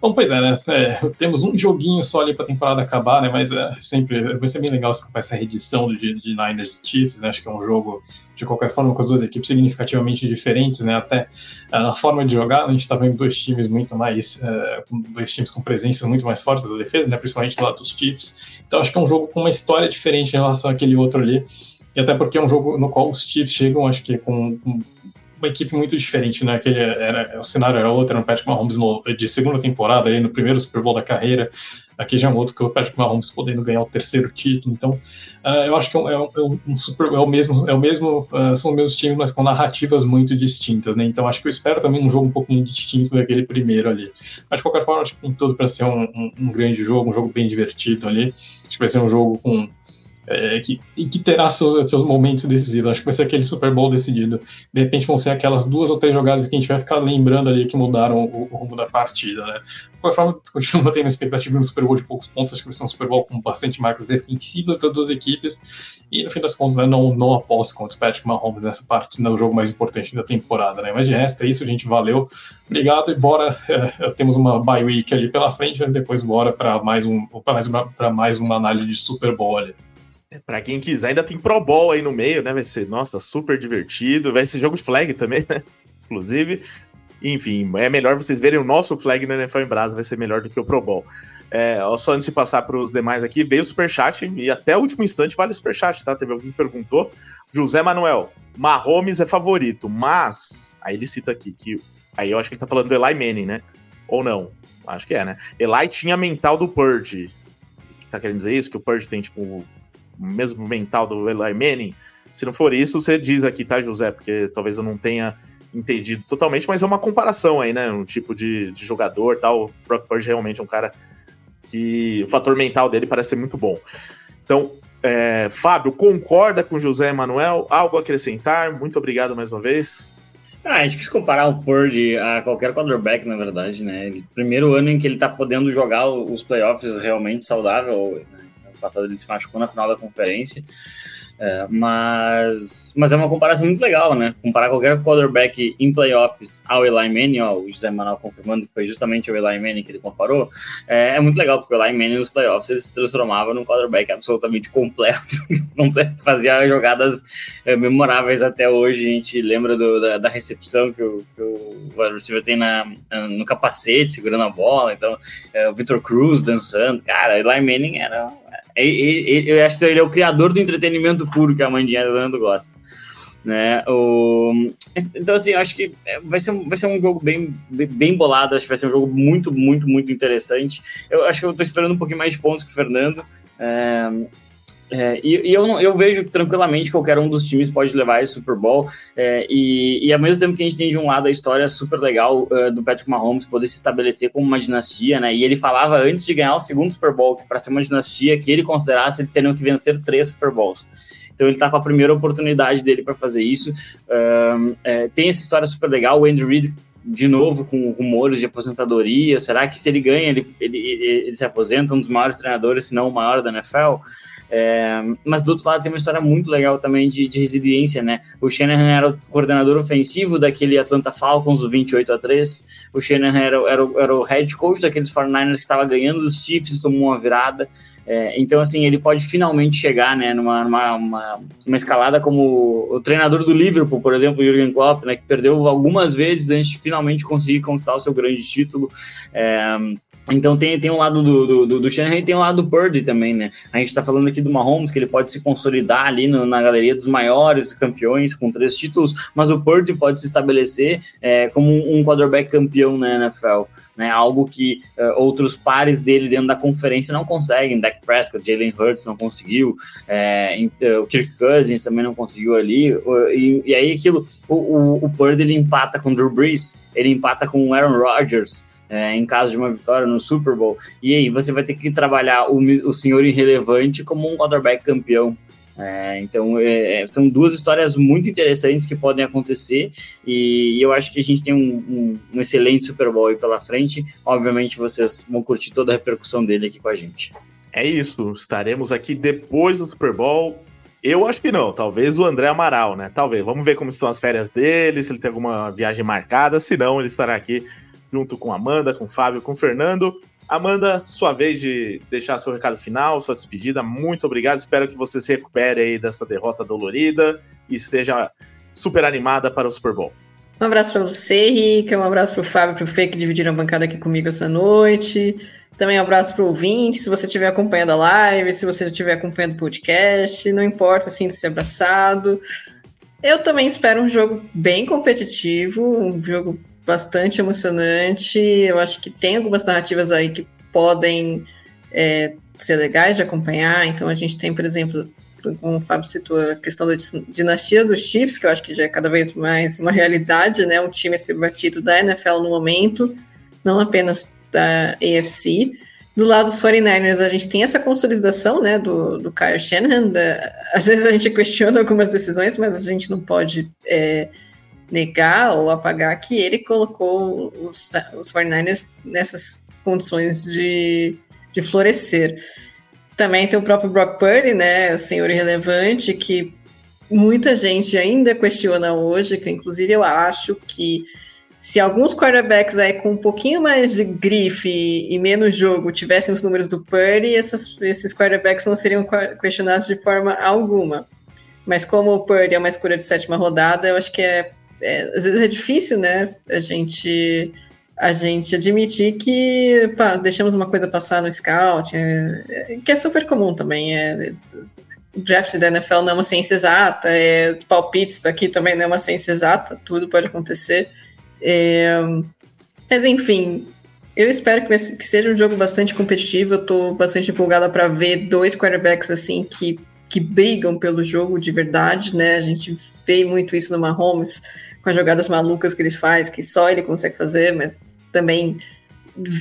Bom, pois é, né? É, temos um joguinho só ali pra temporada acabar, né? Mas é sempre vai ser bem legal com essa reedição de, de Niners Chiefs, né? Acho que é um jogo de qualquer forma, com as duas equipes significativamente diferentes, né? Até uh, na forma de jogar, a gente está vendo dois times muito mais, uh, dois times com presenças muito mais fortes da defesa, né? Principalmente do lado dos Chiefs. Então acho que é um jogo com uma história diferente em relação àquele outro ali. E até porque é um jogo no qual os Chiefs chegam, acho que com, com uma equipe muito diferente, né? Aquele era, o cenário era outro, era um Patrick Mahomes no, de segunda temporada, ali no primeiro Super Bowl da carreira. Aqui já é um outro que é o Patrick Mahomes podendo ganhar o terceiro título. Então, uh, eu acho que é um, é um, é super, é o mesmo, é o mesmo uh, são os mesmos times, mas com narrativas muito distintas, né? Então, acho que eu espero também um jogo um pouquinho distinto daquele primeiro ali. Mas de qualquer forma, acho que tem tudo para ser um, um, um grande jogo, um jogo bem divertido ali. Acho que vai ser um jogo com é, que, que terá seus, seus momentos decisivos. Acho que vai ser aquele Super Bowl decidido. De repente vão ser aquelas duas ou três jogadas que a gente vai ficar lembrando ali que mudaram o, o rumo da partida, né? De qualquer forma, continuo mantendo a expectativa de um Super Bowl de poucos pontos. Acho que vai ser um Super Bowl com bastante marcas defensivas das duas equipes. E no fim das contas, né, não, não aposto contra o Patrick Mahomes nessa parte, no jogo mais importante da temporada, né? Mas de resto é isso, gente. Valeu. Obrigado e bora. É, temos uma bye week ali pela frente, mas depois bora para mais, um, mais, uma, mais uma análise de Super Bowl ali. Para quem quiser, ainda tem Pro Bowl aí no meio, né? Vai ser, nossa, super divertido. Vai ser jogo de flag também, né? Inclusive. Enfim, é melhor vocês verem o nosso flag na NFL em Brasa, vai ser melhor do que o Pro Bowl. É, só antes de passar para os demais aqui, veio o superchat e até o último instante vale o superchat, tá? Teve alguém que perguntou. José Manuel, Mahomes é favorito, mas. Aí ele cita aqui que. Aí eu acho que ele tá falando do Eli Manning, né? Ou não? Acho que é, né? Eli tinha mental do Purge. Tá querendo dizer isso? Que o Purge tem, tipo, mesmo mental do Eli Manning? Se não for isso, você diz aqui, tá, José? Porque talvez eu não tenha entendido totalmente, mas é uma comparação aí, né? Um tipo de, de jogador tal. O Brock Purdy realmente é um cara que o fator mental dele parece ser muito bom. Então, é, Fábio, concorda com José Emanuel? Algo a acrescentar? Muito obrigado mais uma vez. Ah, é difícil comparar o Purdy a qualquer quarterback, na verdade, né? Primeiro ano em que ele tá podendo jogar os playoffs realmente saudável, né? Passado ele se machucou na final da conferência. É, mas, mas é uma comparação muito legal, né? Comparar qualquer quarterback em playoffs ao Eli Manning, ó, o José Manuel confirmando que foi justamente o Eli Manning que ele comparou, é, é muito legal, porque o Eli Manning nos playoffs ele se transformava num quarterback absolutamente completo, fazia jogadas é, memoráveis até hoje. A gente lembra do, da, da, recepção que o, que o receiver tem na, no capacete, segurando a bola, então é, o Victor Cruz dançando, cara, Eli Manning era eu acho que ele é o criador do entretenimento puro que a Mandinha Leandro gosta. Né? O, então, assim, eu acho que vai ser, vai ser um jogo bem, bem bolado. Acho que vai ser um jogo muito, muito, muito interessante. Eu acho que eu estou esperando um pouquinho mais de pontos que o Fernando. É, é, e, e eu, eu vejo tranquilamente qualquer um dos times pode levar esse Super Bowl. É, e, e ao mesmo tempo que a gente tem de um lado a história super legal uh, do Patrick Mahomes poder se estabelecer como uma dinastia, né? E ele falava antes de ganhar o segundo Super Bowl que para ser uma dinastia que ele considerasse ele teriam que vencer três Super Bowls. Então ele está com a primeira oportunidade dele para fazer isso. É, tem essa história super legal. O Andrew Reid de novo com rumores de aposentadoria. Será que se ele ganha, ele, ele, ele, ele se aposenta, um dos maiores treinadores, se não o maior da NFL? É, mas do outro lado tem uma história muito legal também de, de resiliência, né? O Shanahan era o coordenador ofensivo daquele Atlanta Falcons do 28 a 3. O Shanahan era, era, era o head coach daqueles 49ers que estava ganhando os Chiefs, tomou uma virada. É, então, assim, ele pode finalmente chegar né, numa, numa uma, uma, escalada como o treinador do Liverpool, por exemplo, o Jürgen Klopp, né, que perdeu algumas vezes antes de finalmente conseguir conquistar o seu grande título. É, Então tem, tem um lado do, do, do, do Shanahan e tem um lado do Purdy também, né? A gente está falando aqui do Mahomes, que ele pode se consolidar ali no, na galeria dos maiores campeões com três títulos, mas o Purdy pode se estabelecer é, como um, quarterback campeão na NFL, né? Algo que uh, outros pares dele dentro da conferência não conseguem. Dak Prescott, Jalen Hurts não conseguiu, é, o Kirk Cousins também não conseguiu ali, e, e aí aquilo, o, o, o Purdy ele empata com Drew Brees, ele empata com Aaron Rodgers, é, em caso de uma vitória no Super Bowl. E aí você vai ter que trabalhar o, o senhor irrelevante como um quarterback campeão. É, então, é, é, são duas histórias muito interessantes que podem acontecer e, eu acho que a gente tem um, um, um, excelente Super Bowl aí pela frente. Obviamente, vocês vão curtir toda a repercussão dele aqui com a gente. É isso, estaremos aqui depois do Super Bowl. Eu acho que não, talvez o André Amaral, né? Talvez. Vamos ver como estão as férias dele, se ele tem alguma viagem marcada. Se não, ele estará aqui junto com Amanda, com Fábio, com Fernando. Amanda, sua vez de deixar seu recado final, sua despedida. Muito obrigado. Espero que você se recupere aí dessa derrota dolorida e esteja super animada para o Super Bowl. Um abraço para você, Rica. Um abraço para o Fábio para o Fê que dividiram a bancada aqui comigo essa noite. Também um abraço para o ouvinte, se você estiver acompanhando a live, se você estiver acompanhando o podcast, não importa, sinta-se abraçado. Eu também espero um jogo bem competitivo, um jogo bastante emocionante. Eu acho que tem algumas narrativas aí que podem é, ser legais de acompanhar. Então a gente tem, por exemplo, como o Fábio citou, a questão da dinastia dos Chiefs, que eu acho que já é cada vez mais uma realidade, né? Um time a ser batido da NFL no momento, não apenas da AFC. Do lado dos 49ers, a gente tem essa consolidação, né, do, do Kyle Shanahan. Da, às vezes a gente questiona algumas decisões, mas a gente não pode é, negar ou apagar que ele colocou os, os 49ers nessas condições de, de florescer. Também tem o próprio Brock Purdy, né, o senhor irrelevante, que muita gente ainda questiona hoje, que inclusive eu acho que se alguns quarterbacks aí com um pouquinho mais de grife e, menos jogo tivessem os números do Purdy, essas, esses quarterbacks não seriam questionados de forma alguma. Mas como o Purdy é uma escolha de sétima rodada, eu acho que é é, às vezes é difícil, né? A gente a gente admitir que pá, deixamos uma coisa passar no scout, é, que é super comum também. É, draft da NFL não é uma ciência exata, é, palpites aqui também não é uma ciência exata, tudo pode acontecer. É, mas enfim, eu espero que, que, seja um jogo bastante competitivo. Eu estou bastante empolgada para ver dois quarterbacks assim que, que brigam pelo jogo de verdade, né? A gente vê muito isso no Mahomes com as jogadas malucas que ele faz, que só ele consegue fazer, mas também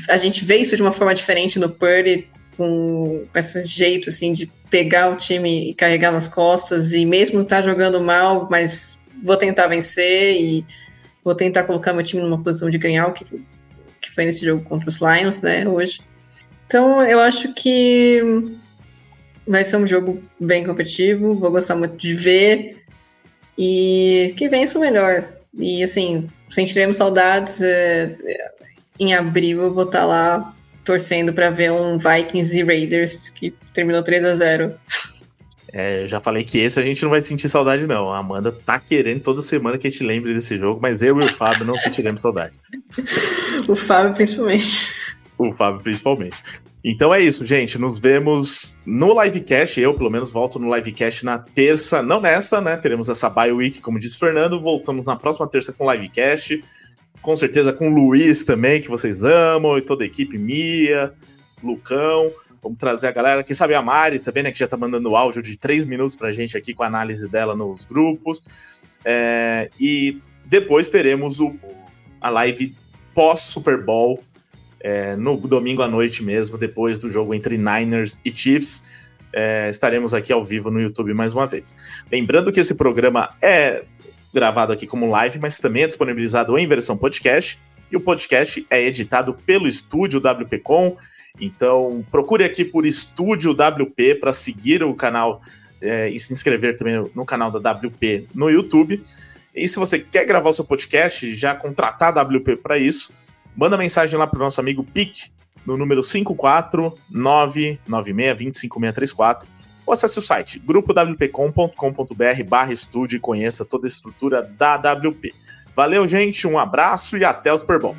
a gente vê isso de uma forma diferente no Purdy, com esse jeito assim de pegar o time e carregar nas costas, e mesmo tá jogando mal, mas vou tentar vencer e vou tentar colocar meu time numa posição de ganhar, o que, que foi nesse jogo contra os Lions, né, hoje. Então, eu acho que vai ser um jogo bem competitivo, vou gostar muito de ver e que vença o melhor. E assim, sentiremos saudades. É, em abril eu vou estar tá lá torcendo para ver um Vikings e Raiders que terminou 3 a 0 é, eu já falei que esse a gente não vai sentir saudade, não. A Amanda tá querendo toda semana que a gente lembre desse jogo, mas eu e o Fábio não sentiremos saudade. o Fábio, principalmente. O Fábio, principalmente. Então é isso, gente. Nos vemos no livecast. Eu, pelo menos, volto no livecast na terça. Não nesta, né? Teremos essa bye week, como disse Fernando. Voltamos na próxima terça com livecast. Com certeza com o Luiz também, que vocês amam, e toda a equipe, Mia, Lucão. Vamos trazer a galera. Quem sabe a Mari também, né? Que já tá mandando áudio de três minutos pra gente aqui com a análise dela nos grupos. É, e depois teremos o, a live pós-Super Bowl é, no domingo à noite mesmo, depois do jogo entre Niners e Chiefs. É, estaremos aqui ao vivo no YouTube mais uma vez. Lembrando que esse programa é gravado aqui como live, mas também é disponibilizado em versão podcast. E o podcast é editado pelo estúdio WPcom. Então procure aqui por Estúdio WP para seguir o canal é, e se inscrever também no canal da WP no YouTube. E se você quer gravar o seu podcast, já contratar a WP para isso, Manda mensagem lá pro nosso amigo Pic, no número 54996256634, ou acesse o site grupowpcom.com.br barra estúdio e conheça toda a estrutura da WP. Valeu, gente, um abraço e até o Super Bowl.